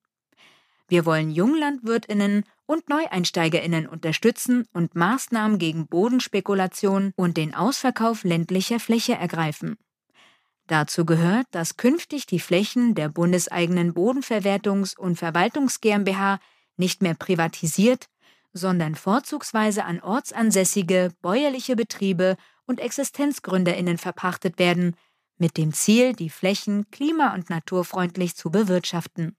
Wir wollen Junglandwirtinnen und Neueinsteigerinnen unterstützen und Maßnahmen gegen Bodenspekulation und den Ausverkauf ländlicher Fläche ergreifen. Dazu gehört, dass künftig die Flächen der bundeseigenen Bodenverwertungs- und Verwaltungs GmbH nicht mehr privatisiert, sondern vorzugsweise an ortsansässige bäuerliche Betriebe und Existenzgründerinnen verpachtet werden, mit dem Ziel, die Flächen klima- und naturfreundlich zu bewirtschaften.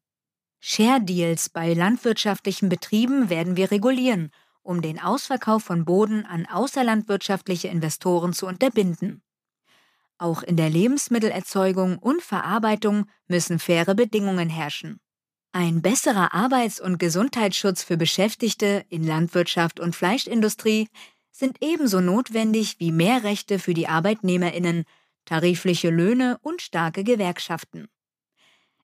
Share Deals bei landwirtschaftlichen Betrieben werden wir regulieren, um den Ausverkauf von Boden an außerlandwirtschaftliche Investoren zu unterbinden. Auch in der Lebensmittelerzeugung und Verarbeitung müssen faire Bedingungen herrschen. Ein besserer Arbeits- und Gesundheitsschutz für Beschäftigte in Landwirtschaft und Fleischindustrie sind ebenso notwendig wie mehr Rechte für die Arbeitnehmerinnen, tarifliche Löhne und starke Gewerkschaften.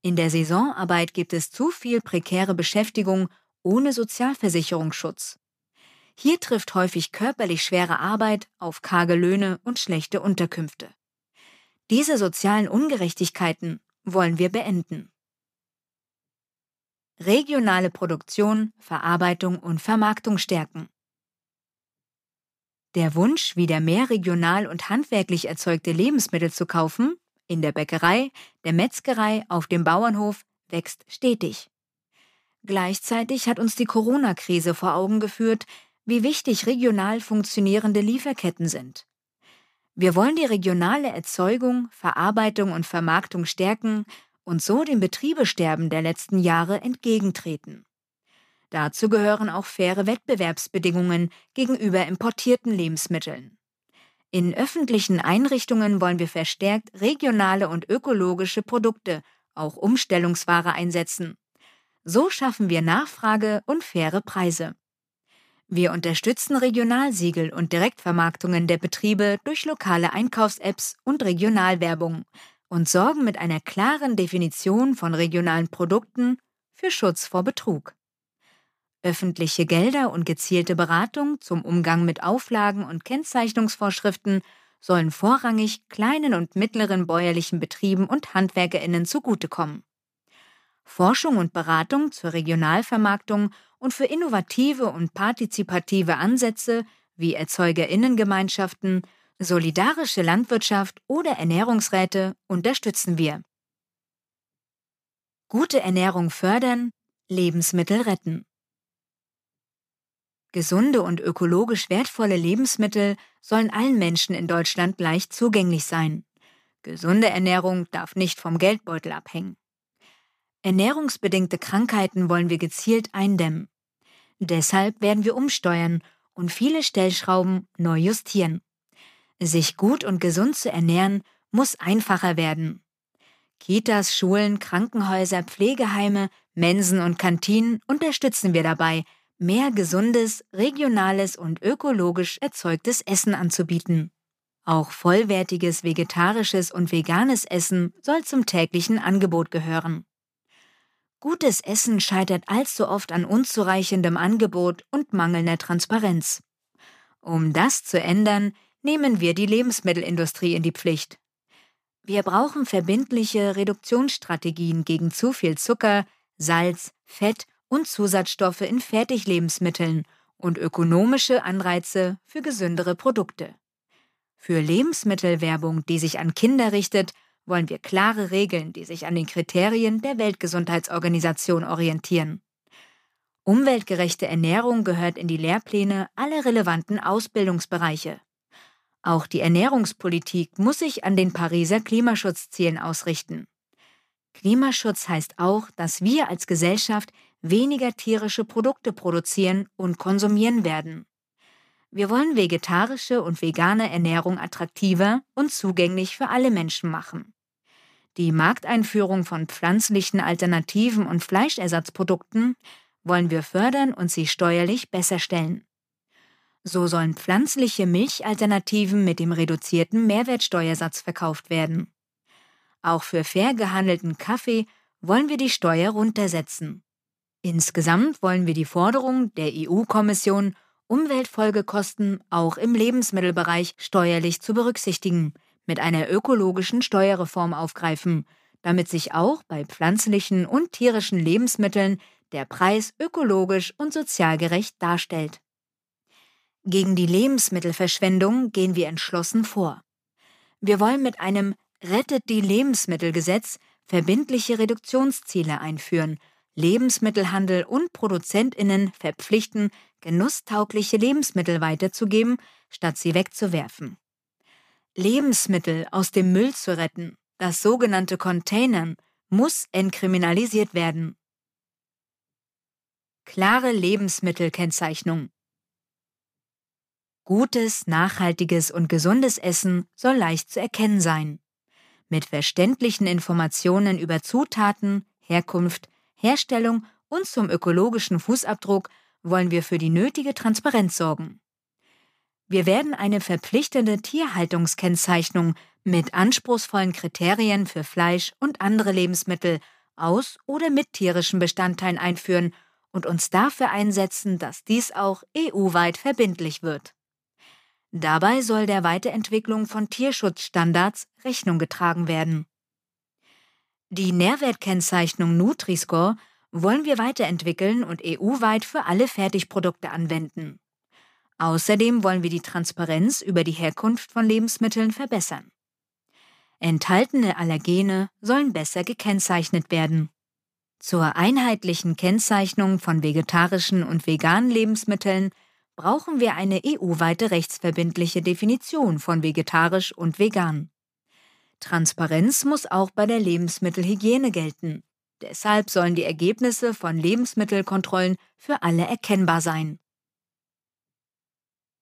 In der Saisonarbeit gibt es zu viel prekäre Beschäftigung ohne Sozialversicherungsschutz. Hier trifft häufig körperlich schwere Arbeit auf karge Löhne und schlechte Unterkünfte. Diese sozialen Ungerechtigkeiten wollen wir beenden. Regionale Produktion, Verarbeitung und Vermarktung stärken. Der Wunsch, wieder mehr regional und handwerklich erzeugte Lebensmittel zu kaufen, in der Bäckerei, der Metzgerei, auf dem Bauernhof, wächst stetig. Gleichzeitig hat uns die Corona-Krise vor Augen geführt, wie wichtig regional funktionierende Lieferketten sind. Wir wollen die regionale Erzeugung, Verarbeitung und Vermarktung stärken und so dem Betriebesterben der letzten Jahre entgegentreten. Dazu gehören auch faire Wettbewerbsbedingungen gegenüber importierten Lebensmitteln. In öffentlichen Einrichtungen wollen wir verstärkt regionale und ökologische Produkte, auch Umstellungsware einsetzen. So schaffen wir Nachfrage und faire Preise. Wir unterstützen Regionalsiegel und Direktvermarktungen der Betriebe durch lokale Einkaufs-Apps und Regionalwerbung und sorgen mit einer klaren Definition von regionalen Produkten für Schutz vor Betrug. Öffentliche Gelder und gezielte Beratung zum Umgang mit Auflagen und Kennzeichnungsvorschriften sollen vorrangig kleinen und mittleren bäuerlichen Betrieben und Handwerkerinnen zugutekommen. Forschung und Beratung zur Regionalvermarktung und für innovative und partizipative Ansätze wie Erzeugerinnengemeinschaften, solidarische Landwirtschaft oder Ernährungsräte unterstützen wir. Gute Ernährung fördern, Lebensmittel retten. Gesunde und ökologisch wertvolle Lebensmittel sollen allen Menschen in Deutschland leicht zugänglich sein. Gesunde Ernährung darf nicht vom Geldbeutel abhängen. Ernährungsbedingte Krankheiten wollen wir gezielt eindämmen. Deshalb werden wir umsteuern und viele Stellschrauben neu justieren. Sich gut und gesund zu ernähren muss einfacher werden. Kitas, Schulen, Krankenhäuser, Pflegeheime, Mensen und Kantinen unterstützen wir dabei, mehr gesundes, regionales und ökologisch erzeugtes Essen anzubieten. Auch vollwertiges vegetarisches und veganes Essen soll zum täglichen Angebot gehören. Gutes Essen scheitert allzu oft an unzureichendem Angebot und mangelnder Transparenz. Um das zu ändern, nehmen wir die Lebensmittelindustrie in die Pflicht. Wir brauchen verbindliche Reduktionsstrategien gegen zu viel Zucker, Salz, Fett und Zusatzstoffe in Fertiglebensmitteln und ökonomische Anreize für gesündere Produkte. Für Lebensmittelwerbung, die sich an Kinder richtet, wollen wir klare Regeln, die sich an den Kriterien der Weltgesundheitsorganisation orientieren. Umweltgerechte Ernährung gehört in die Lehrpläne aller relevanten Ausbildungsbereiche. Auch die Ernährungspolitik muss sich an den Pariser Klimaschutzzielen ausrichten. Klimaschutz heißt auch, dass wir als Gesellschaft weniger tierische Produkte produzieren und konsumieren werden. Wir wollen vegetarische und vegane Ernährung attraktiver und zugänglich für alle Menschen machen. Die Markteinführung von pflanzlichen Alternativen und Fleischersatzprodukten wollen wir fördern und sie steuerlich besser stellen. So sollen pflanzliche Milchalternativen mit dem reduzierten Mehrwertsteuersatz verkauft werden. Auch für fair gehandelten Kaffee wollen wir die Steuer runtersetzen. Insgesamt wollen wir die Forderung der EU-Kommission, Umweltfolgekosten auch im Lebensmittelbereich steuerlich zu berücksichtigen, mit einer ökologischen Steuerreform aufgreifen, damit sich auch bei pflanzlichen und tierischen Lebensmitteln der Preis ökologisch und sozial gerecht darstellt. Gegen die Lebensmittelverschwendung gehen wir entschlossen vor. Wir wollen mit einem Rettet die Lebensmittelgesetz verbindliche Reduktionsziele einführen, Lebensmittelhandel und Produzentinnen verpflichten, genusstaugliche Lebensmittel weiterzugeben, statt sie wegzuwerfen. Lebensmittel aus dem Müll zu retten, das sogenannte Containern, muss entkriminalisiert werden. Klare Lebensmittelkennzeichnung. Gutes, nachhaltiges und gesundes Essen soll leicht zu erkennen sein. Mit verständlichen Informationen über Zutaten, Herkunft, Herstellung und zum ökologischen Fußabdruck wollen wir für die nötige Transparenz sorgen. Wir werden eine verpflichtende Tierhaltungskennzeichnung mit anspruchsvollen Kriterien für Fleisch und andere Lebensmittel aus oder mit tierischen Bestandteilen einführen und uns dafür einsetzen, dass dies auch EU-weit verbindlich wird. Dabei soll der Weiterentwicklung von Tierschutzstandards Rechnung getragen werden. Die Nährwertkennzeichnung Nutri-Score wollen wir weiterentwickeln und EU-weit für alle Fertigprodukte anwenden. Außerdem wollen wir die Transparenz über die Herkunft von Lebensmitteln verbessern. Enthaltene Allergene sollen besser gekennzeichnet werden. Zur einheitlichen Kennzeichnung von vegetarischen und veganen Lebensmitteln brauchen wir eine EU-weite rechtsverbindliche Definition von vegetarisch und vegan. Transparenz muss auch bei der Lebensmittelhygiene gelten. Deshalb sollen die Ergebnisse von Lebensmittelkontrollen für alle erkennbar sein.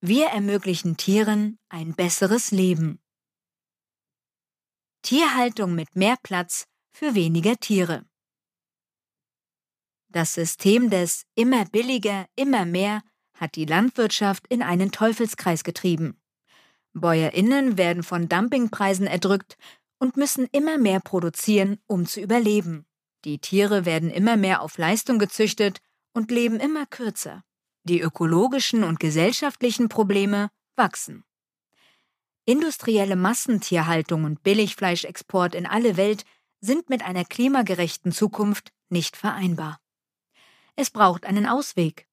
Wir ermöglichen Tieren ein besseres Leben. Tierhaltung mit mehr Platz für weniger Tiere. Das System des immer billiger, immer mehr hat die Landwirtschaft in einen Teufelskreis getrieben. Bäuerinnen werden von Dumpingpreisen erdrückt und müssen immer mehr produzieren, um zu überleben. Die Tiere werden immer mehr auf Leistung gezüchtet und leben immer kürzer. Die ökologischen und gesellschaftlichen Probleme wachsen. Industrielle Massentierhaltung und Billigfleischexport in alle Welt sind mit einer klimagerechten Zukunft nicht vereinbar. Es braucht einen Ausweg.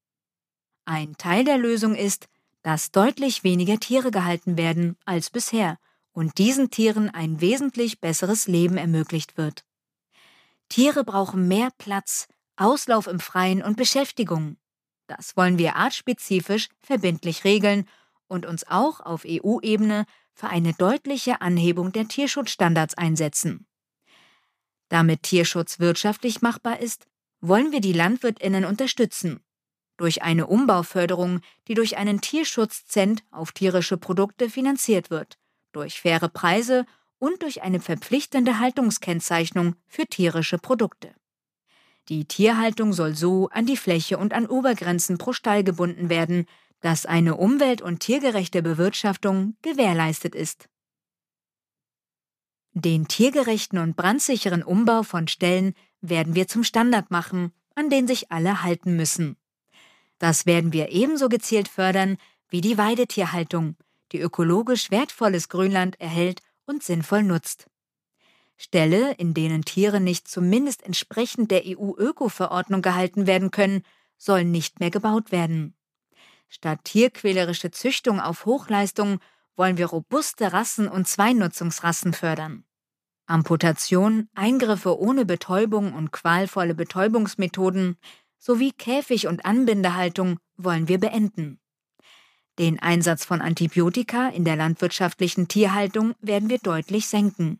Ein Teil der Lösung ist, dass deutlich weniger Tiere gehalten werden als bisher und diesen Tieren ein wesentlich besseres Leben ermöglicht wird. Tiere brauchen mehr Platz, Auslauf im Freien und Beschäftigung. Das wollen wir artspezifisch verbindlich regeln und uns auch auf EU-Ebene für eine deutliche Anhebung der Tierschutzstandards einsetzen. Damit Tierschutz wirtschaftlich machbar ist, wollen wir die Landwirtinnen unterstützen. Durch eine Umbauförderung, die durch einen Tierschutzzent auf tierische Produkte finanziert wird, durch faire Preise und durch eine verpflichtende Haltungskennzeichnung für tierische Produkte. Die Tierhaltung soll so an die Fläche und an Obergrenzen pro Stall gebunden werden, dass eine umwelt- und tiergerechte Bewirtschaftung gewährleistet ist. Den tiergerechten und brandsicheren Umbau von Ställen werden wir zum Standard machen, an den sich alle halten müssen. Das werden wir ebenso gezielt fördern wie die Weidetierhaltung, die ökologisch wertvolles Grünland erhält und sinnvoll nutzt. Ställe, in denen Tiere nicht zumindest entsprechend der EU-Öko-Verordnung gehalten werden können, sollen nicht mehr gebaut werden. Statt tierquälerische Züchtung auf Hochleistung wollen wir robuste Rassen und Zweinutzungsrassen fördern. Amputation, Eingriffe ohne Betäubung und qualvolle Betäubungsmethoden sowie Käfig- und Anbindehaltung wollen wir beenden. Den Einsatz von Antibiotika in der landwirtschaftlichen Tierhaltung werden wir deutlich senken.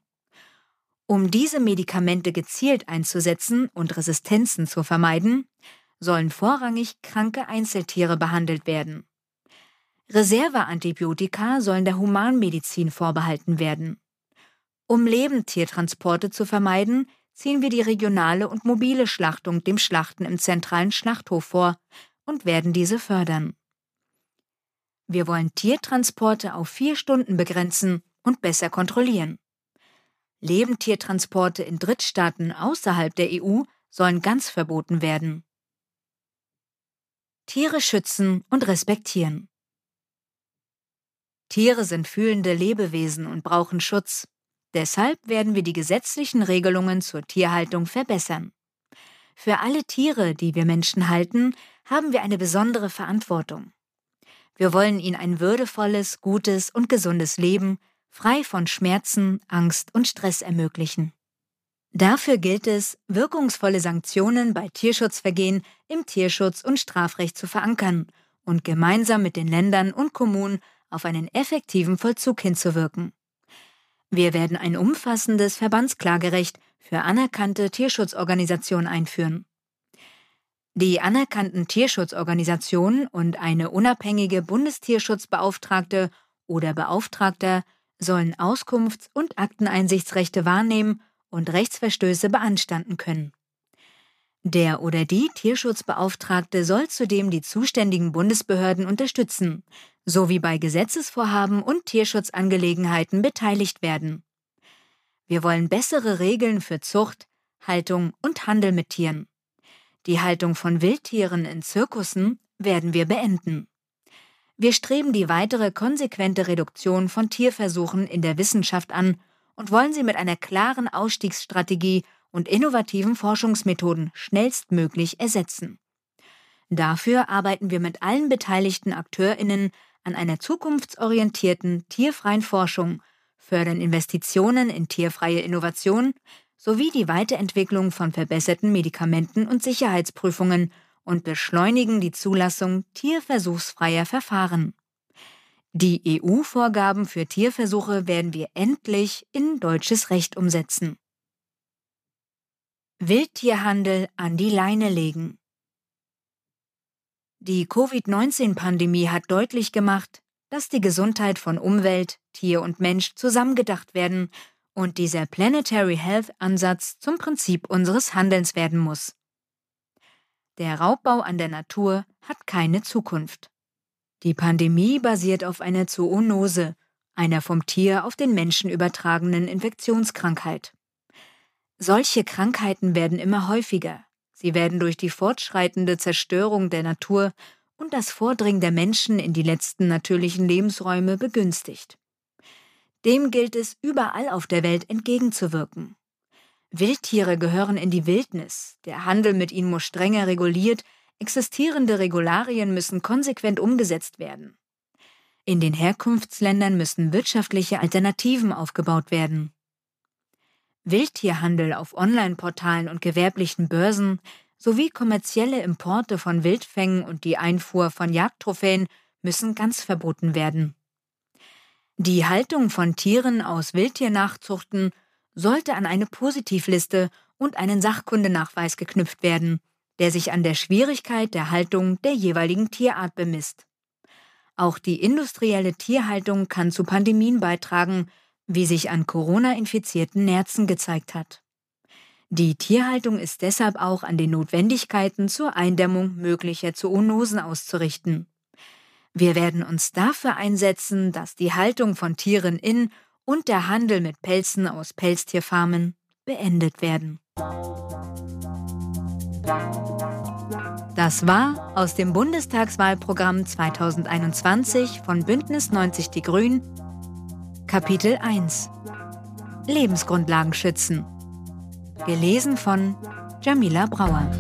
Um diese Medikamente gezielt einzusetzen und Resistenzen zu vermeiden, sollen vorrangig kranke Einzeltiere behandelt werden. Reserveantibiotika sollen der Humanmedizin vorbehalten werden. Um Lebendtiertransporte zu vermeiden, ziehen wir die regionale und mobile Schlachtung dem Schlachten im zentralen Schlachthof vor und werden diese fördern. Wir wollen Tiertransporte auf vier Stunden begrenzen und besser kontrollieren. Lebendtiertransporte in Drittstaaten außerhalb der EU sollen ganz verboten werden. Tiere schützen und respektieren. Tiere sind fühlende Lebewesen und brauchen Schutz. Deshalb werden wir die gesetzlichen Regelungen zur Tierhaltung verbessern. Für alle Tiere, die wir Menschen halten, haben wir eine besondere Verantwortung. Wir wollen ihnen ein würdevolles, gutes und gesundes Leben, frei von Schmerzen, Angst und Stress ermöglichen. Dafür gilt es, wirkungsvolle Sanktionen bei Tierschutzvergehen im Tierschutz- und Strafrecht zu verankern und gemeinsam mit den Ländern und Kommunen auf einen effektiven Vollzug hinzuwirken. Wir werden ein umfassendes Verbandsklagerecht für anerkannte Tierschutzorganisationen einführen. Die anerkannten Tierschutzorganisationen und eine unabhängige Bundestierschutzbeauftragte oder Beauftragter sollen Auskunfts- und Akteneinsichtsrechte wahrnehmen und Rechtsverstöße beanstanden können. Der oder die Tierschutzbeauftragte soll zudem die zuständigen Bundesbehörden unterstützen, sowie bei Gesetzesvorhaben und Tierschutzangelegenheiten beteiligt werden. Wir wollen bessere Regeln für Zucht, Haltung und Handel mit Tieren. Die Haltung von Wildtieren in Zirkussen werden wir beenden. Wir streben die weitere konsequente Reduktion von Tierversuchen in der Wissenschaft an und wollen sie mit einer klaren Ausstiegsstrategie und innovativen Forschungsmethoden schnellstmöglich ersetzen. Dafür arbeiten wir mit allen beteiligten Akteurinnen an einer zukunftsorientierten, tierfreien Forschung, fördern Investitionen in tierfreie Innovation sowie die Weiterentwicklung von verbesserten Medikamenten und Sicherheitsprüfungen und beschleunigen die Zulassung tierversuchsfreier Verfahren. Die EU-Vorgaben für Tierversuche werden wir endlich in deutsches Recht umsetzen. Wildtierhandel an die Leine legen. Die Covid-19-Pandemie hat deutlich gemacht, dass die Gesundheit von Umwelt, Tier und Mensch zusammengedacht werden und dieser Planetary Health-Ansatz zum Prinzip unseres Handelns werden muss. Der Raubbau an der Natur hat keine Zukunft. Die Pandemie basiert auf einer Zoonose, einer vom Tier auf den Menschen übertragenen Infektionskrankheit. Solche Krankheiten werden immer häufiger. Sie werden durch die fortschreitende Zerstörung der Natur und das Vordringen der Menschen in die letzten natürlichen Lebensräume begünstigt. Dem gilt es überall auf der Welt entgegenzuwirken. Wildtiere gehören in die Wildnis, der Handel mit ihnen muss strenger reguliert, existierende Regularien müssen konsequent umgesetzt werden. In den Herkunftsländern müssen wirtschaftliche Alternativen aufgebaut werden. Wildtierhandel auf Online-Portalen und gewerblichen Börsen sowie kommerzielle Importe von Wildfängen und die Einfuhr von Jagdtrophäen müssen ganz verboten werden. Die Haltung von Tieren aus Wildtiernachzuchten sollte an eine Positivliste und einen Sachkundenachweis geknüpft werden, der sich an der Schwierigkeit der Haltung der jeweiligen Tierart bemisst. Auch die industrielle Tierhaltung kann zu Pandemien beitragen, wie sich an Corona-infizierten Nerzen gezeigt hat. Die Tierhaltung ist deshalb auch an den Notwendigkeiten zur Eindämmung möglicher Zoonosen auszurichten. Wir werden uns dafür einsetzen, dass die Haltung von Tieren in und der Handel mit Pelzen aus Pelztierfarmen beendet werden. Das war aus dem Bundestagswahlprogramm 2021 von Bündnis 90 Die Grünen Kapitel 1 Lebensgrundlagen schützen. Gelesen von Jamila Brauer.